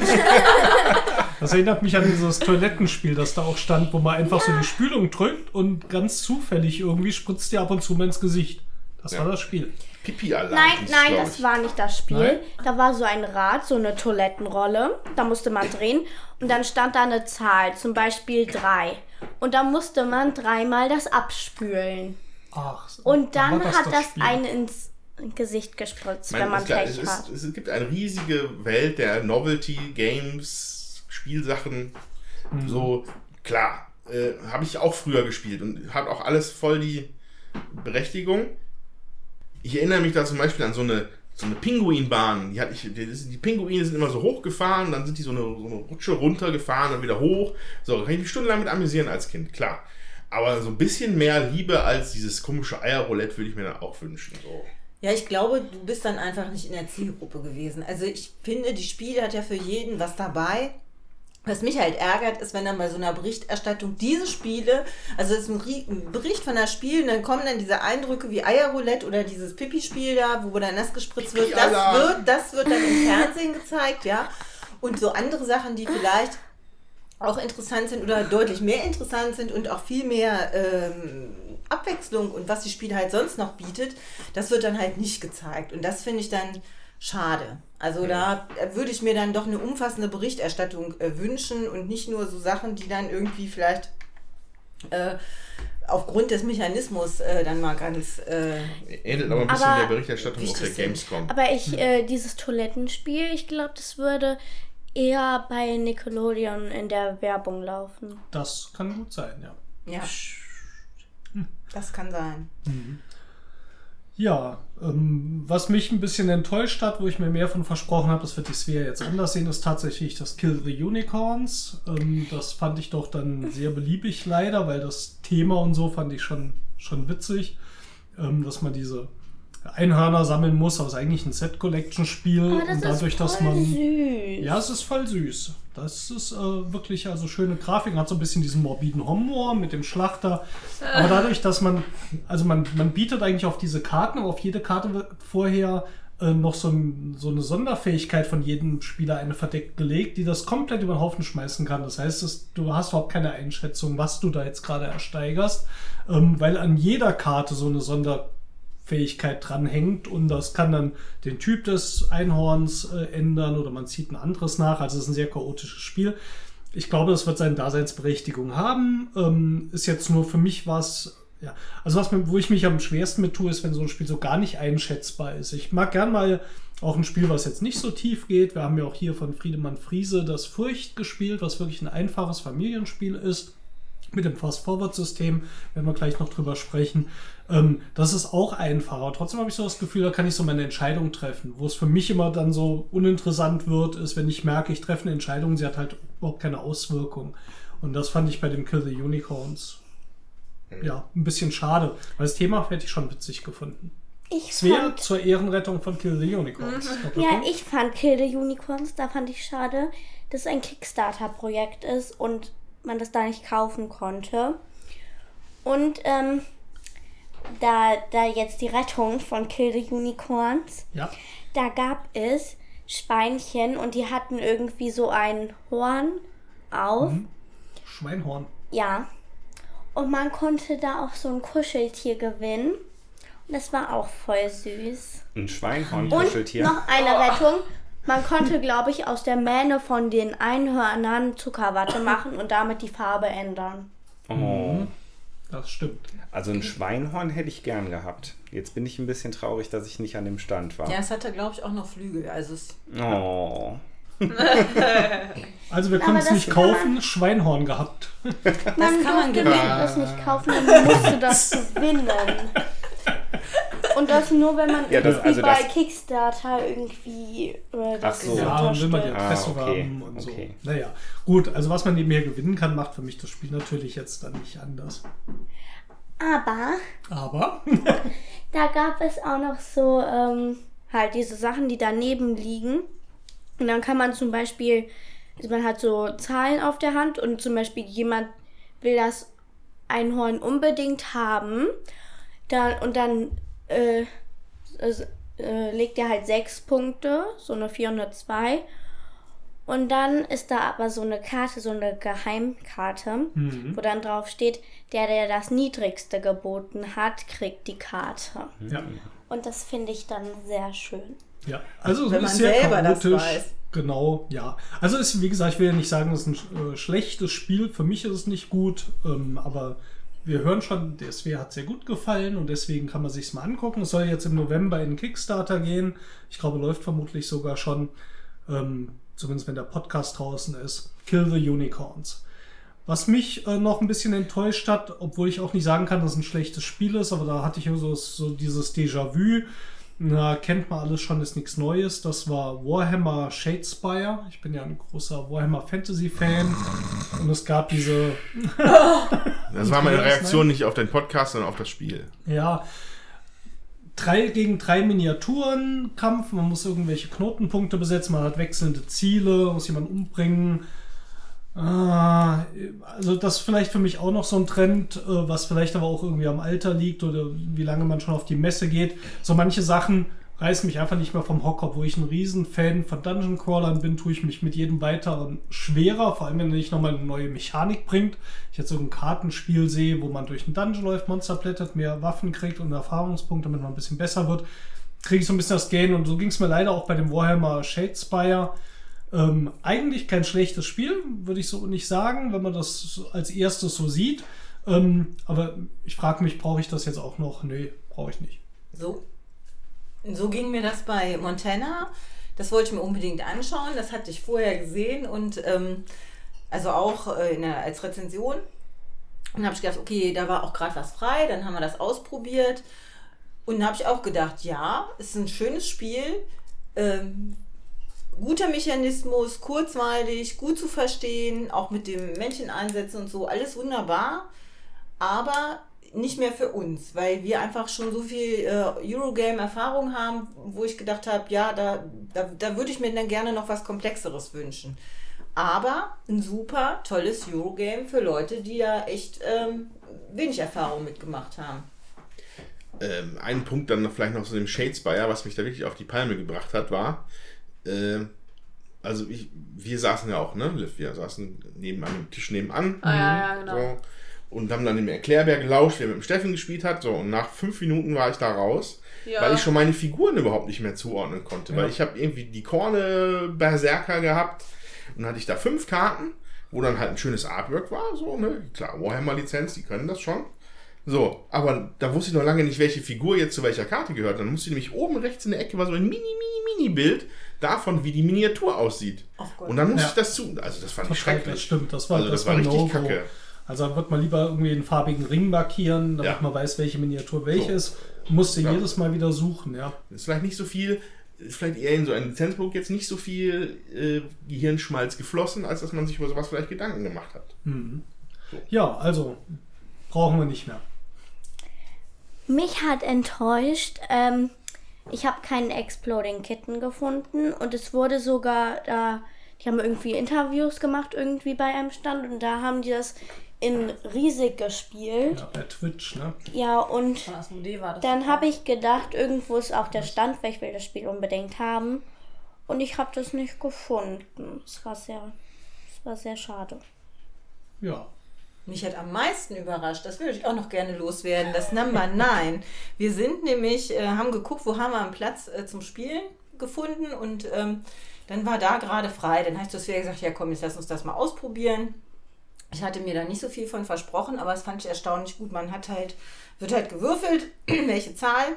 Das erinnert mich an dieses Toilettenspiel, das da auch stand, wo man einfach so die Spülung drückt und ganz zufällig irgendwie spritzt dir ab und zu mal ins Gesicht. Das Ja. war das Spiel. Pipi-Alarm. Nein, hieß, nein, das ich. war nicht das Spiel. Nein? Da war so ein Rad, so eine Toilettenrolle. Da musste man drehen. Und dann stand da eine Zahl, zum Beispiel drei. Und dann musste man dreimal das abspülen. Ach, so. Und dann hat das Spiel. einen ins Gesicht gespritzt, Mein, wenn man ist Pech es, hat. ist, es gibt eine riesige Welt der Novelty Games, Spielsachen. So, klar, äh, habe ich auch früher gespielt und hat auch alles voll die Berechtigung. Ich erinnere mich da zum Beispiel an so eine, so eine Pinguinbahn. Die, hatte ich, die, die Pinguine sind immer so hochgefahren, dann sind die so eine, so eine Rutsche runtergefahren, dann wieder hoch. So, da kann ich mich stundenlang mit amüsieren als Kind, klar. Aber so ein bisschen mehr Liebe als dieses komische Eierroulette würde ich mir dann auch wünschen. So. Ja, ich glaube, du bist dann einfach nicht in der Zielgruppe gewesen. Also ich finde, die Spiel hat ja für jeden was dabei. Was mich halt ärgert, ist, wenn dann bei so einer Berichterstattung diese Spiele, also es ist ein Bericht von der Spiel, und dann kommen dann diese Eindrücke wie Eierroulette oder dieses Pipi-Spiel da, wo dann nass gespritzt wird. Das wird, das wird dann im Fernsehen gezeigt, ja. Und so andere Sachen, die vielleicht auch interessant sind oder deutlich mehr interessant sind und auch viel mehr ähm, Abwechslung und was die Spiel halt sonst noch bietet, das wird dann halt nicht gezeigt. Und das finde ich dann schade. Also da würde ich mir dann doch eine umfassende Berichterstattung äh, wünschen und nicht nur so Sachen, die dann irgendwie vielleicht äh, aufgrund des Mechanismus äh, dann mal ganz. Äh, Ähnelt aber ein bisschen Aber- der Berichterstattung auf der sind. Gamescom. Aber ich, äh, dieses Toilettenspiel, ich glaube, das würde eher bei Nickelodeon in der Werbung laufen. Das kann gut sein, ja. ja. Das kann sein. Ja, ähm, was mich ein bisschen enttäuscht hat, wo ich mir mehr von versprochen habe, das wird die Sphere jetzt anders sehen, ist tatsächlich das Kill the Unicorns. Ähm, das fand ich doch dann sehr beliebig leider, weil das Thema und so fand ich schon, schon witzig, ähm, dass man diese Einhörner sammeln muss, aber es ist eigentlich ein Set-Collection-Spiel und dadurch, ist voll dass man... süß. Ja, es ist voll süß. Das ist äh, wirklich also schöne Grafik, hat so ein bisschen diesen morbiden Humor mit dem Schlachter. Aber dadurch, dass man, also man, man bietet eigentlich auf diese Karten, auf jede Karte wird vorher äh, noch so, ein, so eine Sonderfähigkeit von jedem Spieler eine verdeckt gelegt, die das komplett über den Haufen schmeißen kann. Das heißt, es, du hast überhaupt keine Einschätzung, was du da jetzt gerade ersteigerst, ähm, weil an jeder Karte so eine Sonderfähigkeit dranhängt und das kann dann den Typ des Einhorns äh, ändern oder man zieht ein anderes nach. Also es ist ein sehr chaotisches Spiel. Ich glaube, das wird seine Daseinsberechtigung haben. Ähm, ist jetzt nur für mich was, ja, also was wo ich mich am schwersten mit tue, ist, wenn so ein Spiel so gar nicht einschätzbar ist. Ich mag gern mal auch ein Spiel, was jetzt nicht so tief geht. Wir haben ja auch hier von Friedemann Friese das Furcht gespielt, was wirklich ein einfaches Familienspiel ist mit dem Fast-Forward-System, werden wir gleich noch drüber sprechen. Ähm, das ist auch einfacher. Trotzdem habe ich so das Gefühl, da kann ich so meine Entscheidung treffen. Wo es für mich immer dann so uninteressant wird, ist, wenn ich merke, ich treffe eine Entscheidung, sie hat halt überhaupt keine Auswirkung. Und das fand ich bei dem Kill the Unicorns ja ein bisschen schade, weil das Thema hätte ich schon witzig gefunden. Ich Svea fand, zur Ehrenrettung von Kill the Unicorns. ja, ich fand Kill the Unicorns, da fand ich schade, dass es ein Kickstarter-Projekt ist und man das da nicht kaufen konnte. Und ähm, da, da jetzt die Rettung von Kill the Unicorns, ja. da gab es Schweinchen und die hatten irgendwie so ein Horn auf. Schweinhorn. Ja. Und man konnte da auch so ein Kuscheltier gewinnen. Und das war auch voll süß. Ein Und Schweinhorn-Kuscheltier. noch eine Rettung. Man konnte, glaube ich, aus der Mähne von den Einhörnern Zuckerwatte machen und damit die Farbe ändern. Oh. Das stimmt. Also ein Schweinhorn hätte ich gern gehabt. Jetzt bin ich ein bisschen traurig, dass ich nicht an dem Stand war. Ja, es hatte, glaube ich, auch noch Flügel. Also es, Oh. Also wir können es das nicht kaufen, Schweinhorn gehabt. Man kann man gewinnen. das nicht kaufen, man musste das gewinnen. Und das nur, wenn man Ja, das- irgendwie also bei das- Kickstarter irgendwie äh, das Ach so. Ja, und will man die unterstützt. Ah, okay, haben und okay. so. Naja, gut, also was man nebenher gewinnen kann, macht für mich das Spiel natürlich jetzt dann nicht anders. Aber Aber, da gab es auch noch so ähm, halt diese Sachen, die daneben liegen. Und dann kann man zum Beispiel, also man hat so Zahlen auf der Hand und zum Beispiel jemand will das Einhorn unbedingt haben. Dann, und dann äh, es, äh, legt er halt sechs Punkte, so eine 402. Und dann ist da aber so eine Karte, so eine Geheimkarte, wo dann drauf steht, der, der das niedrigste geboten hat, kriegt die Karte. ja, Und das finde ich dann sehr schön. ja. Also es Wenn ist man sehr selber das weiß. Genau, ja. Also ist, wie gesagt, ich will ja nicht sagen, es ist ein äh, schlechtes Spiel. Für mich ist es nicht gut, ähm, aber wir hören schon, der SW hat sehr gut gefallen und deswegen kann man sich mal angucken. Es soll jetzt im November in Kickstarter gehen. Ich glaube, läuft vermutlich sogar schon, ähm, zumindest wenn der Podcast draußen ist. Kill the Unicorns. Was mich äh, noch ein bisschen enttäuscht hat, obwohl ich auch nicht sagen kann, dass es ein schlechtes Spiel ist, aber da hatte ich so, so dieses Déjà-vu. Na, kennt man alles schon, ist nichts Neues. Das war Warhammer Shadespire. Ich bin ja ein großer Warhammer Fantasy-Fan. Und es gab diese, Das war meine Reaktion nicht auf den Podcast, sondern auf das Spiel. ja, drei gegen drei Miniaturen Kampf. Man muss irgendwelche Knotenpunkte besetzen. Man hat wechselnde Ziele, muss jemanden umbringen. Ah, Also das ist vielleicht für mich auch noch so ein Trend, äh, was vielleicht aber auch irgendwie am Alter liegt oder wie lange man schon auf die Messe geht. So manche Sachen reißen mich einfach nicht mehr vom Hocker. Wo ich ein Riesenfan von Dungeon Crawlern bin, tue ich mich mit jedem weiteren schwerer, vor allem wenn er nicht nochmal eine neue Mechanik bringt. Ich jetzt so ein Kartenspiel sehe, wo man durch einen Dungeon läuft, Monster plättet, mehr Waffen kriegt und Erfahrungspunkte, damit man ein bisschen besser wird, kriege ich so ein bisschen das Gain. Und so ging es mir leider auch bei dem Warhammer Shadespire. Ähm, eigentlich kein schlechtes Spiel, würde ich so nicht sagen, wenn man das als erstes so sieht. Ähm, aber ich frage mich, brauche ich das jetzt auch noch? Nee, brauche ich nicht. So. So ging mir das bei Montana. Das wollte ich mir unbedingt anschauen. Das hatte ich vorher gesehen und ähm, also auch äh, der, als Rezension. Und habe ich gedacht, okay, da war auch gerade was frei. Dann haben wir das ausprobiert. Und dann habe ich auch gedacht, ja, es ist ein schönes Spiel. Ähm, guter Mechanismus, kurzweilig, gut zu verstehen, auch mit dem Männchen einsetzen und so, alles wunderbar. Aber nicht mehr für uns, weil wir einfach schon so viel äh, Eurogame-Erfahrung haben, wo ich gedacht habe, ja, da, da, da würde ich mir dann gerne noch was Komplexeres wünschen. Aber ein super tolles Eurogame für Leute, die da echt ähm, wenig Erfahrung mitgemacht haben. Ähm, ein Punkt dann vielleicht noch zu dem Shadespire, was mich da wirklich auf die Palme gebracht hat, war, äh, also ich, wir saßen ja auch, ne, Liv, wir saßen neben dem Tisch nebenan. Ah, ja, ja, genau. So, und haben dann dem Erklärbär gelauscht, der mit dem Steffen gespielt hat. So, und nach fünf Minuten war ich da raus, Ja. weil ich schon meine Figuren überhaupt nicht mehr zuordnen konnte. Weil ich habe irgendwie die Korne Berserker gehabt und hatte ich da fünf Karten, wo dann halt ein schönes Artwork war. So, ne? Klar, Warhammer-Lizenz, die können das schon. So, aber da wusste ich noch lange nicht, welche Figur jetzt zu welcher Karte gehört. Dann musste ich nämlich oben rechts in der Ecke war so ein mini, mini, mini Bild davon, wie die Miniatur aussieht. Oh Gott. Und dann musste Ja. ich das zu. Also das fand ich Total, schrecklich. das stimmt. Das war, also das, das war war richtig No-Go. kacke. Also dann wird man lieber irgendwie einen farbigen Ring markieren, damit Ja. man weiß, welche Miniatur welche So. ist. Musste Ja. jedes Mal wieder suchen, ja. ist vielleicht nicht so viel, vielleicht eher in so ein Lizenzbuch jetzt nicht so viel äh, Gehirnschmalz geflossen, als dass man sich über sowas vielleicht Gedanken gemacht hat. Ja, also brauchen wir nicht mehr. Mich hat enttäuscht, ähm, ich habe keinen Exploding Kitten gefunden und es wurde sogar da, die haben irgendwie Interviews gemacht irgendwie bei einem Stand und da haben die das in riesig gespielt. Ja, bei Twitch, ne? Ja, und dann habe ich gedacht, irgendwo ist auch der Stand, weil ich will das Spiel unbedingt haben. Und ich habe das nicht gefunden. Es war sehr, es war sehr schade. Ja. Mich hat am meisten überrascht, das würde ich auch noch gerne loswerden, das Number 9. Wir sind nämlich, äh, haben geguckt, wo haben wir einen Platz äh, zum Spielen gefunden und ähm, dann war da gerade frei. Dann hast du wieder gesagt, ja komm, jetzt lass uns das mal ausprobieren. Ich hatte mir da nicht so viel von versprochen, aber es fand ich erstaunlich gut. Man hat halt, wird halt gewürfelt, welche Zahl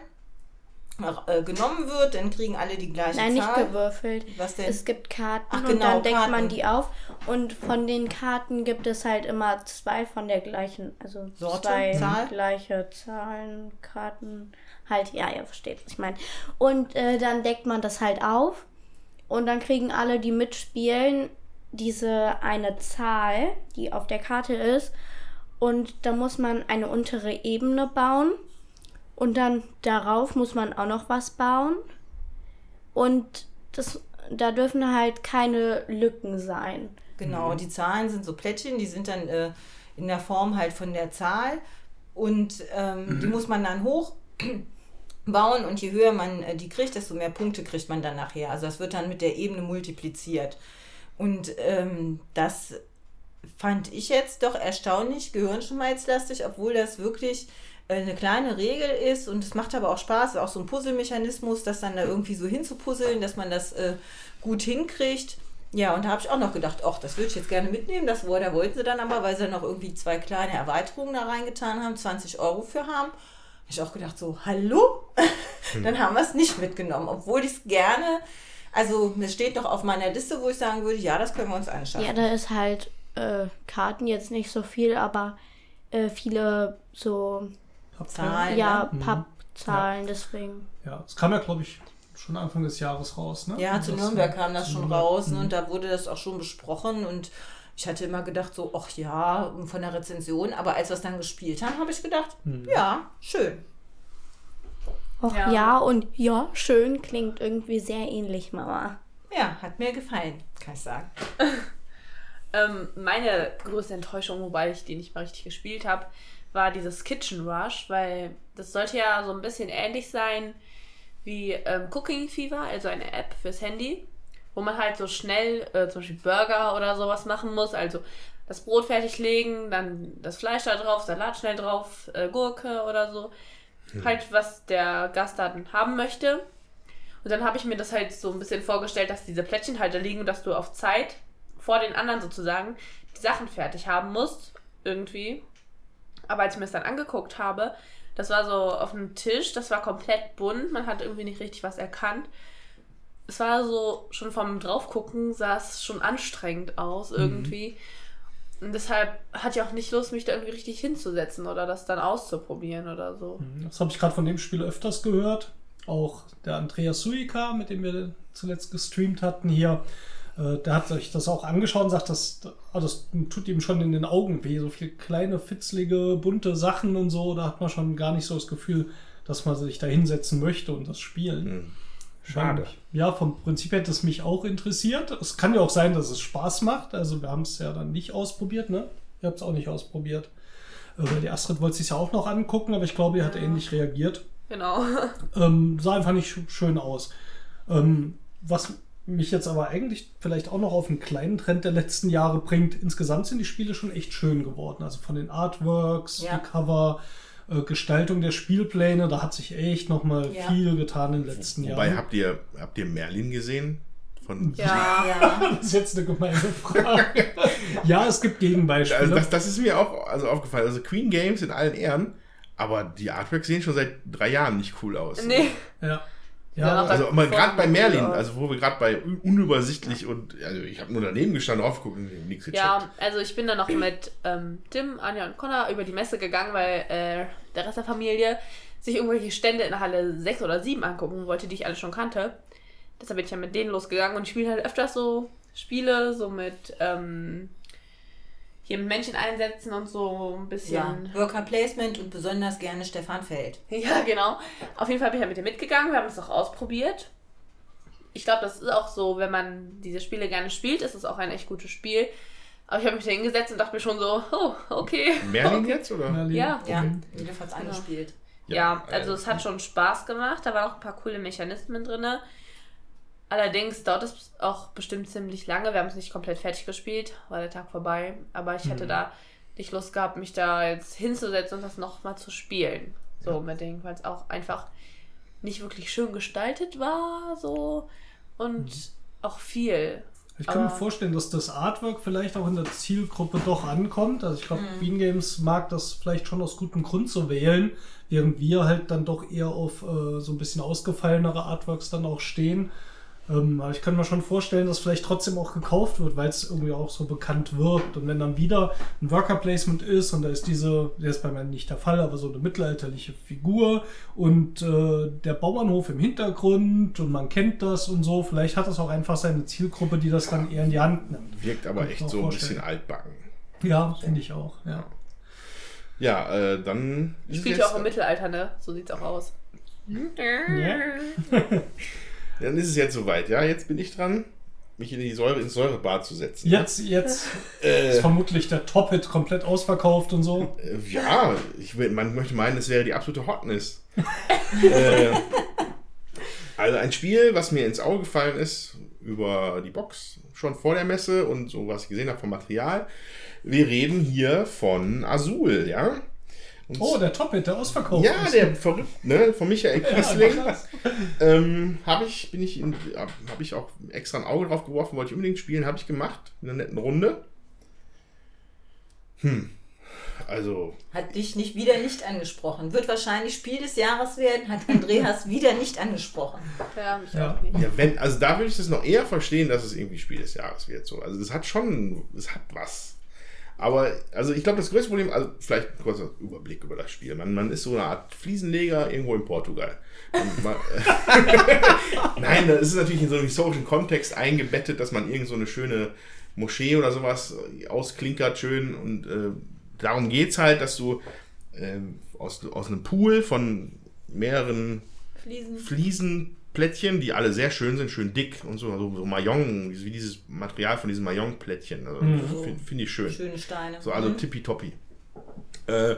genommen wird, dann kriegen alle die gleiche Nein, nicht Zahl. gewürfelt. Was denn? Es gibt Karten Ach, und genau, dann deckt man die auf. Und von den Karten gibt es halt immer zwei von der gleichen, also Sorte, zwei Zahl? gleiche Zahlen, Karten. Halt, ja, ihr versteht, was ich meine. Und äh, dann deckt man das halt auf. Und dann kriegen alle, die mitspielen, diese eine Zahl, die auf der Karte ist. Und da muss man eine untere Ebene bauen. Und dann darauf muss man auch noch was bauen. Und das, da dürfen halt keine Lücken sein. Genau, die Zahlen sind so Plättchen, die sind dann äh, in der Form halt von der Zahl und ähm, die muss man dann hoch bauen und je höher man äh, die kriegt, desto mehr Punkte kriegt man dann nachher. Also das wird dann mit der Ebene multipliziert. Und ähm, das fand ich jetzt doch erstaunlich gehirnschmalzlastig, obwohl das wirklich eine kleine Regel ist und es macht aber auch Spaß, auch so ein Puzzlemechanismus, das dann da irgendwie so hinzupuzzeln, dass man das äh, gut hinkriegt. Ja, und da habe ich auch noch gedacht, ach, das würde ich jetzt gerne mitnehmen. Das da wollten sie dann aber, weil sie noch irgendwie zwei kleine Erweiterungen da reingetan haben, 20 Euro für haben. Habe ich auch gedacht, so, hallo? dann haben wir es nicht mitgenommen, obwohl ich es gerne, also es steht noch auf meiner Liste, wo ich sagen würde, ja, das können wir uns anschauen. Ja, da ist halt äh, Karten jetzt nicht so viel, aber äh, viele so Zahlen, ja, ne? Pappzahlen, deswegen. Ja, es kam ja, glaube ich, schon Anfang des Jahres raus, ne? Ja, zu Das, Nürnberg kam das zu schon Nürnberg. raus ne, Mhm. und da wurde das auch schon besprochen und ich hatte immer gedacht so, ach ja, von der Rezension, aber als wir es dann gespielt haben, habe ich gedacht, Mhm. ja, schön. Och, Ja. ja. und ja, schön klingt irgendwie sehr ähnlich, Mama. Ja, hat mir gefallen, kann ich sagen. Ähm, meine größte Enttäuschung, wobei ich die nicht mal richtig gespielt habe, war dieses Kitchen Rush, weil das sollte ja so ein bisschen ähnlich sein wie ähm, Cooking Fever, also eine App fürs Handy, wo man halt so schnell äh, zum Beispiel Burger oder sowas machen muss. Also das Brot fertiglegen, dann das Fleisch da drauf, Salat schnell drauf, äh, Gurke oder so. Halt, was der Gast dann haben möchte. Und dann habe ich mir das halt so ein bisschen vorgestellt, dass diese Plättchen halt da liegen und dass du auf Zeit vor den anderen sozusagen die Sachen fertig haben musst. Irgendwie. Aber als ich mir das dann angeguckt habe, das war so auf dem Tisch, das war komplett bunt, man hat irgendwie nicht richtig was erkannt. Es war so, schon vom Draufgucken sah es schon anstrengend aus irgendwie. Und deshalb hatte ich auch nicht Lust, mich da irgendwie richtig hinzusetzen oder das dann auszuprobieren oder so. Das habe ich gerade von dem Spiel öfters gehört. Auch der Andreas Suika, mit dem wir zuletzt gestreamt hatten hier, äh, der hat sich das auch angeschaut und sagt, das, ah, das tut ihm schon in den Augen weh. So viele kleine, fitzlige, bunte Sachen und so. Da hat man schon gar nicht so das Gefühl, dass man sich da hinsetzen möchte und das spielen. Hm. Schade. Ja, vom Prinzip hätte es mich auch interessiert. Es kann ja auch sein, dass es Spaß macht. Also wir haben es ja dann nicht ausprobiert, ne? Ihr habt es auch nicht ausprobiert. Äh, Die Astrid wollte sich ja auch noch angucken, aber ich glaube, die hat ähnlich reagiert. Genau. Ähm, sah einfach nicht sch- schön aus. Ähm, was mich jetzt aber eigentlich vielleicht auch noch auf einen kleinen Trend der letzten Jahre bringt. Insgesamt sind die Spiele schon echt schön geworden. Also von den Artworks, Ja. die Cover, äh, Gestaltung der Spielpläne, da hat sich echt noch mal Ja. viel getan in den letzten Wobei, Jahren. habt ihr, habt ihr Merlin gesehen? Von, Ja. Ja. Das ist jetzt eine gemeine Frage. ja, es gibt Gegenbeispiele. Also das, das ist mir auch also aufgefallen. Also Queen Games in allen Ehren, aber die Artworks sehen schon seit drei Jahren nicht cool aus. Nee. ja. Ja, Also gerade bei Merlin, Ja. also wo wir gerade bei un- unübersichtlich und also ich habe nur daneben gestanden, aufgeguckt und nichts gecheckt. Ja, also ich bin dann noch mit ähm, Tim, Anja und Connor über die Messe gegangen, weil äh, der Rest der Familie sich irgendwelche Stände in Halle 6 oder 7 angucken wollte, die ich alle schon kannte. Deshalb bin ich ja mit denen losgegangen und ich spiele halt öfters so Spiele, so mit ähm, hier mit Menschen einsetzen und so ein ja. bisschen. Worker Placement und besonders gerne Stefan Feld. Ja, genau. Auf jeden Fall bin ich halt mit dir mitgegangen. Wir haben es auch ausprobiert. Ich glaube, das ist auch so, wenn man diese Spiele gerne spielt, ist es auch ein echt gutes Spiel. Aber ich habe mich da hingesetzt und dachte mir schon so, oh, okay. Merlin jetzt oder? Merlin. Ja. Ja, Okay. Hat es angespielt. Ja, Ja, also äh, es hat schon Spaß gemacht. Da waren auch ein paar coole Mechanismen drin. Allerdings dauert es auch bestimmt ziemlich lange. Wir haben es nicht komplett fertig gespielt, war der Tag vorbei. Aber ich Mhm. hätte da nicht Lust gehabt, mich da jetzt hinzusetzen und das nochmal zu spielen. So unbedingt, weil es auch einfach nicht wirklich schön gestaltet war. So und Mhm. auch viel. Ich kann mir Aber- vorstellen, dass das Artwork vielleicht auch in der Zielgruppe doch ankommt. Also ich glaube, Queen Games mag das vielleicht schon aus gutem Grund so wählen, während wir halt dann doch eher auf äh, so ein bisschen ausgefallenere Artworks dann auch stehen. Ähm, aber ich kann mir schon vorstellen, dass vielleicht trotzdem auch gekauft wird, weil es irgendwie auch so bekannt wirkt. Und wenn dann wieder ein Worker Placement ist und da ist diese, der ist bei mir nicht der Fall, aber so eine mittelalterliche Figur und äh, der Bauernhof im Hintergrund und man kennt das und so, vielleicht hat das auch einfach seine Zielgruppe, die das dann eher in die Hand nimmt. Wirkt aber echt so ein vorstellen. bisschen altbacken. Ja, finde ich auch. Ja. Ja, äh, dann Spielt ja auch im Mittelalter, ne? So sieht's auch aus. dann ist es jetzt soweit. Ja, jetzt bin ich dran, mich in die Säure, ins Säurebad zu setzen. Jetzt, jetzt Äh, ist vermutlich der Top-Hit komplett ausverkauft und so. Äh, Ja, ich, man möchte meinen, es wäre die absolute Hotness. äh, also ein Spiel, was mir ins Auge gefallen ist, über die Box schon vor der Messe und so, was ich gesehen habe vom Material. Wir reden hier von Azul, ja? Und Oh, der Top-Hit, der ausverkauft ja, ist. der verrückt, ne? Von Michael Kiesling. ähm, habe ich, bin ich in, habe ich auch extra ein Auge drauf geworfen, wollte ich unbedingt spielen, habe ich gemacht, in einer netten Runde. Hm. Also, Hat dich nicht wieder nicht angesprochen. Wird wahrscheinlich Spiel des Jahres werden, hat Andreas wieder nicht angesprochen. Ja, mich Ja. auch nicht. Ja, wenn, also da würde ich das noch eher verstehen, dass es irgendwie Spiel des Jahres wird. So. Also das hat schon, es hat was. Aber, also ich glaube, das größte Problem, also vielleicht ein kurzer Überblick über das Spiel. Man, man ist so eine Art Fliesenleger irgendwo in Portugal. Man, Nein, das ist natürlich in so einem historischen Kontext eingebettet, dass man irgend so eine schöne Moschee oder sowas ausklinkert schön. Und äh, darum geht es halt, dass du äh, aus, aus einem Pool von mehreren Fliesen. Fliesenplättchen, die alle sehr schön sind, schön dick und so, so, so Mayong, wie dieses Material von diesen Mayong-Plättchen. Also, Finde find ich schön. Schöne Steine. So, also Mhm. tippitoppi. Äh,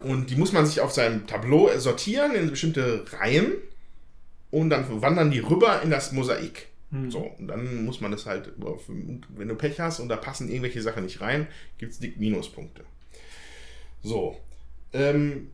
und die muss man sich auf seinem Tableau sortieren in bestimmte Reihen und dann wandern die rüber in das Mosaik. So, und dann muss man das halt, wenn du Pech hast und da passen irgendwelche Sachen nicht rein, gibt es dick Minuspunkte. So. Ähm,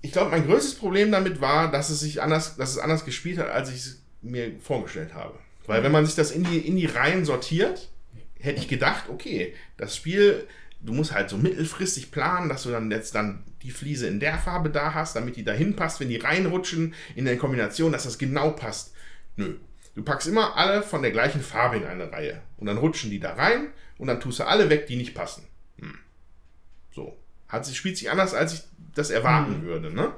ich glaube, mein größtes Problem damit war, dass es sich anders, dass es anders gespielt hat, als ich es mir vorgestellt habe. Weil wenn man sich das in die, in die Reihen sortiert, hätte ich gedacht, okay, das Spiel du musst halt so mittelfristig planen, dass du dann jetzt dann die Fliese in der Farbe da hast, damit die dahin passt, wenn die reinrutschen in der Kombination, dass das genau passt. Nö. Du packst immer alle von der gleichen Farbe in eine Reihe und dann rutschen die da rein und dann tust du alle weg, die nicht passen. Hm. So. Hat sich, spielt sich anders, als ich das erwarten würde. Ne?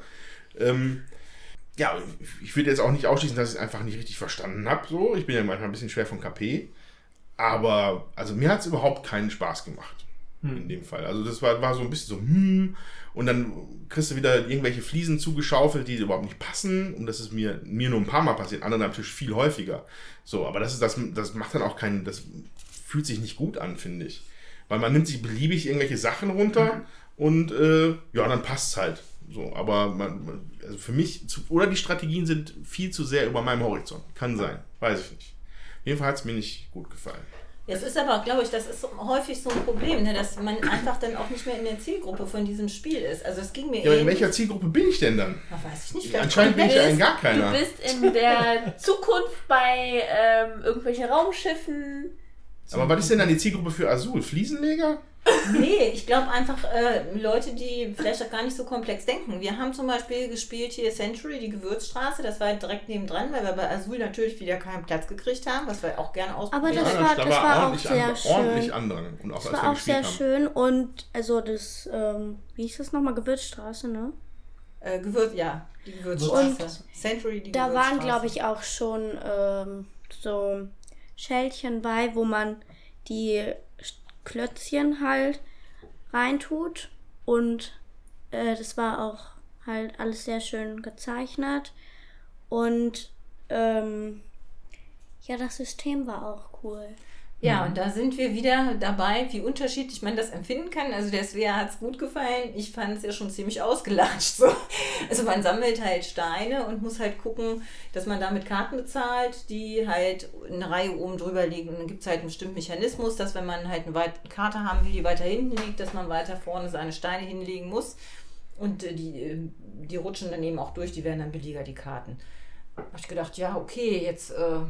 Ähm, ja, ich würde jetzt auch nicht ausschließen, dass ich es einfach nicht richtig verstanden habe. So. Ich bin ja manchmal ein bisschen schwer von KP. Aber also mir hat es überhaupt keinen Spaß gemacht. In dem Fall. Also das war, war so ein bisschen so, hm, und dann kriegst du wieder irgendwelche Fliesen zugeschaufelt, die überhaupt nicht passen. Und das ist mir, mir nur ein paar Mal passiert, anderen natürlich viel häufiger. So, aber das ist das, das macht dann auch keinen, das fühlt sich nicht gut an, finde ich. Weil man nimmt sich beliebig irgendwelche Sachen runter und äh, ja, dann passt es halt. So, aber man, also für mich, zu, oder die Strategien sind viel zu sehr über meinem Horizont. Kann sein, weiß ich nicht. Auf jeden Fall hat es mir nicht gut gefallen. Es ist aber, glaube ich, das ist häufig so ein Problem, ne, dass man einfach dann auch nicht mehr in der Zielgruppe von diesem Spiel ist. Also es ging mir Ja, in welcher Zielgruppe bin ich denn dann? Ach, weiß ich nicht. Anscheinend bin ich ja gar keiner. Du bist in der Zukunft bei ähm, irgendwelchen Raumschiffen. Aber was ist denn dann die Zielgruppe für Azul? Fliesenleger? Nee, ich glaube einfach äh, Leute, die vielleicht auch gar nicht so komplex denken. Wir haben zum Beispiel gespielt hier Century, die Gewürzstraße. Das war direkt nebendran, weil wir bei Azul natürlich wieder keinen Platz gekriegt haben, was wir auch gerne ausprobieren. Das Ja, war- da das war auch sehr an, schön. ordentlich Andrang. Und auch Das war auch sehr haben. schön und also das, ähm, wie hieß das nochmal? Gewürzstraße, ne? Äh, Gewürz, ja, die Gewürzstraße. Und Century, die Da waren, Gewürzstraße. glaube ich, auch schon ähm, so Schälchen bei, wo man die Klötzchen halt reintut. Und äh, das war auch halt alles sehr schön gezeichnet. Und ähm, ja, das System war auch cool. Ja, und da sind wir wieder dabei, wie unterschiedlich man das empfinden kann. Also der Svea hat es gut gefallen. Ich fand es ja schon ziemlich ausgelatscht. So. Also man sammelt halt Steine und muss halt gucken, dass man damit Karten bezahlt, die halt eine Reihe oben drüber liegen. Und dann gibt es halt einen bestimmten Mechanismus, dass wenn man halt eine Karte haben will, die weiter hinten liegt, dass man weiter vorne seine Steine hinlegen muss. Und äh, die, äh, die rutschen dann eben auch durch, die werden dann billiger, die Karten. Habe ich gedacht, ja, okay, jetzt äh,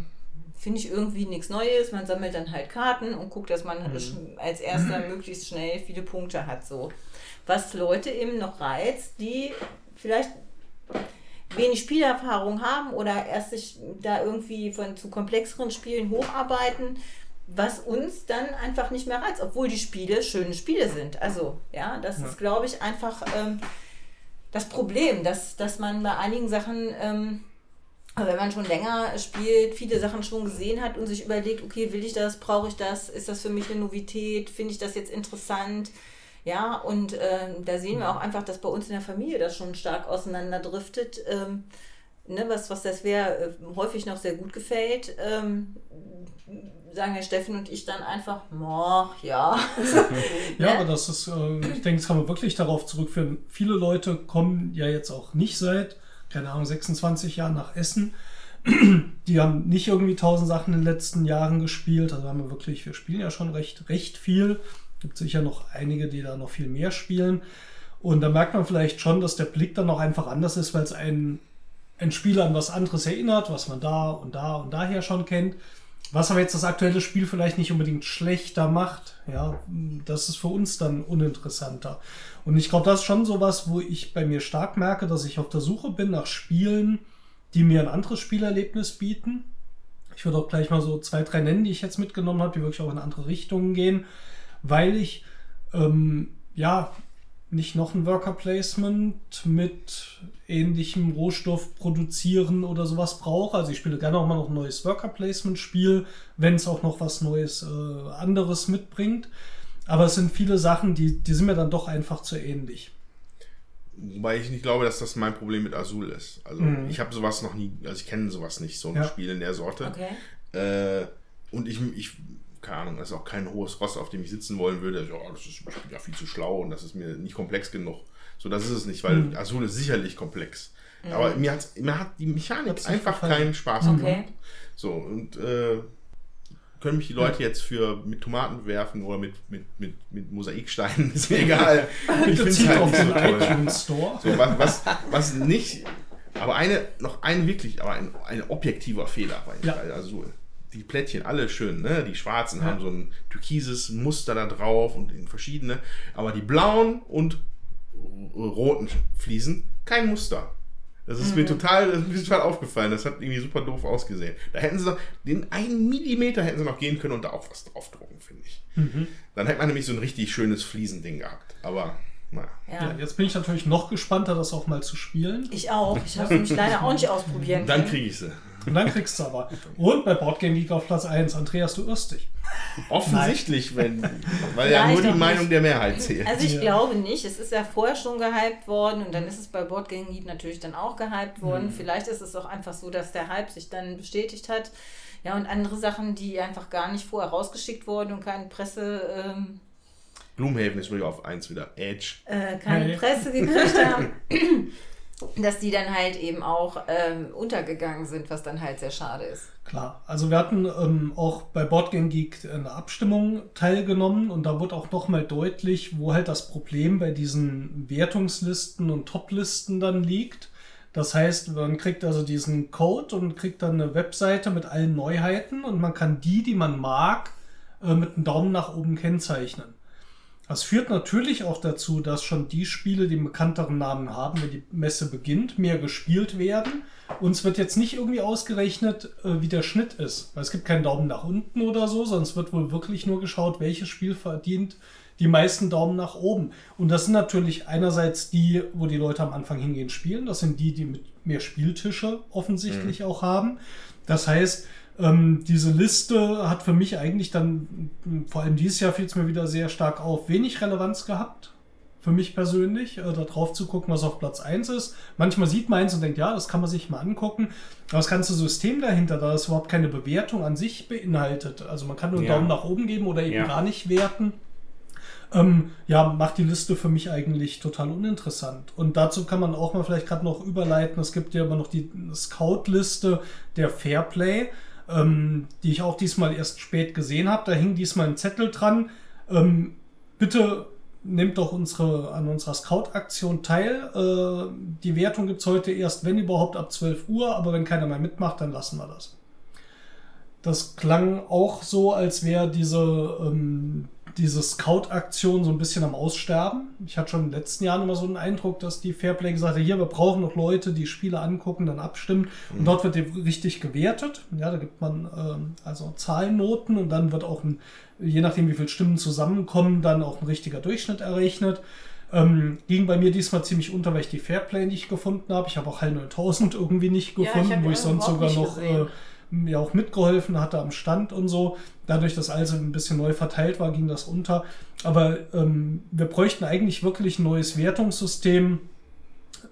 finde ich irgendwie nichts Neues. Man sammelt dann halt Karten und guckt, dass man sch- als erster möglichst schnell viele Punkte hat. So. Was Leute eben noch reizt, die vielleicht wenig Spielerfahrung haben oder erst sich da irgendwie von zu komplexeren Spielen hocharbeiten, was uns dann einfach nicht mehr reizt, obwohl die Spiele schöne Spiele sind. Also, ja, das ist, glaube ich, einfach ähm, das Problem, dass, dass man bei einigen Sachen, ähm, wenn man schon länger spielt, viele Sachen schon gesehen hat und sich überlegt, okay, will ich das, brauche ich das, ist das für mich eine Novität, finde ich das jetzt interessant? Ja, und ähm, da sehen wir auch einfach, dass bei uns in der Familie das schon stark auseinanderdriftet. Ähm, ne, was, was das wäre, äh, häufig noch sehr gut gefällt. Ähm, sagen Herr Steffen und ich dann einfach, "Moah, ja. Ja, aber das ist, äh, ich denke, das kann man wirklich darauf zurückführen. Viele Leute kommen ja jetzt auch nicht seit, keine Ahnung, 26 Jahren nach Essen. Die haben nicht irgendwie tausend Sachen in den letzten Jahren gespielt. Also haben wir wirklich, wir spielen ja schon recht, recht viel. Gibt sicher noch einige, die da noch viel mehr spielen. Und da merkt man vielleicht schon, dass der Blick dann auch einfach anders ist, weil es einen, ein Spiel an was anderes erinnert, was man da und da und daher schon kennt. Was aber jetzt das aktuelle Spiel vielleicht nicht unbedingt schlechter macht, ja, das ist für uns dann uninteressanter. Und ich glaube, das ist schon sowas, wo ich bei mir stark merke, dass ich auf der Suche bin nach Spielen, die mir ein anderes Spielerlebnis bieten. Ich würde auch gleich mal so zwei, drei nennen, die ich jetzt mitgenommen habe, die wirklich auch in andere Richtungen gehen, weil ich ähm, ja nicht noch ein Worker Placement mit ähnlichem Rohstoff produzieren oder sowas brauche. Also ich spiele gerne auch mal noch ein neues Worker Placement Spiel, wenn es auch noch was Neues äh, anderes mitbringt. Aber es sind viele Sachen, die, die sind mir dann doch einfach zu ähnlich. Wobei ich nicht glaube, dass das mein Problem mit Azul ist. Also ich habe sowas noch nie, also ich kenne sowas nicht, so ein Ja. Spiel in der Sorte. Okay. Äh, und ich, ich, keine Ahnung, das ist auch kein hohes Ross, auf dem ich sitzen wollen würde. Ja, das ist ich ja viel zu schlau und das ist mir nicht komplex genug. So, das ist es nicht, weil Mhm. Azul ist sicherlich komplex. Aber mir, hat's, mir hat die Mechanik Hat's einfach gefallen. keinen Spaß Mhm. gemacht. Okay. So, und äh, können mich die Leute jetzt für mit Tomaten werfen oder mit, mit, mit, mit Mosaiksteinen, ist mir egal. Ich finde es halt auf nicht so toll. Store. So, was, was, was nicht, aber eine, noch ein wirklich, aber ein, ein objektiver Fehler bei, Ja. Azul. die Plättchen, alle schön, ne? Die schwarzen haben so ein türkises Muster da drauf und in verschiedene. Aber die blauen und roten Fliesen, kein Muster. Das ist mir total, das ist mir total aufgefallen. Das hat irgendwie super doof ausgesehen. Da hätten sie noch, den einen Millimeter hätten sie noch gehen können und da auch was draufdrucken, finde ich. Dann hätte man nämlich so ein richtig schönes Fliesending gehabt. Aber, naja. Ja, jetzt bin ich natürlich noch gespannter, das auch mal zu spielen. Ich auch. Ich habe es nämlich leider auch nicht ausprobieren Dann kriege ich sie. Und dann kriegst du aber. Und bei Boardgame Geek auf Platz 1, Andreas, du irrst dich. Offensichtlich, wenn, weil ja nur die Meinung nicht. der Mehrheit zählt. Also ich Ja. glaube nicht. Es ist ja vorher schon gehypt worden und dann ist es bei Boardgame Geek natürlich dann auch gehypt worden. Mhm. Vielleicht ist es auch einfach so, dass der Hype sich dann bestätigt hat. Ja, und andere Sachen, die einfach gar nicht vorher rausgeschickt wurden und keine Presse, ähm, Gloomhaven ist übrigens auf 1 wieder. Edge. äh, keine Hey. Presse gekriegt haben, dass die dann halt eben auch ähm, untergegangen sind, was dann halt sehr schade ist. Klar, also wir hatten ähm, auch bei Boardgame Geek eine Abstimmung teilgenommen und da wurde auch nochmal deutlich, wo halt das Problem bei diesen Wertungslisten und Toplisten dann liegt. Das heißt, man kriegt also diesen Code und kriegt dann eine Webseite mit allen Neuheiten und man kann die, die man mag, äh, mit einem Daumen nach oben kennzeichnen. Das führt natürlich auch dazu, dass schon die Spiele, die einen bekannteren Namen haben, wenn die Messe beginnt, mehr gespielt werden. Uns wird jetzt nicht irgendwie ausgerechnet, äh, wie der Schnitt ist. Weil es gibt keinen Daumen nach unten oder so, sondern es wird wohl wirklich nur geschaut, welches Spiel verdient die meisten Daumen nach oben. Und das sind natürlich einerseits die, wo die Leute am Anfang hingehen spielen. Das sind die, die mit mehr Spieltische offensichtlich auch haben. Das heißt, ähm, diese Liste hat für mich eigentlich dann, vor allem dieses Jahr fiel es mir wieder sehr stark auf, wenig Relevanz gehabt. Für mich persönlich, äh, da drauf zu gucken, was auf Platz 1 ist. Manchmal sieht man eins und denkt, ja, das kann man sich mal angucken. Aber das ganze System dahinter, da das überhaupt keine Bewertung an sich beinhaltet. Also man kann nur einen Ja. Daumen nach oben geben oder eben Ja. gar nicht werten. Ähm, ja, macht die Liste für mich eigentlich total uninteressant. Und dazu kann man auch mal vielleicht gerade noch überleiten. Es gibt ja immer noch die Scout-Liste der Fairplay, ähm, die ich auch diesmal erst spät gesehen habe. Da hing diesmal ein Zettel dran. Ähm, bitte nehmt doch unsere, an unserer Scout-Aktion teil. Äh, die Wertung gibt es heute erst, wenn überhaupt, ab 12 Uhr. Aber wenn keiner mehr mitmacht, dann lassen wir das. Das klang auch so, als wäre diese, ähm, diese Scout-Aktion so ein bisschen am Aussterben. Ich hatte schon in den letzten Jahren immer so einen Eindruck, dass die Fairplay gesagt hat, hier, wir brauchen noch Leute, die Spiele angucken, dann abstimmen. Und dort wird eben richtig gewertet. Ja, da gibt man ähm, also Zahlennoten und dann wird auch ein, je nachdem wie viele Stimmen zusammenkommen, dann auch ein richtiger Durchschnitt errechnet. Ähm, ging bei mir diesmal ziemlich unter, weil ich die Fairplay nicht gefunden habe. Ich habe auch Hall 9000 irgendwie nicht Ja, ich gefunden, wo die ich sonst sogar noch gesehen. äh, mir auch mitgeholfen hatte am Stand und so. Dadurch, dass also ein bisschen neu verteilt war, ging das unter. Aber ähm, wir bräuchten eigentlich wirklich ein neues Wertungssystem.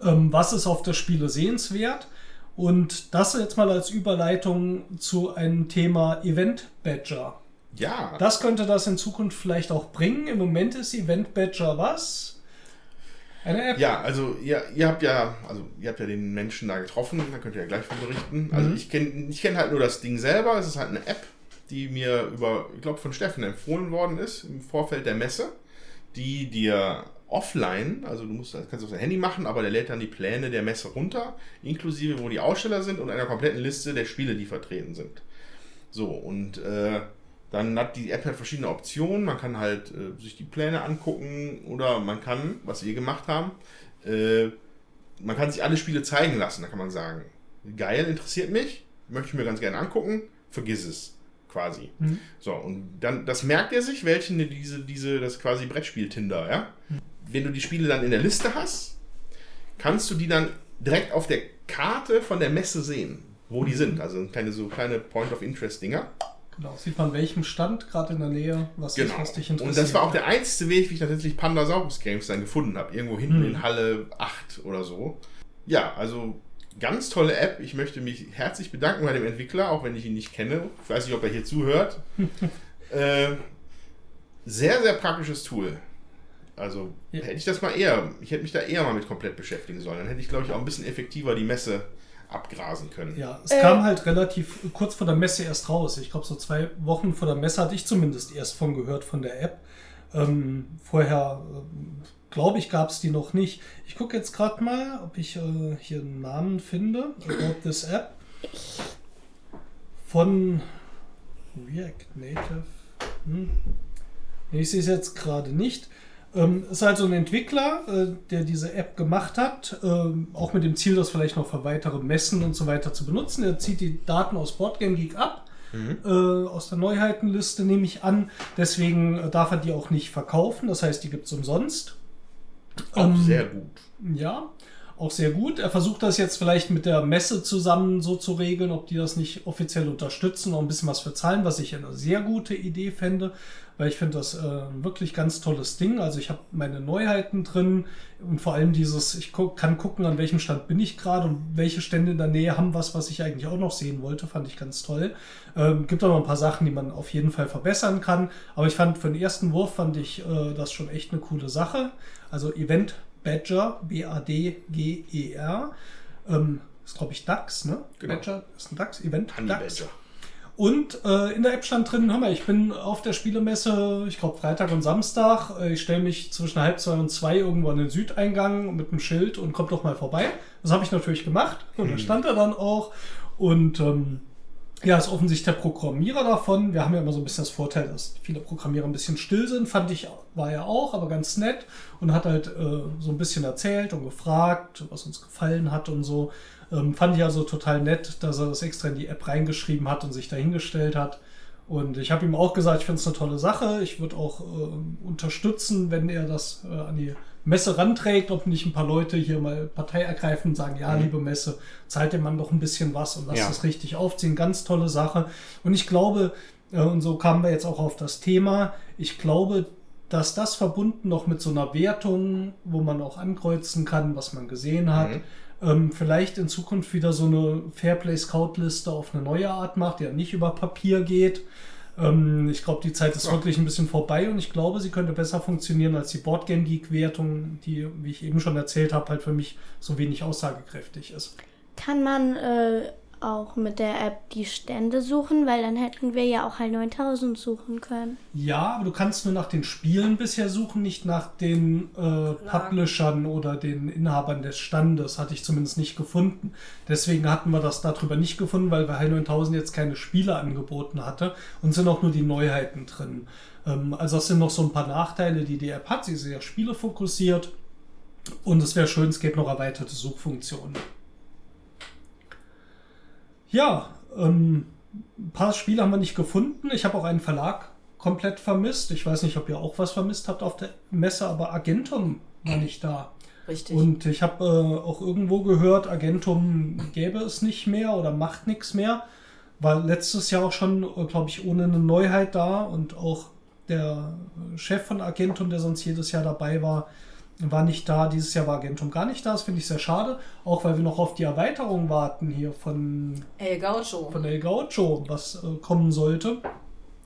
Ähm, was ist auf der Spiele sehenswert? Und das jetzt mal als Überleitung zu einem Thema Event Badger. Ja. Das könnte das in Zukunft vielleicht auch bringen. Im Moment ist Event Badger was? Eine App. Ja, also ihr, ihr habt ja, also ihr habt ja den Menschen da getroffen, da könnt ihr ja gleich von berichten. Also ich kenne ich kenn halt nur das Ding selber. Es ist halt eine App, die mir über, ich glaube, von Steffen empfohlen worden ist im Vorfeld der Messe, die dir offline, also du musst, das kannst auf dein Handy machen, aber der lädt dann die Pläne der Messe runter, inklusive wo die Aussteller sind und einer kompletten Liste der Spiele, die vertreten sind. So, und äh, dann hat die App halt verschiedene Optionen. Man kann halt äh, sich die Pläne angucken oder man kann, was wir gemacht haben, äh, man kann sich alle Spiele zeigen lassen. Da kann man sagen, geil, interessiert mich, möchte ich mir ganz gerne angucken, vergiss es quasi. So, und dann, das merkt er sich, welchen diese, diese, das quasi Brettspiel-Tinder, ja? Wenn du die Spiele dann in der Liste hast, kannst du die dann direkt auf der Karte von der Messe sehen, wo die sind. Also kleine, so kleine Point-of-Interest-Dinger. Genau. Sieht man welchem Stand gerade in der Nähe, was, dich- Genau. was dich interessiert. Und das war auch der einzige Weg, wie ich tatsächlich Pandasaurus Games dann gefunden habe. Irgendwo hinten Hm. in Halle 8 oder so. Ja, also ganz tolle App. Ich möchte mich herzlich bedanken bei dem Entwickler, auch wenn ich ihn nicht kenne. Ich weiß nicht, ob er hier zuhört. äh, sehr, sehr praktisches Tool. Also Ja. hätte ich das mal eher, ich hätte mich da eher mal mit komplett beschäftigen sollen. Dann hätte ich, glaube ich, auch ein bisschen effektiver die Messe abgrasen können. Ja, es kam halt relativ kurz vor der Messe erst raus. Ich glaube, so zwei Wochen vor der Messe hatte ich zumindest erst von gehört von der App. Ähm, vorher, ähm, glaube ich, gab es die noch nicht. Ich gucke jetzt gerade mal, ob ich äh, hier einen Namen finde. About this App. Von React Native. Hm. Nee, Ich sehe es jetzt gerade nicht. Ähm, ist halt so ein Entwickler, äh, der diese App gemacht hat, ähm, auch mit dem Ziel, das vielleicht noch für weitere Messen und so weiter zu benutzen. Er zieht die Daten aus Boardgame Geek ab, äh, aus der Neuheitenliste nehme ich an. Deswegen äh, darf er die auch nicht verkaufen, das heißt, die gibt es umsonst. Auch Ähm, sehr gut. Ja, auch sehr gut. Er versucht das jetzt vielleicht mit der Messe zusammen so zu regeln, ob die das nicht offiziell unterstützen, noch ein bisschen was für zahlen, was ich eine sehr gute Idee fände, weil ich finde das äh, wirklich ganz tolles Ding. Also ich habe meine Neuheiten drin und vor allem dieses, ich gu kann gucken, an welchem Stand bin ich gerade und welche Stände in der Nähe haben was, was ich eigentlich auch noch sehen wollte, fand ich ganz toll. Ähm, gibt auch noch ein paar Sachen, die man auf jeden Fall verbessern kann, aber ich fand für den ersten Wurf fand ich äh, das schon echt eine coole Sache. Also Event Badger, B-A-D-G-E-R. Ähm, ist, glaube ich, DAX, ne? Genau. Badger ist ein DAX, Event Honey DAX. Badger. Und äh, in der App stand drin, hör mal, ich bin auf der Spielemesse, ich glaube Freitag und Samstag. Äh, Ich stelle mich zwischen halb zwei und zwei irgendwo an den Südeingang mit einem Schild und kommt doch mal vorbei. Das habe ich natürlich gemacht und da stand er dann auch. Und ähm, ja, ist offensichtlich der Programmierer davon. Wir haben ja immer so ein bisschen das Vorteil, dass viele Programmierer ein bisschen still sind. Fand ich, war er auch, aber ganz nett. Und hat halt äh, so ein bisschen erzählt und gefragt, was uns gefallen hat und so. Ähm, fand ich also total nett, dass er das extra in die App reingeschrieben hat und sich dahingestellt hat. Und ich habe ihm auch gesagt, ich finde es eine tolle Sache. Ich würde auch äh, unterstützen, wenn er das äh, an die Messe ranträgt, ob nicht ein paar Leute hier mal Partei ergreifen und sagen, ja, liebe Messe, zahlt dem Mann doch ein bisschen was und lasst Ja. das richtig aufziehen. Ganz tolle Sache. Und ich glaube, äh, und so kamen wir jetzt auch auf das Thema, ich glaube, dass das verbunden noch mit so einer Wertung, wo man auch ankreuzen kann, was man gesehen hat, ähm, vielleicht in Zukunft wieder so eine Fairplay-Scout-Liste auf eine neue Art macht, die ja nicht über Papier geht. Ähm, ich glaube, die Zeit ist wirklich ein bisschen vorbei und ich glaube, sie könnte besser funktionieren als die Boardgame Geek-Wertung, die, wie ich eben schon erzählt habe, halt für mich so wenig aussagekräftig ist. Kann man äh, auch mit der App die Stände suchen, weil dann hätten wir ja auch halt 9000 suchen können. Ja, aber du kannst nur nach den Spielen bisher suchen, nicht nach den äh, Publishern oder den Inhabern des Standes. Hatte ich zumindest nicht gefunden. Deswegen hatten wir das darüber nicht gefunden, weil High 9000 jetzt keine Spiele angeboten hatte und sind auch nur die Neuheiten drin. Ähm, also das sind noch so ein paar Nachteile, die die App hat. Sie ist sehr spielefokussiert und es wäre schön, es gäbe noch erweiterte Suchfunktionen. Ja, ähm, ein paar Spiele haben wir nicht gefunden. Ich habe auch einen Verlag komplett vermisst. Ich weiß nicht, ob ihr auch was vermisst habt auf der Messe, aber Agentum war nicht da. Richtig. Und ich habe äh, auch irgendwo gehört, Agentum gäbe es nicht mehr oder macht nichts mehr. War letztes Jahr auch schon, glaube ich, ohne eine Neuheit da und auch der äh, Chef von Agentum, der sonst jedes Jahr dabei war, war nicht da. Dieses Jahr war Agentum gar nicht da. Das finde ich sehr schade. Auch weil wir noch auf die Erweiterung warten hier von, El Gaucho. von El Gaucho, was äh, kommen sollte.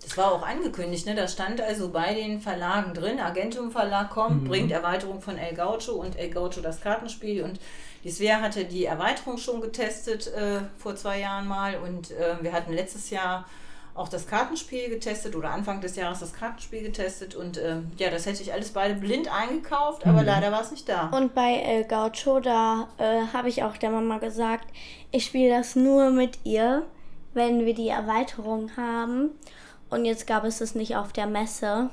Das war auch angekündigt, ne? Da stand also bei den Verlagen drin, Agentum Verlag kommt, bringt Erweiterung von El Gaucho und El Gaucho das Kartenspiel und die Svea hatte die Erweiterung schon getestet äh, vor zwei Jahren mal und äh, wir hatten letztes Jahr auch das Kartenspiel getestet oder Anfang des Jahres das Kartenspiel getestet und ähm, ja, das hätte ich alles beide blind eingekauft, aber leider war es nicht da. Und bei El Gaucho, da äh, habe ich auch der Mama gesagt, ich spiele das nur mit ihr, wenn wir die Erweiterung haben. Und jetzt gab es es nicht auf der Messe.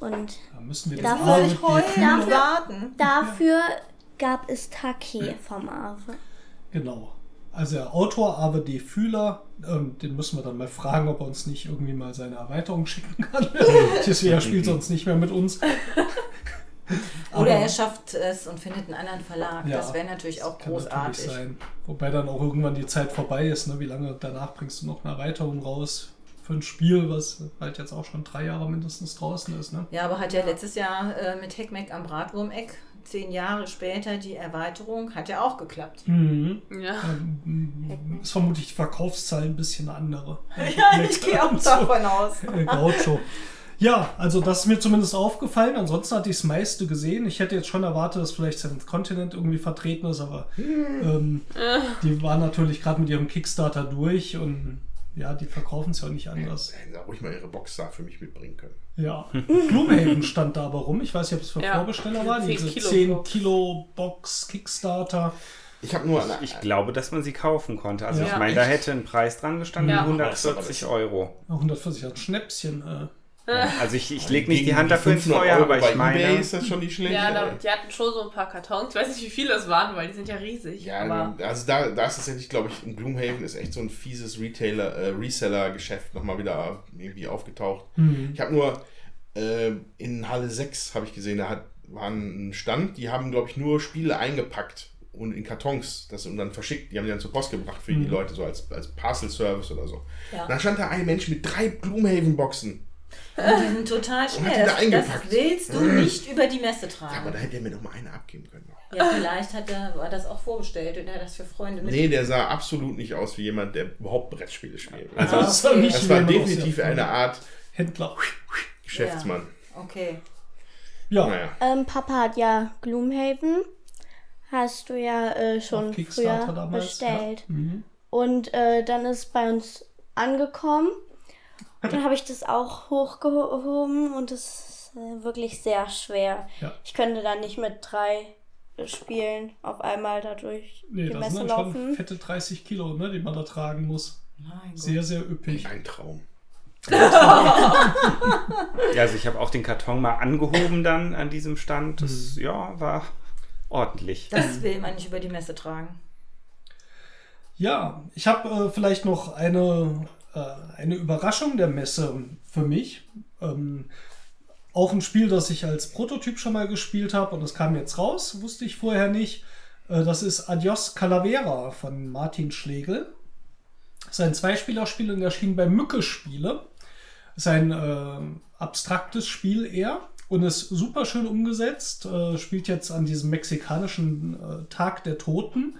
Und Da müssen wir Dafür- Ich heulen und warten. dafür gab es Take vom Arve. Genau. Also der Autor Arvid D. Fühler, ähm, den müssen wir dann mal fragen, ob er uns nicht irgendwie mal seine Erweiterung schicken kann. Deswegen spielt sonst nicht mehr mit uns. Oder Aber- er schafft es und findet einen anderen Verlag. Ja, das wäre natürlich auch großartig. natürlich sein. Wobei dann auch irgendwann die Zeit vorbei ist. Ne? Wie lange danach bringst du noch eine Erweiterung raus für ein Spiel, was halt jetzt auch schon drei Jahre mindestens draußen ist. Ne? Ja, aber hat ja letztes Jahr äh, mit Heckmeck am Bratwurmeck, zehn Jahre später, die Erweiterung, hat ja auch geklappt. Mhm. Ja. Ähm, ist vermutlich die Verkaufszahl ein bisschen eine andere. Ja, ich gehe auch davon aus. Äh, Gaucho. Ja, also das ist mir zumindest aufgefallen. Ansonsten hatte ich das meiste gesehen. Ich hätte jetzt schon erwartet, dass vielleicht Seventh Continent irgendwie vertreten ist, aber ähm, die waren natürlich gerade mit ihrem Kickstarter durch und ja, die verkaufen es ja auch nicht anders. Hätten sie auch ruhig mal ihre Box da für mich mitbringen können. Ja, Gloomhaven stand da aber rum. Ich weiß nicht, ob es für Ja, Vorbesteller war. diese Diese 10 Kilo 10 Box. Kickstarter. Ich habe nur. Ich, ich glaube, dass man sie kaufen konnte. Also Ja. ich meine, da hätte ein Preis dran gestanden, Ja. 140 Euro. 140 ein Schnäppchen. Äh. Also ich, ich lege nicht die Hand dafür ins 500 Feuer, Euro aber bei ich meine... eBay ist das schon nicht schlecht. Ja, da, die hatten schon so ein paar Kartons. Ich weiß nicht, wie viele es waren, weil die sind ja riesig. Ja, aber also da, da ist tatsächlich, glaube ich, in Gloomhaven ist echt so ein fieses Retailer, äh, Reseller-Geschäft nochmal wieder irgendwie aufgetaucht. Ich habe nur äh, in Halle 6 habe ich gesehen, da hat, war ein Stand, die haben, glaube ich, nur Spiele eingepackt und in Kartons das und dann verschickt. Die haben die dann zur Post gebracht für die Leute, so als, als Parcel-Service oder so. Ja. Und dann stand da ein Mensch mit drei Gloomhaven-Boxen. Die sind total da Das, das willst du nicht über die Messe Ja, aber tragen. da hätte er mir noch mal eine abgeben können. Ja, vielleicht hat er, war das auch vorbestellt und er hat das für Freunde mit. Nee, der sah absolut nicht aus wie jemand, der überhaupt Brettspiele spielt. Also Ah, Das war okay. nicht das war definitiv eine Art Händler. Geschäftsmann. Okay. Ja, Naja. Ähm, Papa hat ja Gloomhaven. Hast du ja äh, schon früher damals, bestellt. ja. Mhm. Und äh, dann ist bei uns angekommen. Dann habe ich das auch hochgehoben und das ist äh, wirklich sehr schwer. Ja. Ich könnte dann nicht mit drei Spielen auf einmal dadurch Nee, die das Messe sind dann schon laufen. fette 30 Kilo, ne, die man da tragen muss. Mein Gott. Sehr, sehr üppig. Ein Traum. Ja, also ich habe auch den Karton mal angehoben dann an diesem Stand. Das, ja, war ordentlich. Das will man nicht über die Messe tragen. Ja, ich habe äh, vielleicht noch eine, eine Überraschung der Messe für mich. Ähm, auch ein Spiel, das ich als Prototyp schon mal gespielt habe und das kam jetzt raus, wusste ich vorher nicht. Äh, das ist Adios Calavera von Martin Schlegel. Das ist ein Zweispielerspiel und erschien bei Mücke Spiele. Ist ein äh, abstraktes Spiel eher und ist super schön umgesetzt. Äh, spielt jetzt an diesem mexikanischen äh, Tag der Toten.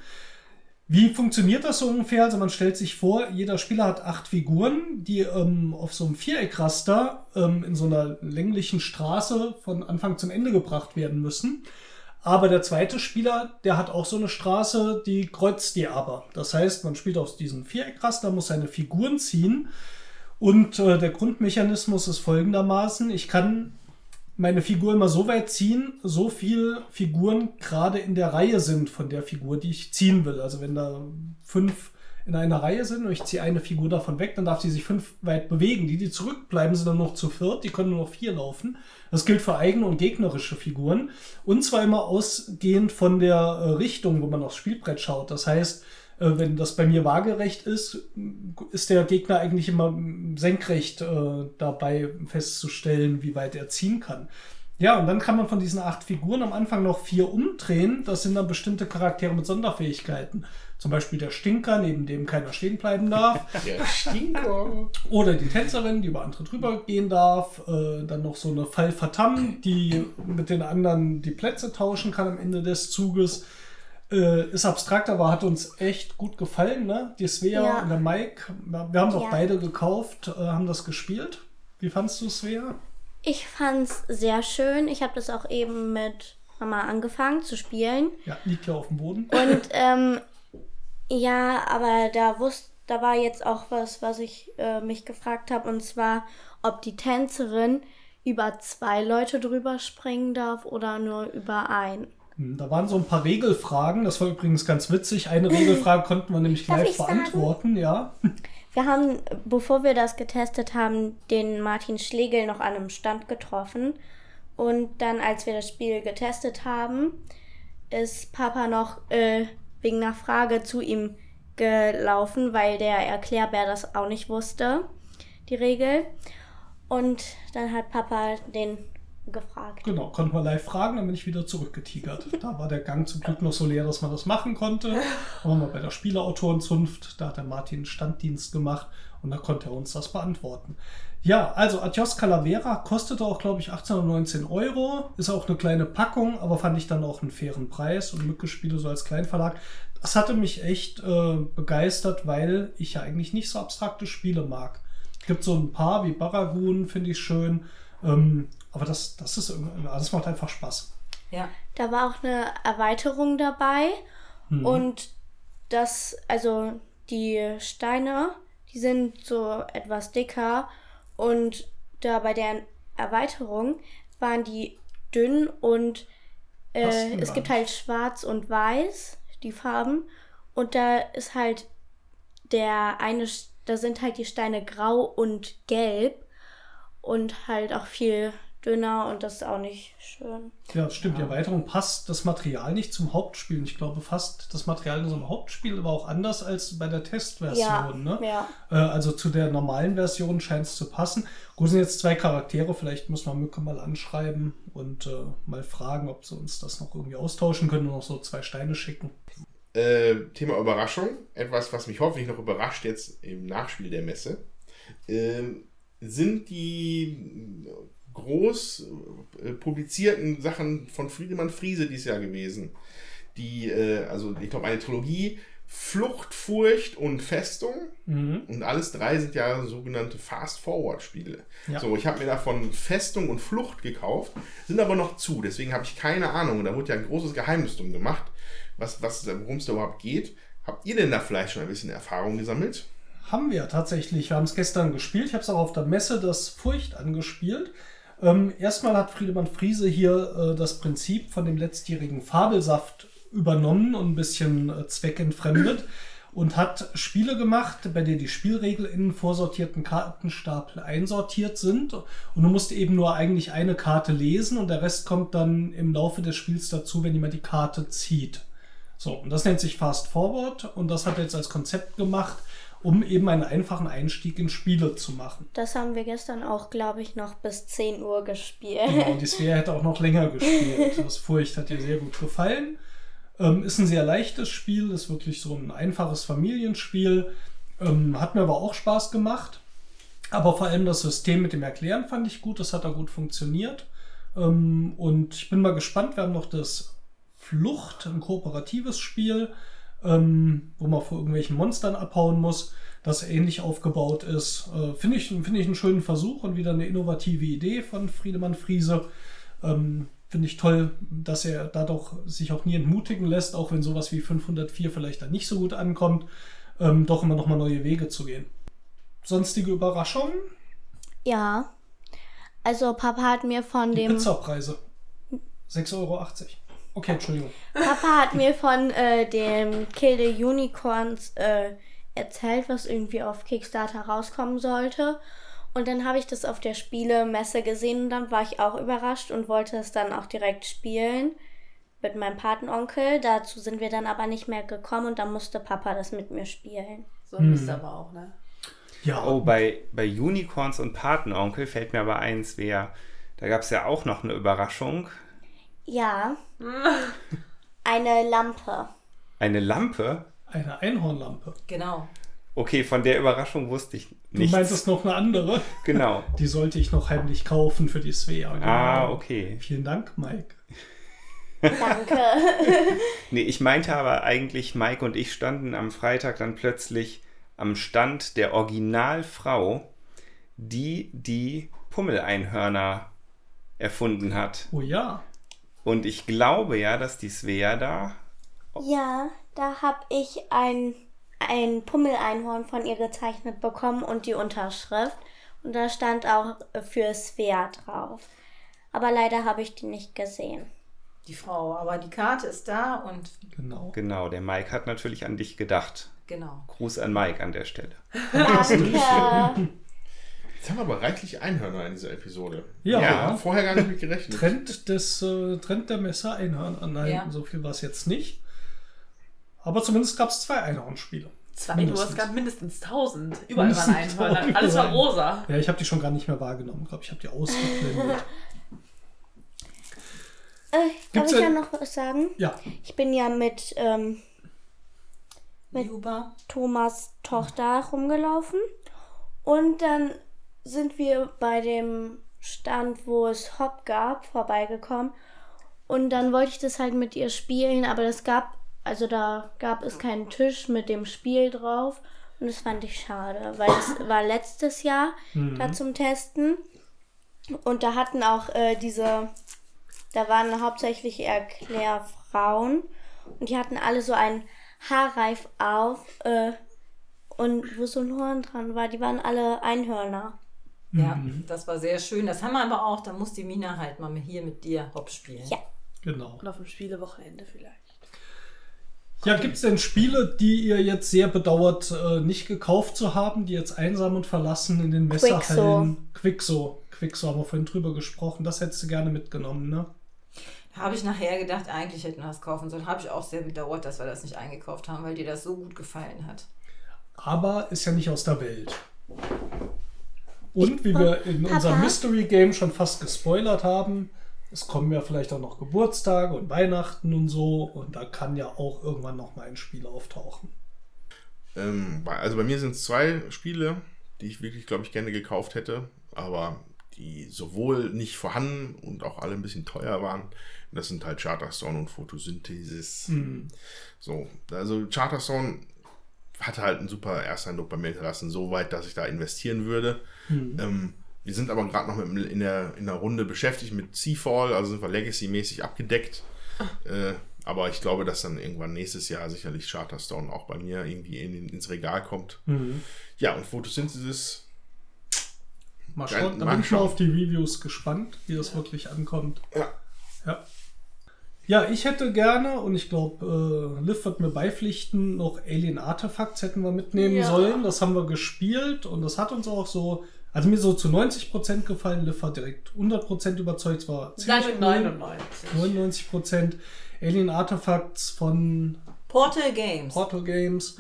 Wie funktioniert das so ungefähr? Also man stellt sich vor, jeder Spieler hat acht Figuren, die ähm, auf so einem Viereckraster ähm, in so einer länglichen Straße von Anfang zum Ende gebracht werden müssen. Aber der zweite Spieler, der hat auch so eine Straße, die kreuzt die aber. Das heißt, man spielt aus diesem Viereckraster, muss seine Figuren ziehen. Und äh, der Grundmechanismus ist folgendermaßen, ich kann meine Figur immer so weit ziehen, so viel Figuren gerade in der Reihe sind von der Figur, die ich ziehen will. Also wenn da fünf in einer Reihe sind und ich ziehe eine Figur davon weg, dann darf sie sich fünf weit bewegen. Die, die zurückbleiben, sind dann noch zu viert, die können nur noch vier laufen. Das gilt für eigene und gegnerische Figuren. Und zwar immer ausgehend von der äh, Richtung, wo man aufs Spielbrett schaut. Das heißt, äh, wenn das bei mir waagerecht ist, ist der Gegner eigentlich immer mm, senkrecht äh, dabei festzustellen, wie weit er ziehen kann. Ja, und dann kann man von diesen acht Figuren am Anfang noch vier umdrehen. Das sind dann bestimmte Charaktere mit Sonderfähigkeiten. Zum Beispiel der Stinker, neben dem keiner stehen bleiben darf. Der Stinker. Oder die Tänzerin, die über andere drüber gehen darf. Äh, dann noch so eine Fall Fatam, die mit den anderen die Plätze tauschen kann am Ende des Zuges. Äh, ist abstrakt, aber hat uns echt gut gefallen. Ne? Die Svea Ja. und der Mike, wir haben es auch Ja. beide gekauft, äh, haben das gespielt. Wie fandst du Svea? Ich fand's sehr schön. Ich habe das auch eben mit Mama angefangen zu spielen. Ja, liegt ja auf dem Boden. Und ähm, ja, aber da wusste, da war jetzt auch was, was ich äh, mich gefragt habe, und zwar, ob die Tänzerin über zwei Leute drüber springen darf oder nur über einen. Hm, Da waren so ein paar Regelfragen. Das war übrigens ganz witzig. Eine Regelfrage konnten wir nämlich gleich ich sagen? beantworten. Ja. Wir haben, bevor wir das getestet haben, den Martin Schlegel noch an einem Stand getroffen. Und dann, als wir das Spiel getestet haben, ist Papa noch äh, wegen einer Frage zu ihm gelaufen, weil der Erklärbär das auch nicht wusste, die Regel. Und dann hat Papa den gefragt. Genau, konnten wir live fragen, dann bin ich wieder zurückgetigert. Da war der Gang zum Glück noch so leer, dass man das machen konnte. Aber mal bei der Spieleautorenzunft, da hat der Martin Standdienst gemacht und da konnte er uns das beantworten. Ja, also Adios Calavera kostete auch, glaube ich, 18 oder 19 Euro. Ist auch eine kleine Packung, aber fand ich dann auch einen fairen Preis und Mücke-Spiele so als Kleinverlag. Das hatte mich echt äh, begeistert, weil ich ja eigentlich nicht so abstrakte Spiele mag. Gibt so ein paar wie Baragun, finde ich schön. Ähm, aber das, das ist irgendwie, das macht einfach Spaß. Ja. Da war auch eine Erweiterung dabei. Und das, also die Steine, die sind so etwas dicker. Und da bei der Erweiterung waren die dünn und äh, es gibt halt schwarz und weiß. die Farben. Und da ist halt der eine, da sind halt die Steine grau und gelb und halt auch viel dünner und das ist auch nicht schön. Ja, das stimmt. Die Erweiterung passt das Material nicht zum Hauptspiel. Und ich glaube fast, das Material in unserem Hauptspiel war auch anders als bei der Testversion. Ja, ne? ja. Äh, also zu der normalen Version scheint es zu passen. Gut, sind jetzt zwei Charaktere. Vielleicht müssen wir Mücke mal anschreiben und äh, mal fragen, ob sie uns das noch irgendwie austauschen können und noch so zwei Steine schicken. Äh, Thema Überraschung. Etwas, was mich hoffentlich noch überrascht jetzt im Nachspiel der Messe. Ähm, sind die groß äh, publizierten Sachen von Friedemann Friese dieses Jahr gewesen. Die, äh, also ich glaube, eine Trilogie Flucht, Furcht und Festung. Und alles drei sind ja sogenannte Fast-Forward-Spiele. Ja. So, ich habe mir davon Festung und Flucht gekauft, sind aber noch zu, deswegen habe ich keine Ahnung. Da wurde ja ein großes Geheimnis drum gemacht, was, was, worum es da überhaupt geht. Habt ihr denn da vielleicht schon ein bisschen Erfahrung gesammelt? Haben wir tatsächlich. Wir haben es gestern gespielt. Ich habe es auch auf der Messe das Furcht angespielt. Ähm, erstmal hat Friedemann Friese hier äh, das Prinzip von dem letztjährigen Fabelsaft übernommen und ein bisschen äh, zweckentfremdet und hat Spiele gemacht, bei denen die Spielregeln in vorsortierten Kartenstapel einsortiert sind. Und du musst eben nur eigentlich eine Karte lesen und der Rest kommt dann im Laufe des Spiels dazu, wenn jemand die Karte zieht. So, und das nennt sich Fast Forward und das hat er jetzt als Konzept gemacht, um eben einen einfachen Einstieg in Spiele zu machen. Das haben wir gestern auch, glaube ich, noch bis 10 Uhr gespielt. Genau, die Sphere hätte auch noch länger gespielt. Das Furcht hat ihr sehr gut gefallen. Ähm, ist ein sehr leichtes Spiel, ist wirklich so ein einfaches Familienspiel. Ähm, hat mir aber auch Spaß gemacht. Aber vor allem das System mit dem Erklären fand ich gut, das hat da gut funktioniert. Ähm, und ich bin mal gespannt, wir haben noch das Flucht, ein kooperatives Spiel, ähm, wo man vor irgendwelchen Monstern abhauen muss, das ähnlich aufgebaut ist. Äh, Finde ich, find ich einen schönen Versuch und wieder eine innovative Idee von Friedemann Friese. Ähm, Finde ich toll, dass er dadurch sich auch nie entmutigen lässt, auch wenn sowas wie 504 vielleicht dann nicht so gut ankommt, ähm, doch immer noch mal neue Wege zu gehen. Sonstige Überraschungen? Ja. Also Papa hat mir von Die dem Pizzapreise. 6,80 Euro. Okay, Entschuldigung. Papa hat mir von äh, dem Kill the Unicorns äh, erzählt, was irgendwie auf Kickstarter rauskommen sollte. Und dann habe ich das auf der Spielemesse gesehen und dann war ich auch überrascht und wollte es dann auch direkt spielen mit meinem Patenonkel. Dazu sind wir dann aber nicht mehr gekommen und dann musste Papa das mit mir spielen. So ein Mist aber auch, ne? Ja, Oh, bei, bei Unicorns und Patenonkel fällt mir aber eins, wer, da gab es ja auch noch eine Überraschung. Ja. Eine Lampe. Eine Lampe. eine Einhornlampe. Genau. Okay, von der Überraschung wusste ich Du nichts. meintest noch eine andere? Genau. Die sollte ich noch heimlich kaufen für die Svea. Genau. Ah, okay. Vielen Dank, Mike. Danke. Nee, ich meinte aber eigentlich, Mike und ich standen am Freitag dann plötzlich am Stand der Originalfrau, die die Pummeleinhörner erfunden hat. Oh ja. Und ich glaube ja, dass die Svea da. Ja, da habe ich ein, ein Pummeleinhorn von ihr gezeichnet bekommen und die Unterschrift. Und da stand auch für Svea drauf. Aber leider habe ich die nicht gesehen. Die Frau. Aber die Karte ist da und Genau. Genau, der Mike hat natürlich an dich gedacht. genau. Gruß an Mike an der Stelle. Danke. Jetzt haben wir aber reichlich Einhörner in dieser Episode. Ja. Ja, vorher gar nicht mit gerechnet. Trend des äh, Trend der Messe Einhörner. Nein, Ja. so viel war es jetzt nicht. Aber zumindest gab es zwei Einhornspiele. Zwei, du hast gerade mindestens 1000. Überall waren Mindestens Einhörner. 1000. Alles war rosa. Ja, ich habe die schon gar nicht mehr wahrgenommen. Ich glaube, ich habe die ausgeblendet. Äh, darf ich ja noch was sagen? ja, Ich bin ja mit ähm, Mit- Juba. Thomas Tochter rumgelaufen. Und dann sind wir bei dem Stand, wo es Hop gab, vorbeigekommen. Und dann wollte ich das halt mit ihr spielen, aber das gab, also da gab es keinen Tisch mit dem Spiel drauf. Und das fand ich schade, weil es war letztes Jahr da zum Testen. Und da hatten auch äh, diese, da waren hauptsächlich Erklärfrauen. Und die hatten alle so einen Haarreif auf. Äh, und wo so ein Horn dran war, die waren alle Einhörner. Ja, das war sehr schön. Das haben wir aber auch. Da muss die Mina halt mal hier mit dir Hop spielen. Ja. genau. Und auf dem Spielewochenende vielleicht. Ja, gibt es denn Spiele, die ihr jetzt sehr bedauert, äh, nicht gekauft zu haben, die jetzt einsam und verlassen in den Messerhallen? Quixo. Quixo haben wir vorhin drüber gesprochen. Das hättest du gerne mitgenommen, ne? Da habe ich nachher gedacht, eigentlich hätten wir das kaufen sollen. Habe ich auch sehr bedauert, dass wir das nicht eingekauft haben, weil dir das so gut gefallen hat. Aber ist ja nicht aus der Welt. Und wie wir in Papa? unserem Mystery Game schon fast gespoilert haben, es kommen ja vielleicht auch noch Geburtstage und Weihnachten und so. Und da kann ja auch irgendwann noch mal ein Spiel auftauchen. Ähm, also bei mir sind es zwei Spiele, die ich wirklich, glaube ich, gerne gekauft hätte, aber die sowohl nicht vorhanden und auch alle ein bisschen teuer waren. Das sind halt Charterstone und Photosynthesis. So, also Charterstone hatte halt einen super Ersteindruck bei mir hinterlassen, so weit, dass ich da investieren würde. Ähm, wir sind aber gerade noch mit, in, der, in der Runde beschäftigt mit Seafall, also sind wir Legacy-mäßig abgedeckt. Äh, aber ich glaube, dass dann irgendwann nächstes Jahr sicherlich Charterstone auch bei mir irgendwie in, ins Regal kommt. Ja, und Photosynthesis, Mal schauen, da bin ich mal auf die Reviews gespannt, wie das wirklich ankommt. Ja. Ja. Ja, ich hätte gerne, und ich glaube, äh, Liv wird mir beipflichten, noch Alien Artifacts hätten wir mitnehmen Ja. sollen. Das haben wir gespielt und das hat uns auch so, also mir so zu 90% gefallen. Liv hat direkt 100% überzeugt. Es war ziemlich cool. 99. 99%. Alien Artifacts von Portal Games. Portal Games.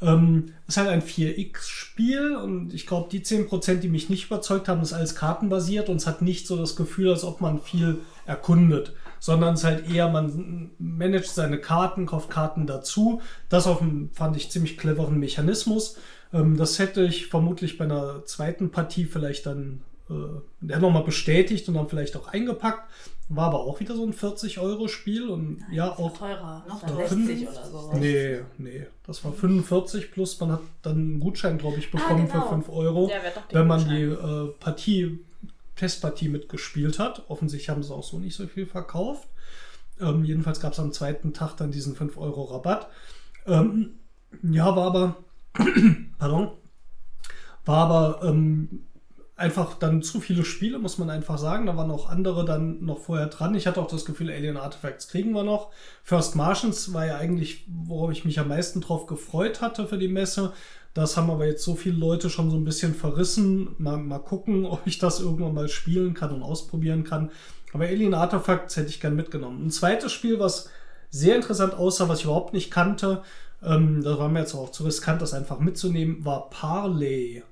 Ähm, ist halt ein 4X-Spiel und ich glaube, die 10%, die mich nicht überzeugt haben, ist alles kartenbasiert und es hat nicht so das Gefühl, als ob man viel erkundet, sondern es ist halt eher, man managt seine Karten, kauft Karten dazu. Das auf einem, fand ich, ziemlich cleveren Mechanismus. Ähm, das hätte ich vermutlich bei einer zweiten Partie vielleicht dann äh, nochmal bestätigt und dann vielleicht auch eingepackt. War aber auch wieder so ein 40-Euro-Spiel und ja, auch Teurer. Noch Dann teurer. 60 oder so. Nee, nee. Das war 45 plus man hat dann einen Gutschein, glaube ich, bekommen genau. für 5 Euro, wenn man Gutschein. die äh, Partie, Testpartie mitgespielt hat. Offensichtlich haben sie auch so nicht so viel verkauft. Ähm, jedenfalls gab es am zweiten Tag dann diesen 5 Euro Rabatt. Ähm, ja, war aber, pardon, war aber ähm, einfach dann zu viele Spiele, muss man einfach sagen. Da waren auch andere dann noch vorher dran. Ich hatte auch das Gefühl, Alien Artifacts kriegen wir noch. First Martians war ja eigentlich, worauf ich mich am meisten drauf gefreut hatte für die Messe. Das haben aber jetzt so viele Leute schon so ein bisschen verrissen. Mal, mal gucken, ob ich das irgendwann mal spielen kann und ausprobieren kann. Aber Alien Artifacts hätte ich gern mitgenommen. Ein zweites Spiel, was sehr interessant aussah, was ich überhaupt nicht kannte, ähm, da war mir jetzt auch zu riskant, das einfach mitzunehmen, war Parley.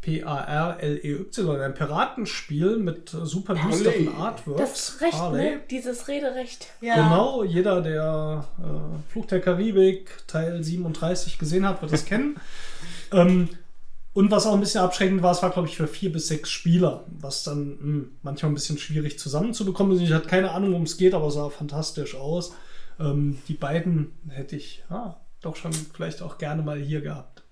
P-A-R-L-E-Y, ein Piratenspiel mit super düsteren. Artworks. Das Recht, Parley. ne? Dieses Rederecht. Genau, jeder, der äh, Fluch der Karibik Teil 37 gesehen hat, wird es kennen. ähm, und was auch ein bisschen abschreckend war, es war, glaube ich, für vier bis sechs Spieler, was dann mh, manchmal ein bisschen schwierig zusammenzubekommen ist. Ich hatte keine Ahnung, worum es geht, aber es sah fantastisch aus. Ähm, die beiden hätte ich ah, doch schon vielleicht auch gerne mal hier gehabt.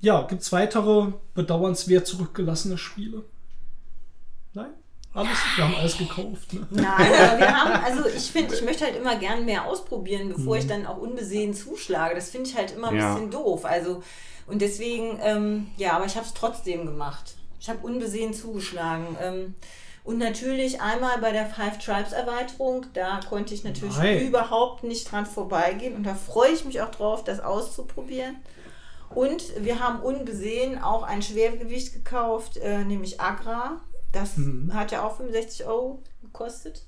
Ja, gibt es weitere bedauernswert zurückgelassene Spiele? Nein? Alles, wir haben alles gekauft. Ne? Nein, aber wir haben, also ich finde, ich möchte halt immer gern mehr ausprobieren, bevor ich dann auch unbesehen zuschlage. Das finde ich halt immer ein Ja. bisschen doof. Also, und deswegen, ähm, ja, aber ich habe es trotzdem gemacht. Ich habe unbesehen zugeschlagen. Ähm, und natürlich einmal bei der Five Tribes Erweiterung, da konnte ich natürlich Nein. überhaupt nicht dran vorbeigehen. Und da freue ich mich auch drauf, das auszuprobieren. Und wir haben unbesehen auch ein Schwergewicht gekauft, äh, nämlich Agra. Das hat ja auch 65 Euro gekostet.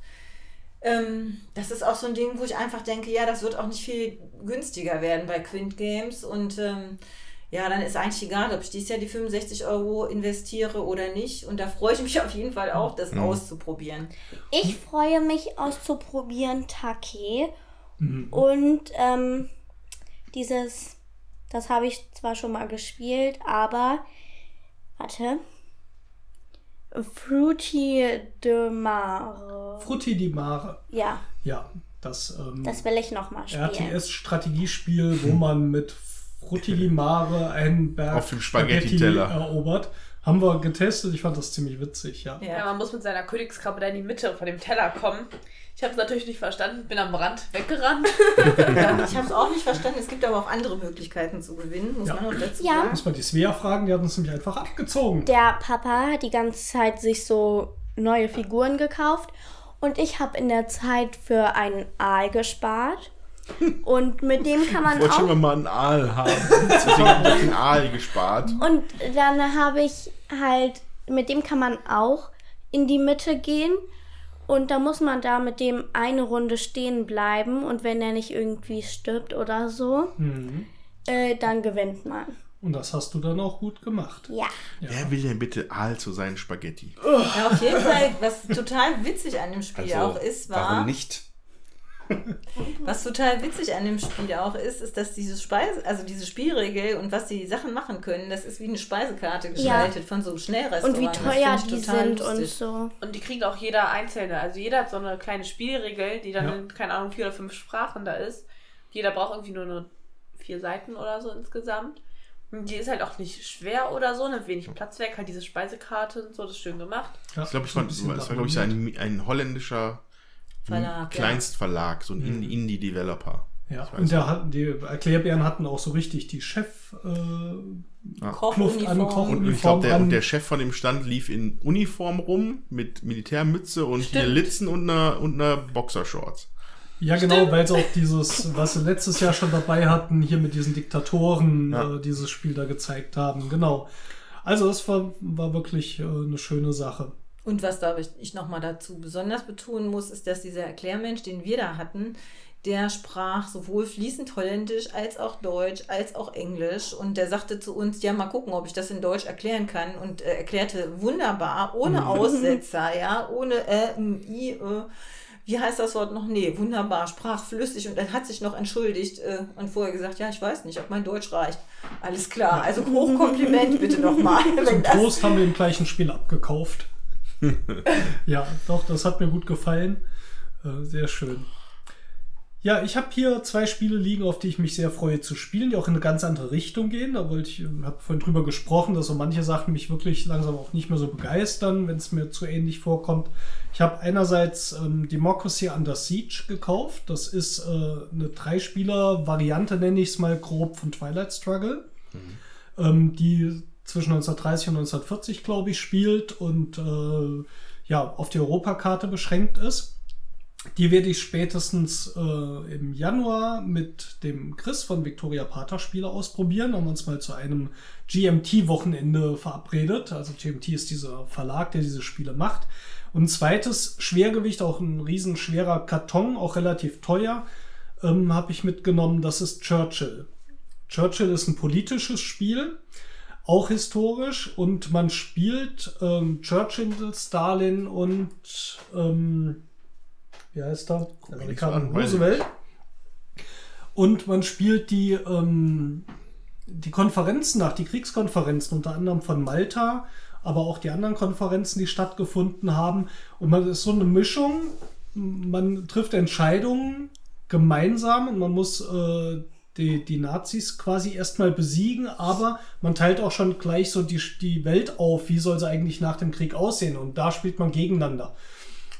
Ähm, das ist auch so ein Ding, wo ich einfach denke, ja, das wird auch nicht viel günstiger werden bei Quint Games. Und ähm, ja, dann ist eigentlich egal, ob ich dieses Jahr die 65 Euro investiere oder nicht. Und da freue ich mich auf jeden Fall auch, das auszuprobieren. Ich freue mich auszuprobieren Take. Und ähm, dieses, das habe ich zwar schon mal gespielt, aber warte. Fruity de Mare. Frutti di Mare. Ja, Ja, das, ähm, das will ich nochmal spielen. RTS-Strategiespiel, wo man mit Frutti di Mare einen Berg Auf dem Spaghetti-Teller. erobert. Haben wir getestet. Ich fand das ziemlich witzig, ja. Ja, man muss mit seiner Königskrabbe da in die Mitte von dem Teller kommen. Ich habe es natürlich nicht verstanden, bin am Rand weggerannt. Ich habe es auch nicht verstanden. Es gibt aber auch andere Möglichkeiten zu gewinnen, muss Ja. man auch dazu Ja. sagen. Muss man die Svea fragen, die hat uns nämlich einfach abgezogen. Der Papa hat die ganze Zeit sich so neue Figuren gekauft Und ich habe in der Zeit für einen Aal gespart. Und mit dem kann man Ich wollte schon auch. immer mal einen Aal haben. Deswegen habe ich den Aal gespart. Und dann habe ich halt, mit dem kann man auch in die Mitte gehen. Und da muss man da mit dem eine Runde stehen bleiben. Und wenn er nicht irgendwie stirbt oder so, äh, dann gewinnt man. Und das hast du dann auch gut gemacht. Ja. Wer will denn bitte Aal zu seinen Spaghetti? Ja, auf jeden Fall, was total witzig an dem Spiel auch ist, war. Also, warum nicht? Was total witzig an dem Spiel auch ist, ist, dass diese Speise, also diese Spielregel und was die Sachen machen können, das ist wie eine Speisekarte gestaltet von so einem Schnellrestaurant. Und wie Das teuer die sind und lustig. so. Und die kriegt auch jeder einzelne. Also jeder hat so eine kleine Spielregel, die dann Ja. in, keine Ahnung, vier oder fünf Sprachen da ist. Jeder braucht irgendwie nur, nur vier Seiten oder so insgesamt. Und die ist halt auch nicht schwer oder so, nimmt wenig Platz weg, halt diese Speisekarte und so, das ist schön gemacht. Ja, Ich glaube, ich es bisschen war, glaube ich, so ein, ein holländischer Verlag, Kleinstverlag, so ein Indie- Indie-Developer. Ja, und der hat, die Erklärbären hatten auch so richtig die Chef äh, Kluft an, Und ich glaube, der, und der Chef von dem Stand lief in Uniform rum mit Militärmütze und hier. Litzen und einer, und einer Boxershorts. Ja, genau, weil sie auch dieses, was sie letztes Jahr schon dabei hatten, hier mit diesen Diktatoren, Ja. äh, dieses Spiel da gezeigt haben. Genau. Also es war, war wirklich äh, eine schöne Sache. Und was da ich, ich nochmal dazu besonders betonen muss, ist, dass dieser Erklärmensch, den wir da hatten, der sprach sowohl fließend Holländisch als auch Deutsch als auch Englisch. Und der sagte zu uns, ja, mal gucken, ob ich das in Deutsch erklären kann. Und äh, erklärte wunderbar, ohne Aussetzer, ja, ohne äh, i, äh, wie heißt das Wort noch? Nee, wunderbar, sprach flüssig und dann hat sich noch entschuldigt äh, und vorher gesagt, ja, ich weiß nicht, ob mein Deutsch reicht. Alles klar, also Hochkompliment bitte nochmal. Zum Trost haben wir im gleichen Spiel abgekauft. ja, doch, das hat mir gut gefallen. Äh, sehr schön. Ja, ich habe hier zwei Spiele liegen, auf die ich mich sehr freue zu spielen, die auch in eine ganz andere Richtung gehen. Da wollte ich, habe vorhin drüber gesprochen, dass so manche Sachen mich wirklich langsam auch nicht mehr so begeistern, wenn es mir zu ähnlich vorkommt. Ich habe einerseits ähm, Democracy Under Siege gekauft. Das ist äh, eine Dreispieler-Variante, nenne ich es mal grob, von Twilight Struggle ähm, die zwischen 1930 und 1940, glaube ich, spielt und äh, ja, auf die Europakarte beschränkt ist. Die werde ich spätestens äh, im Januar mit dem Chris von Victoria Pater Spiele ausprobieren. Haben wir uns mal zu einem GMT-Wochenende verabredet. Also GMT ist dieser Verlag, der diese Spiele macht. Und ein zweites Schwergewicht, auch ein riesen schwerer Karton, auch relativ teuer, ähm, habe ich mitgenommen. Das ist Churchill. Churchill ist ein politisches Spiel, auch historisch, und man spielt ähm, Churchill, Stalin und ähm, wie heißt er? Roosevelt. Und man spielt die, ähm, die Konferenzen nach, die Kriegskonferenzen, unter anderem von Malta, aber auch die anderen Konferenzen, die stattgefunden haben. Und man ist so eine Mischung, man trifft Entscheidungen gemeinsam und man muss äh, die, die Nazis quasi erstmal besiegen, aber man teilt auch schon gleich so die, die Welt auf, wie soll sie eigentlich nach dem Krieg aussehen und da spielt man gegeneinander.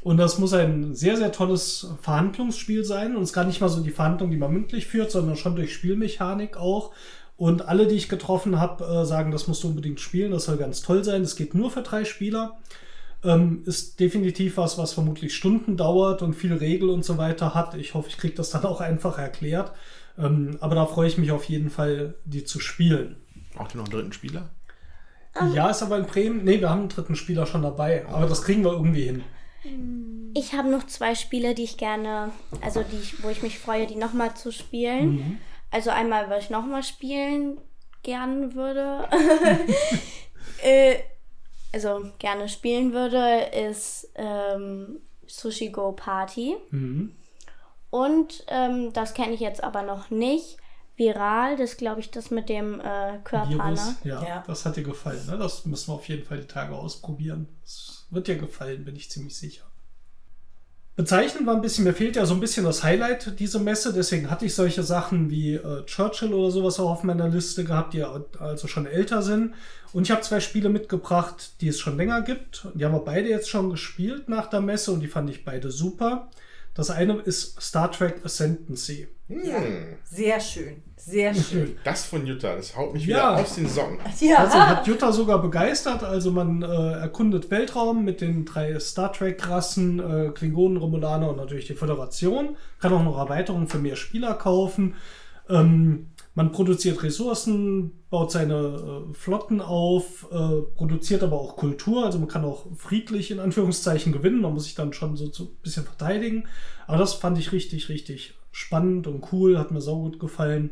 Und das muss ein sehr, sehr tolles Verhandlungsspiel sein. Und es ist gar nicht mal so die Verhandlung, die man mündlich führt, sondern schon durch Spielmechanik auch. Und alle, die ich getroffen habe, äh, sagen, das musst du unbedingt spielen, das soll ganz toll sein. Es geht nur für drei Spieler. Ähm, ist definitiv was, was vermutlich Stunden dauert und viel Regel und so weiter hat. Ich hoffe, ich kriege das dann auch einfach erklärt. Ähm, aber da freue ich mich auf jeden Fall, die zu spielen. Braucht ihr noch einen dritten Spieler? Ja, ist aber in Bremen. Nee, wir haben einen dritten Spieler schon dabei. Aber das kriegen wir irgendwie hin. Ich habe noch zwei Spiele, die ich gerne, also die ich, wo ich mich freue, die nochmal zu spielen. Also einmal, was ich nochmal spielen gern würde. äh, also gerne spielen würde, ist ähm, Sushi Go Party. Und ähm, das kenne ich jetzt aber noch nicht. Viral, das glaube ich, das mit dem äh, Körper, Virus. ne? Ja, Ja. das hat dir gefallen. Ne? Das müssen wir auf jeden Fall die Tage ausprobieren. Das wird dir gefallen, bin ich ziemlich sicher. Bezeichnend war ein bisschen, mir fehlt ja so ein bisschen das Highlight dieser Messe, deswegen hatte ich solche Sachen wie äh, Churchill oder sowas auch auf meiner Liste gehabt, die also schon älter sind. Und ich habe zwei Spiele mitgebracht, die es schon länger gibt. Die haben wir beide jetzt schon gespielt nach der Messe und die fand ich beide super. Das eine ist Star Trek Ascendancy. Hm, Sehr schön. Sehr schön. das von Jutta, das haut mich Ja. wieder aus den Socken. Ja, Also hat Jutta sogar begeistert. Also man äh, erkundet Weltraum mit den drei Star Trek-Rassen, äh, Klingonen, Romulaner und natürlich die Föderation. Kann auch noch Erweiterungen für mehr Spieler kaufen. Ähm, man produziert Ressourcen, baut seine äh, Flotten auf, äh, produziert aber auch Kultur. Also man kann auch friedlich in Anführungszeichen gewinnen. Man muss sich dann schon so, ein bisschen verteidigen. Aber das fand ich richtig, richtig spannend und cool. Hat mir saugut gefallen.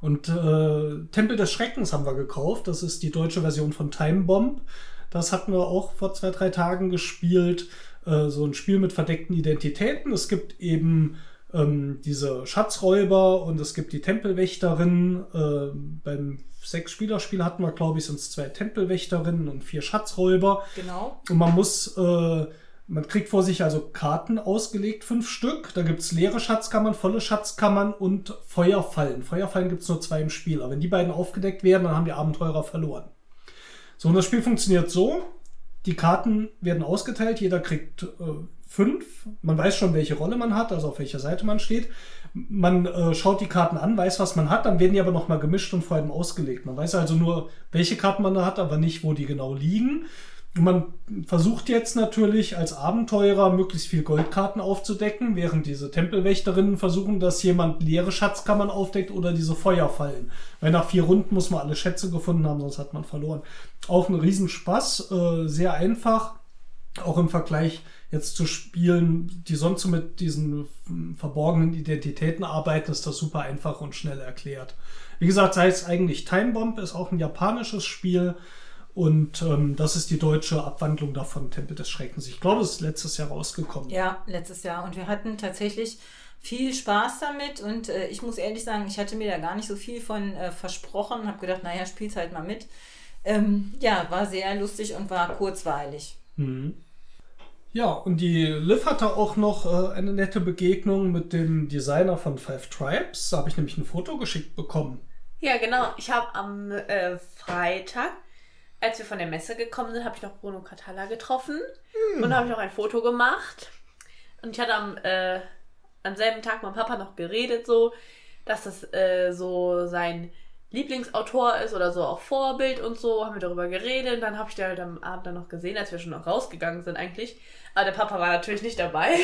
Und äh, Tempel des Schreckens haben wir gekauft. Das ist die deutsche Version von Time Bomb. Das hatten wir auch vor zwei, drei Tagen gespielt. Äh, so ein Spiel mit verdeckten Identitäten. Es gibt eben ähm, diese Schatzräuber und es gibt die Tempelwächterin. Äh, beim Sechs-Spieler-Spiel hatten wir, glaube ich, es zwei Tempelwächterinnen und vier Schatzräuber. genau. Und man muss, äh, man kriegt vor sich also Karten ausgelegt, fünf Stück. Da gibt's leere Schatzkammern, volle Schatzkammern und Feuerfallen. Feuerfallen gibt's nur zwei im Spiel. Aber wenn die beiden aufgedeckt werden, dann haben die Abenteurer verloren. So, und das Spiel funktioniert so. Die Karten werden ausgeteilt, jeder kriegt äh, fünf. Man weiß schon, welche Rolle man hat, also auf welcher Seite man steht. Man äh, schaut die Karten an, weiß, was man hat, dann werden die aber nochmal gemischt und vor allem ausgelegt. Man weiß also nur, welche Karten man da hat, aber nicht, wo die genau liegen. Und man versucht jetzt natürlich als Abenteurer möglichst viel Goldkarten aufzudecken, während diese Tempelwächterinnen versuchen, dass jemand leere Schatzkammern aufdeckt oder diese Feuerfallen. Weil nach vier Runden muss man alle Schätze gefunden haben, sonst hat man verloren. Auch ein Riesenspaß, äh, sehr einfach, auch im Vergleich jetzt zu Spielen, die sonst so mit diesen verborgenen Identitäten arbeiten, ist das super einfach und schnell erklärt. Wie gesagt, sei es eigentlich Time Bomb, ist auch ein japanisches Spiel. Und ähm, das ist die deutsche Abwandlung davon, Tempel des Schreckens. Ich glaube, es ist letztes Jahr rausgekommen. Ja, letztes Jahr. Und wir hatten tatsächlich viel Spaß damit. Und äh, ich muss ehrlich sagen, ich hatte mir da gar nicht so viel von äh, versprochen. Habe gedacht, naja, spiel's halt mal mit. Ähm, ja, war sehr lustig und war kurzweilig. Ja, und die Liv hatte auch noch äh, eine nette Begegnung mit dem Designer von Five Tribes. Da habe ich nämlich ein Foto geschickt bekommen. Ja, genau. Ich habe am äh, Freitag, als wir von der Messe gekommen sind, habe ich noch Bruno Catala getroffen und habe ich auch ein Foto gemacht. Und ich hatte am, äh, am selben Tag mit meinem Papa noch geredet, so, dass das äh, so sein Lieblingsautor ist oder so auch Vorbild und so, haben wir darüber geredet. Und dann habe ich den halt am Abend dann noch gesehen, als wir schon noch rausgegangen sind eigentlich. Aber der Papa war natürlich nicht dabei,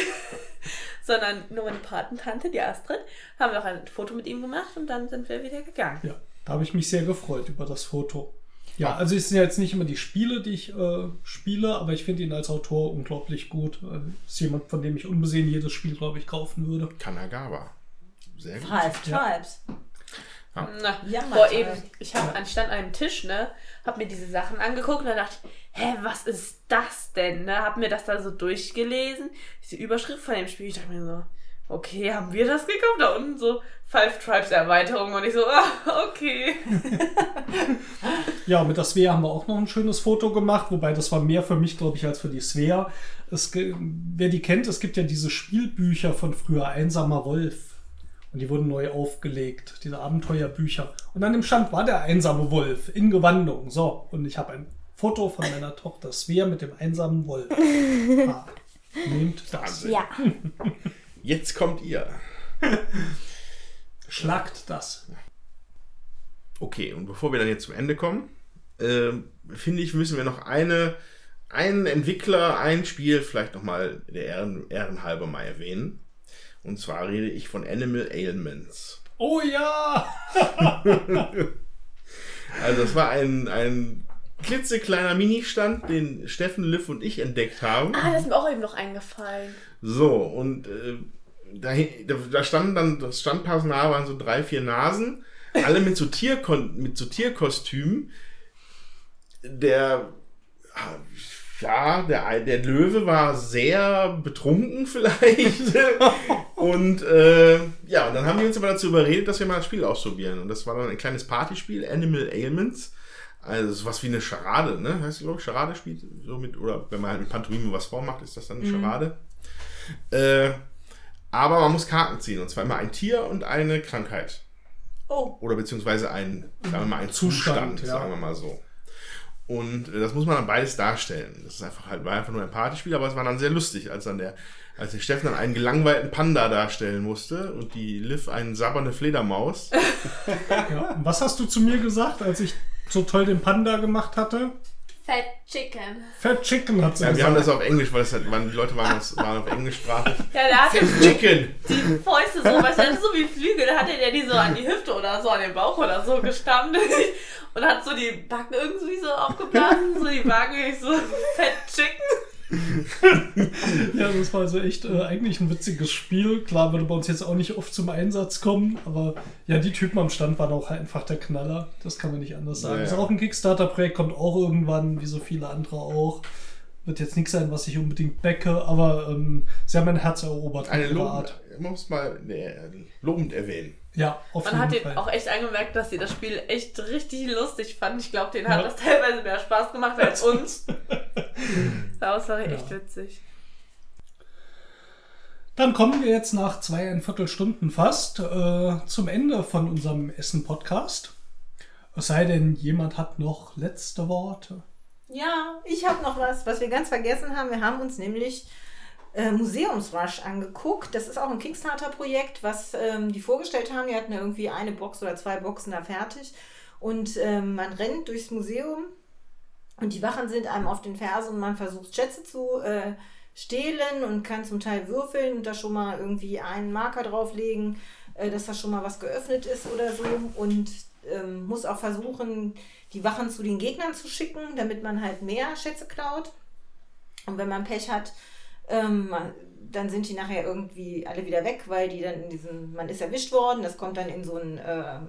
sondern nur meine Patentante, die Astrid, haben wir auch ein Foto mit ihm gemacht und dann sind wir wieder gegangen. Ja, da habe ich mich sehr gefreut über das Foto. Ja, also es sind ja jetzt nicht immer die Spiele, die ich äh, spiele, aber ich finde ihn als Autor unglaublich gut. Äh, ist jemand, von dem ich unbesehen jedes Spiel, glaube ich, kaufen würde. Kanagawa. Sehr gut. Five Ja. Na, Jammertal. boah, eben, ich hab, an- stand an einem Tisch, ne, hab mir diese Sachen angeguckt und dann dachte ich, hä, was ist das denn, ne, hab mir das da so durchgelesen, diese Überschrift von dem Spiel, ich dachte mir so, okay, haben wir das gekauft? Da unten so Five Tribes Erweiterung und ich so, ah, okay. Ja, mit der Svea haben wir auch noch ein schönes Foto gemacht, wobei das war mehr für mich, glaube ich, als für die Svea. Es, wer die kennt, es gibt ja diese Spielbücher von früher, Einsamer Wolf. Und die wurden neu aufgelegt, diese Abenteuerbücher. Und an dem Stand war der einsame Wolf in Gewandung. So, und ich habe ein Foto von meiner Tochter Svea mit dem einsamen Wolf. Ah, nehmt das. Ja. Jetzt kommt ihr. Schlagt das. Okay, und bevor wir dann jetzt zum Ende kommen, ähm, finde ich, müssen wir noch eine, einen Entwickler, ein Spiel vielleicht nochmal der Ehren, Ehrenhalber mal erwähnen. Und zwar rede ich von Animal Ailments. Oh ja! Also das war ein, ein klitzekleiner Ministand, den Steffen, Liv und ich entdeckt haben. Ah, das ist mir auch eben noch eingefallen. So, und äh, da, da, standen dann, das Standpersonal waren so drei, vier Nasen, alle mit so, Tierkon mit so Tierkostümen. Der, ja, der, der Löwe war sehr betrunken vielleicht. und äh, ja, und dann haben die uns aber dazu überredet, dass wir mal das Spiel ausprobieren. Und das war dann ein kleines Partyspiel, Animal Ailments. Also sowas wie eine Charade, ne? Heißt glaube ich, Charade spielt so mit, oder wenn man halt mit Pantomime was vormacht, ist das dann eine Charade. Äh, aber man muss Karten ziehen, und zwar immer ein Tier und eine Krankheit. Oh. Oder beziehungsweise ein, sagen wir mal, ein Zustand, Zustand, ja. sagen wir mal so. Und äh, das muss man dann beides darstellen. Das ist einfach halt, war einfach nur ein Partyspiel, aber es war dann sehr lustig, als dann der, als der Steffen dann einen gelangweilten Panda darstellen musste und die Liv einen sabbernde Fledermaus. Ja. Was hast du zu mir gesagt, als ich so toll den Panda gemacht hatte? Fat Chicken. Fat Chicken hat sie Ja, wir gesagt. haben das auf Englisch, weil das halt, waren, die Leute waren, aus, waren auf englischsprachig. Ja, der hatte Chicken! die Fäuste so, weißt du, so wie Flügel, da hatte der die so an die Hüfte oder so, an den Bauch oder so gestammt und hat so die Backen irgendwie so aufgeblasen, so die Backen, ich so, Fat Chicken. Ja, das war also echt äh, eigentlich ein witziges Spiel. Klar würde bei uns jetzt auch nicht oft zum Einsatz kommen, aber ja, die Typen am Stand waren auch einfach der Knaller. Das kann man nicht anders sagen. Ja, ja. Ist auch ein Kickstarter-Projekt, kommt auch irgendwann, wie so viele andere auch. Wird jetzt nichts sein, was ich unbedingt backe, aber ähm, sie haben mein Herz erobert Eine lobend, man muss mal äh, lobend erwähnen. Ja, auf Man hat jeden den Fall. auch echt angemerkt, dass sie das Spiel echt richtig lustig fanden. Ich glaube, denen Ja. hat das teilweise mehr Spaß gemacht als uns. Das war echt Ja. witzig. Dann kommen wir jetzt nach zweieinviertel Stunden fast äh, zum Ende von unserem Essen-Podcast. Es sei denn, jemand hat noch letzte Worte. Ja, ich habe noch was, was wir ganz vergessen haben. Wir haben uns nämlich äh, Museumsrush angeguckt. Das ist auch ein Kickstarter-Projekt, was ähm, die vorgestellt haben. Die hatten ja irgendwie eine Box oder zwei Boxen da fertig. Und ähm, man rennt durchs Museum und die Wachen sind einem auf den Fersen und man versucht Schätze zu äh, stehlen und kann zum Teil würfeln und da schon mal irgendwie einen Marker drauflegen, äh, dass da schon mal was geöffnet ist oder so. Und ähm, muss auch versuchen, die Wachen zu den Gegnern zu schicken, damit man halt mehr Schätze klaut. Und wenn man Pech hat, ähm, dann sind die nachher irgendwie alle wieder weg, weil die dann in diesem, man ist erwischt worden, das kommt dann in so ein äh,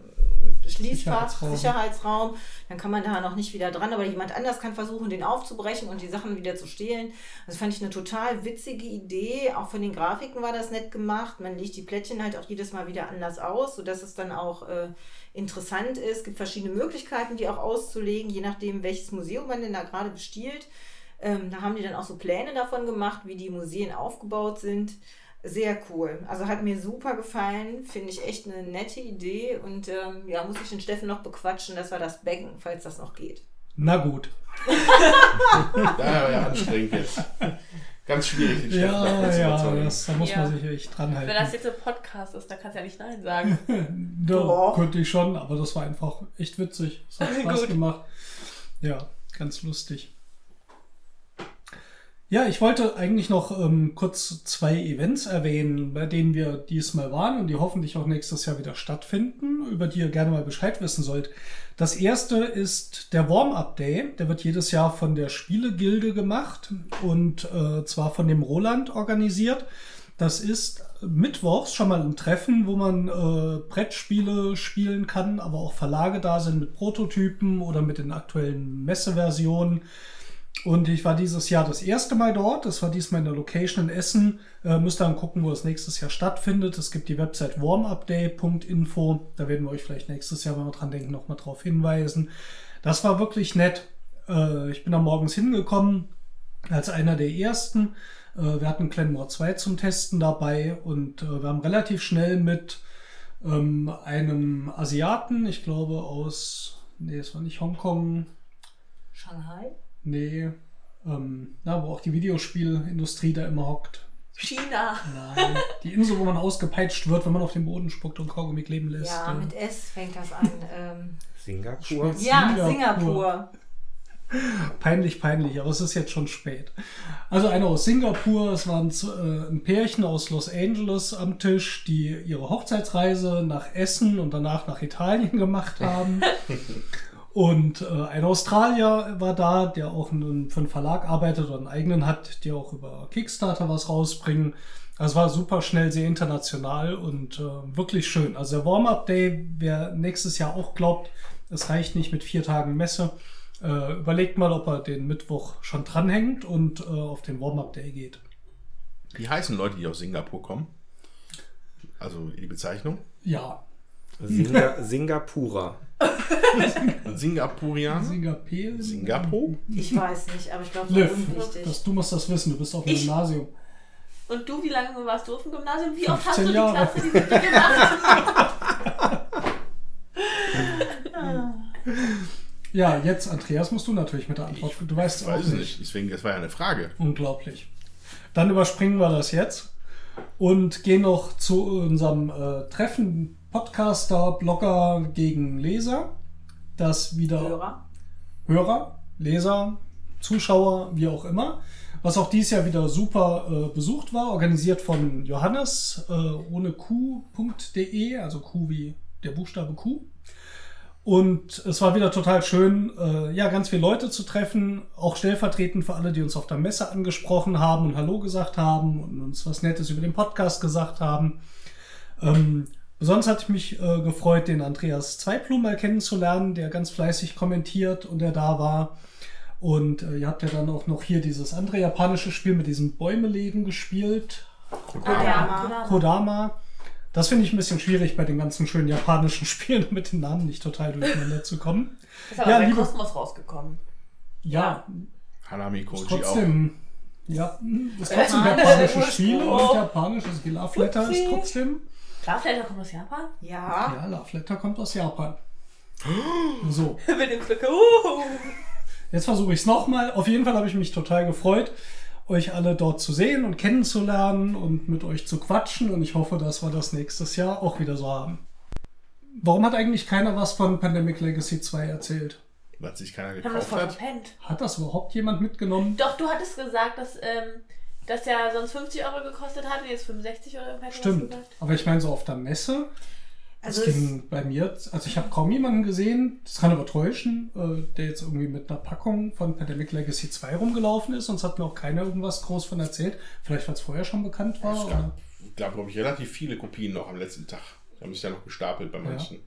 Schließfach, Sicherheitsraum. Sicherheitsraum, dann kann man da noch nicht wieder dran, aber jemand anders kann versuchen, den aufzubrechen und die Sachen wieder zu stehlen. Das fand ich eine total witzige Idee. Auch von den Grafiken war das nett gemacht. Man legt die Plättchen halt auch jedes Mal wieder anders aus, sodass es dann auch äh, interessant ist. Es gibt verschiedene Möglichkeiten, die auch auszulegen, je nachdem, welches Museum man denn da gerade bestiehlt. Ähm, da haben die dann auch so Pläne davon gemacht, wie die Museen aufgebaut sind. Sehr cool. Also hat mir super gefallen. Finde ich echt eine nette Idee. Und ähm, ja, muss ich den Steffen noch bequatschen, dass wir das backen, falls das noch geht. Na gut. Da war ja anstrengend jetzt. Ganz schwierig, den Chef davon Ja, ja, das, da muss Ja. man sich echt dran halten. Wenn das jetzt ein Podcast ist, dann kannst du ja nicht Nein sagen. Ja, Doch. könnte ich schon, aber das war einfach echt witzig. Es hat Spaß Gut. gemacht. Ja, ganz lustig. Ja, ich wollte eigentlich noch ähm, kurz zwei Events erwähnen, bei denen wir diesmal waren und die hoffentlich auch nächstes Jahr wieder stattfinden, über die ihr gerne mal Bescheid wissen sollt. Das erste ist der Warm-Up Day. Der wird jedes Jahr von der Spielegilde gemacht und äh, zwar von dem Roland organisiert. Das ist mittwochs schon mal ein Treffen, wo man äh, Brettspiele spielen kann, aber auch Verlage da sind mit Prototypen oder mit den aktuellen Messeversionen. Und ich war dieses Jahr das erste Mal dort. Das war diesmal in der Location in Essen. Äh, müsst dann gucken, wo es nächstes Jahr stattfindet. Es gibt die Website warmupday.info. Da werden wir euch vielleicht nächstes Jahr, wenn wir dran denken, nochmal drauf hinweisen. Das war wirklich nett. Äh, ich bin da morgens hingekommen als einer der ersten. Äh, wir hatten Clanmore 2 zum Testen dabei und äh, wir haben relativ schnell mit ähm, einem Asiaten, ich glaube aus, nee, es war nicht Hongkong, Shanghai? Nee, ähm, na, wo auch die Videospielindustrie da immer hockt. China. Nein, die Insel, wo man ausgepeitscht wird, wenn man auf den Boden spuckt und Kaugummi kleben lässt. Ja, äh. mit S fängt das an. ähm, Singapur. ja, Singapur. Singapur. Peinlich, peinlich, aber es ist jetzt schon spät. Also einer aus Singapur, es waren äh, ein Pärchen aus Los Angeles am Tisch, die ihre Hochzeitsreise nach Essen und danach nach Italien gemacht haben. Und äh, ein Australier war da, der auch einen, für einen Verlag arbeitet oder einen eigenen hat, die auch über Kickstarter was rausbringen. Also es war super schnell, sehr international und äh, wirklich schön. Also der Warm-Up-Day, wer nächstes Jahr auch glaubt, es reicht nicht mit vier Tagen Messe, äh, überlegt mal, ob er den Mittwoch schon dranhängt und äh, auf den Warm-Up-Day geht. Wie heißen Leute, die aus Singapur kommen? Also die Bezeichnung? Ja, Singa Singapurer. Singapurianer? Singapur. Singapur? Ich weiß nicht, aber ich glaube, das ist unwichtig. das, du musst das wissen, du bist auf dem Ich? Gymnasium. Und du, wie lange warst du auf dem Gymnasium? Wie oft hast du 15 die Jahre. Klasse die dir gemacht? Ja, jetzt, Andreas, musst du natürlich mit der Antwort. Du weißt es Ich auch weiß es nicht. nicht. Deswegen, das war ja eine Frage. Unglaublich. Dann überspringen wir das jetzt und gehen noch zu unserem äh, Treffen Podcaster, Blogger gegen Leser. Das wieder Hörer. Hörer, Leser, Zuschauer, wie auch immer. Was auch dieses Jahr wieder super äh, besucht war, organisiert von Johannes äh, ohne Q.de, also Q wie der Buchstabe Q. Und es war wieder total schön, äh, ja, ganz viele Leute zu treffen, auch stellvertretend für alle, die uns auf der Messe angesprochen haben und Hallo gesagt haben und uns was Nettes über den Podcast gesagt haben. Ähm, besonders hatte ich mich äh, gefreut, den Andreas Zweiblum mal kennenzulernen, der ganz fleißig kommentiert und der da war. Und äh, ihr habt ja dann auch noch hier dieses andere japanische Spiel mit diesem Bäumelegen gespielt. Kodama. Kodama. Das finde ich ein bisschen schwierig bei den ganzen schönen japanischen Spielen, mit den Namen nicht total durcheinander zu kommen. Ist aber Ja, bei liebe- Kosmos rausgekommen. Ja, Hanami Koji auch. trotzdem. Ja, das ist trotzdem ein japanisches Spiel und japanisches Love Letter ist trotzdem. Darfleiter kommt aus Japan? Ja. Ja, Love Letter kommt aus Japan. So, Mit dem Glück. Uh. jetzt versuche ich es nochmal. Auf jeden Fall habe ich mich total gefreut, euch alle dort zu sehen und kennenzulernen und mit euch zu quatschen. Und ich hoffe, dass wir das nächstes Jahr auch wieder so haben. Warum hat eigentlich keiner was von Pandemic Legacy 2 erzählt? Weil sich keiner gekauft voll hat. verpennt. Hat das überhaupt jemand mitgenommen? Doch, du hattest gesagt, dass ähm, das ja sonst 50 Euro gekostet hat und jetzt 65 Euro. Stimmt. Aber ich meine, so auf der Messe, Also das es, ging bei mir, also ich habe kaum jemanden gesehen, das kann aber täuschen, äh, der jetzt irgendwie mit einer Packung von Pandemic Legacy 2 rumgelaufen ist, sonst hat mir auch keiner irgendwas groß von erzählt. Vielleicht, weil es vorher schon bekannt war. Es gab, gab glaube ich, relativ viele Kopien noch am letzten Tag. Die haben sich ja noch gestapelt bei manchen.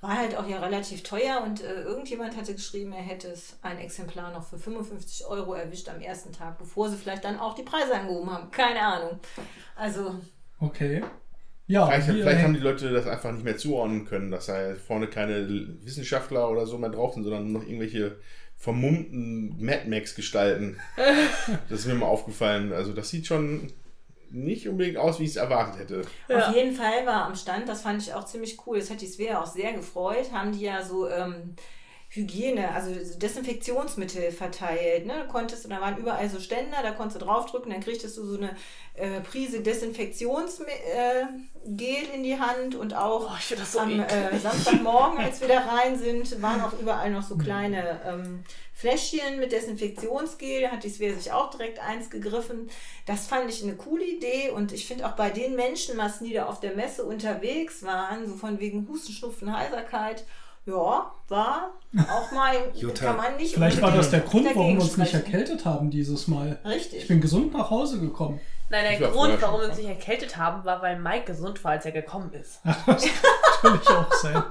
War halt auch ja relativ teuer und äh, irgendjemand hatte geschrieben, er hätte es ein Exemplar noch für 55 Euro erwischt am ersten Tag, bevor sie vielleicht dann auch die Preise angehoben haben. Keine Ahnung. Also, Okay. Ja, Vielleicht, hier, vielleicht äh, haben die Leute das einfach nicht mehr zuordnen können, dass da vorne keine Wissenschaftler oder so mehr drauf sind, sondern noch irgendwelche vermummten Mad Max-Gestalten. das ist mir mal aufgefallen. Also das sieht schon nicht unbedingt aus, wie ich es erwartet hätte. Auf jeden Fall war am Stand, das fand ich auch ziemlich cool, das hat die Svea auch sehr gefreut, haben die ja so ähm, Hygiene, also so Desinfektionsmittel verteilt. Ne? Du konntest, und da waren überall so Ständer, da konntest du draufdrücken, dann kriegtest du so eine äh, Prise Desinfektionsgel äh, in die Hand und auch Oh, so am äh, Samstagmorgen, als wir da rein sind, waren auch überall noch so kleine ähm, Fläschchen mit Desinfektionsgel. Da hat die Svea sich auch direkt eins gegriffen. Das fand ich eine coole Idee und ich finde auch bei den Menschenmassen, die da auf der Messe unterwegs waren, so von wegen Husten, Schnupfen, Heiserkeit, ja, war auch mal, Jutta, kann man nicht vielleicht war das der Grund, warum wir uns nicht sprechen. erkältet haben dieses Mal. Richtig. Ich bin gesund nach Hause gekommen. Nein, Ich der war Grund, warum wir uns nicht erkältet haben, war, weil Mike gesund war, als er gekommen ist. Das kann natürlich auch sein.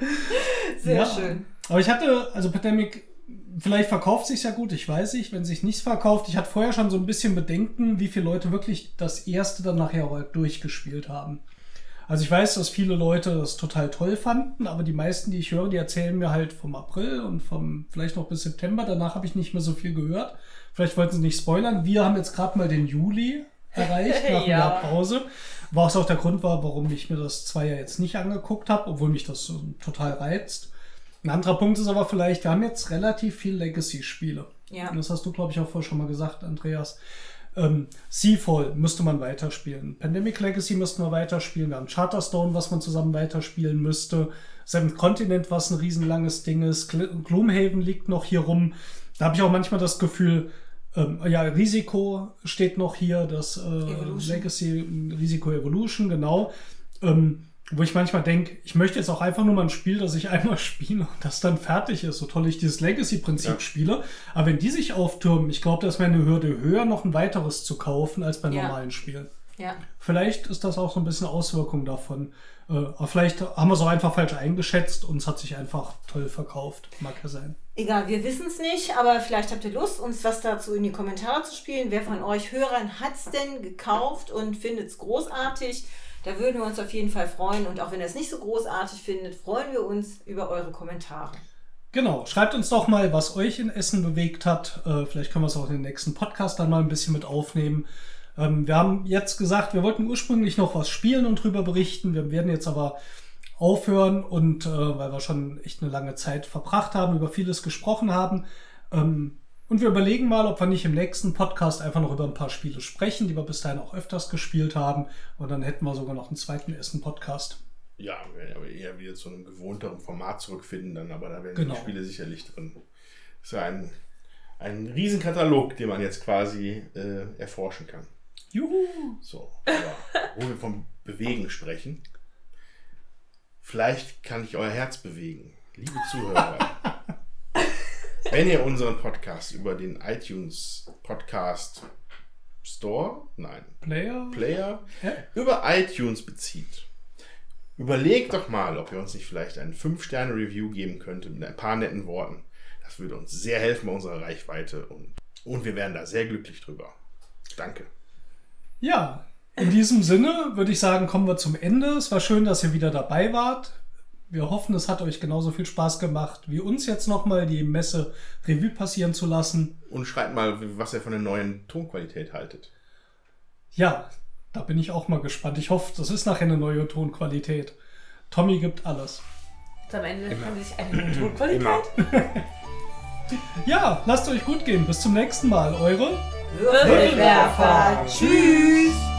Sehr Ja. schön. Aber ich hatte, also Pandemic, vielleicht verkauft sich ja gut, ich weiß nicht, wenn sich nichts verkauft. Ich hatte vorher schon so ein bisschen Bedenken, wie viele Leute wirklich das erste dann nachher durchgespielt haben. Also ich weiß, dass viele Leute das total toll fanden, aber die meisten, die ich höre, die erzählen mir halt vom April und vom vielleicht noch bis September. Danach habe ich nicht mehr so viel gehört. Vielleicht wollten sie nicht spoilern. Wir haben jetzt gerade mal den Juli erreicht nach Ja. einer Pause. Was auch der Grund war, warum ich mir das Zweier jetzt nicht angeguckt habe, obwohl mich das so total reizt. Ein anderer Punkt ist aber vielleicht, wir haben jetzt relativ viel Legacy-Spiele. Ja. Und das hast du, glaube ich, auch vorher schon mal gesagt, Andreas. Ähm, Seafall müsste man weiterspielen. Pandemic Legacy müssten wir weiterspielen. Wir haben Charterstone, was man zusammen weiterspielen müsste. Seventh Continent, was ein riesenlanges Ding ist. Gl- Gloomhaven liegt noch hier rum. Da habe ich auch manchmal das Gefühl, ähm, ja, Risiko steht noch hier, das äh. Legacy Risiko Evolution, genau. Ähm, wo ich manchmal denke, ich möchte jetzt auch einfach nur mal ein Spiel, das ich einmal spiele und das dann fertig ist, so toll ich dieses Legacy-Prinzip Ja. spiele. Aber wenn die sich auftürmen, ich glaube, das wäre eine Hürde höher, noch ein weiteres zu kaufen, als bei Ja. normalen Spielen. Ja. Vielleicht ist das auch so ein bisschen Auswirkung davon. Äh, aber vielleicht haben wir es auch einfach falsch eingeschätzt und es hat sich einfach toll verkauft. Mag ja sein. Egal, wir wissen es nicht, aber vielleicht habt ihr Lust, uns was dazu in die Kommentare zu spielen. Wer von euch Hörern hat es denn gekauft und findet es großartig? Da würden wir uns auf jeden Fall freuen. Und auch wenn ihr es nicht so großartig findet, freuen wir uns über eure Kommentare. Genau, schreibt uns doch mal, was euch in Essen bewegt hat. Äh, vielleicht können wir es auch in den nächsten Podcast dann mal ein bisschen mit aufnehmen. Ähm, wir haben jetzt gesagt, wir wollten ursprünglich noch was spielen und drüber berichten. Wir werden jetzt aber aufhören und äh, weil wir schon echt eine lange Zeit verbracht haben, über vieles gesprochen haben. Und wir überlegen mal, ob wir nicht im nächsten Podcast einfach noch über ein paar Spiele sprechen, die wir bis dahin auch öfters gespielt haben. Und dann hätten wir sogar noch einen zweiten ersten Podcast. Ja, wir werden aber eher wieder zu einem gewohnteren Format zurückfinden, dann, aber da werden Genau. die Spiele sicherlich drin. Das ist ja ein, ein Riesenkatalog, den man jetzt quasi äh, erforschen kann. Juhu! So, aber wo wir vom Bewegen sprechen, vielleicht kann ich euer Herz bewegen. Liebe Zuhörer, wenn ihr unseren Podcast über den iTunes Podcast Store, nein, Player? Player, über iTunes bezieht, überlegt doch mal, ob ihr uns nicht vielleicht ein 5-Sterne-Review geben könntet mit ein paar netten Worten. Das würde uns sehr helfen bei unserer Reichweite und, und wir wären da sehr glücklich drüber. Danke. Ja, in diesem Sinne würde ich sagen, kommen wir zum Ende. Es war schön, dass ihr wieder dabei wart. Wir hoffen, es hat euch genauso viel Spaß gemacht, wie uns jetzt nochmal die Messe Revue passieren zu lassen. Und schreibt mal, was ihr von der neuen Tonqualität haltet. Ja, da bin ich auch mal gespannt. Ich hoffe, das ist nachher eine neue Tonqualität. Tommy gibt alles. Und am Ende kann sich eine neue Tonqualität. Immer. Ja, lasst euch gut gehen. Bis zum nächsten Mal. Eure Würfelwerfer. Tschüss.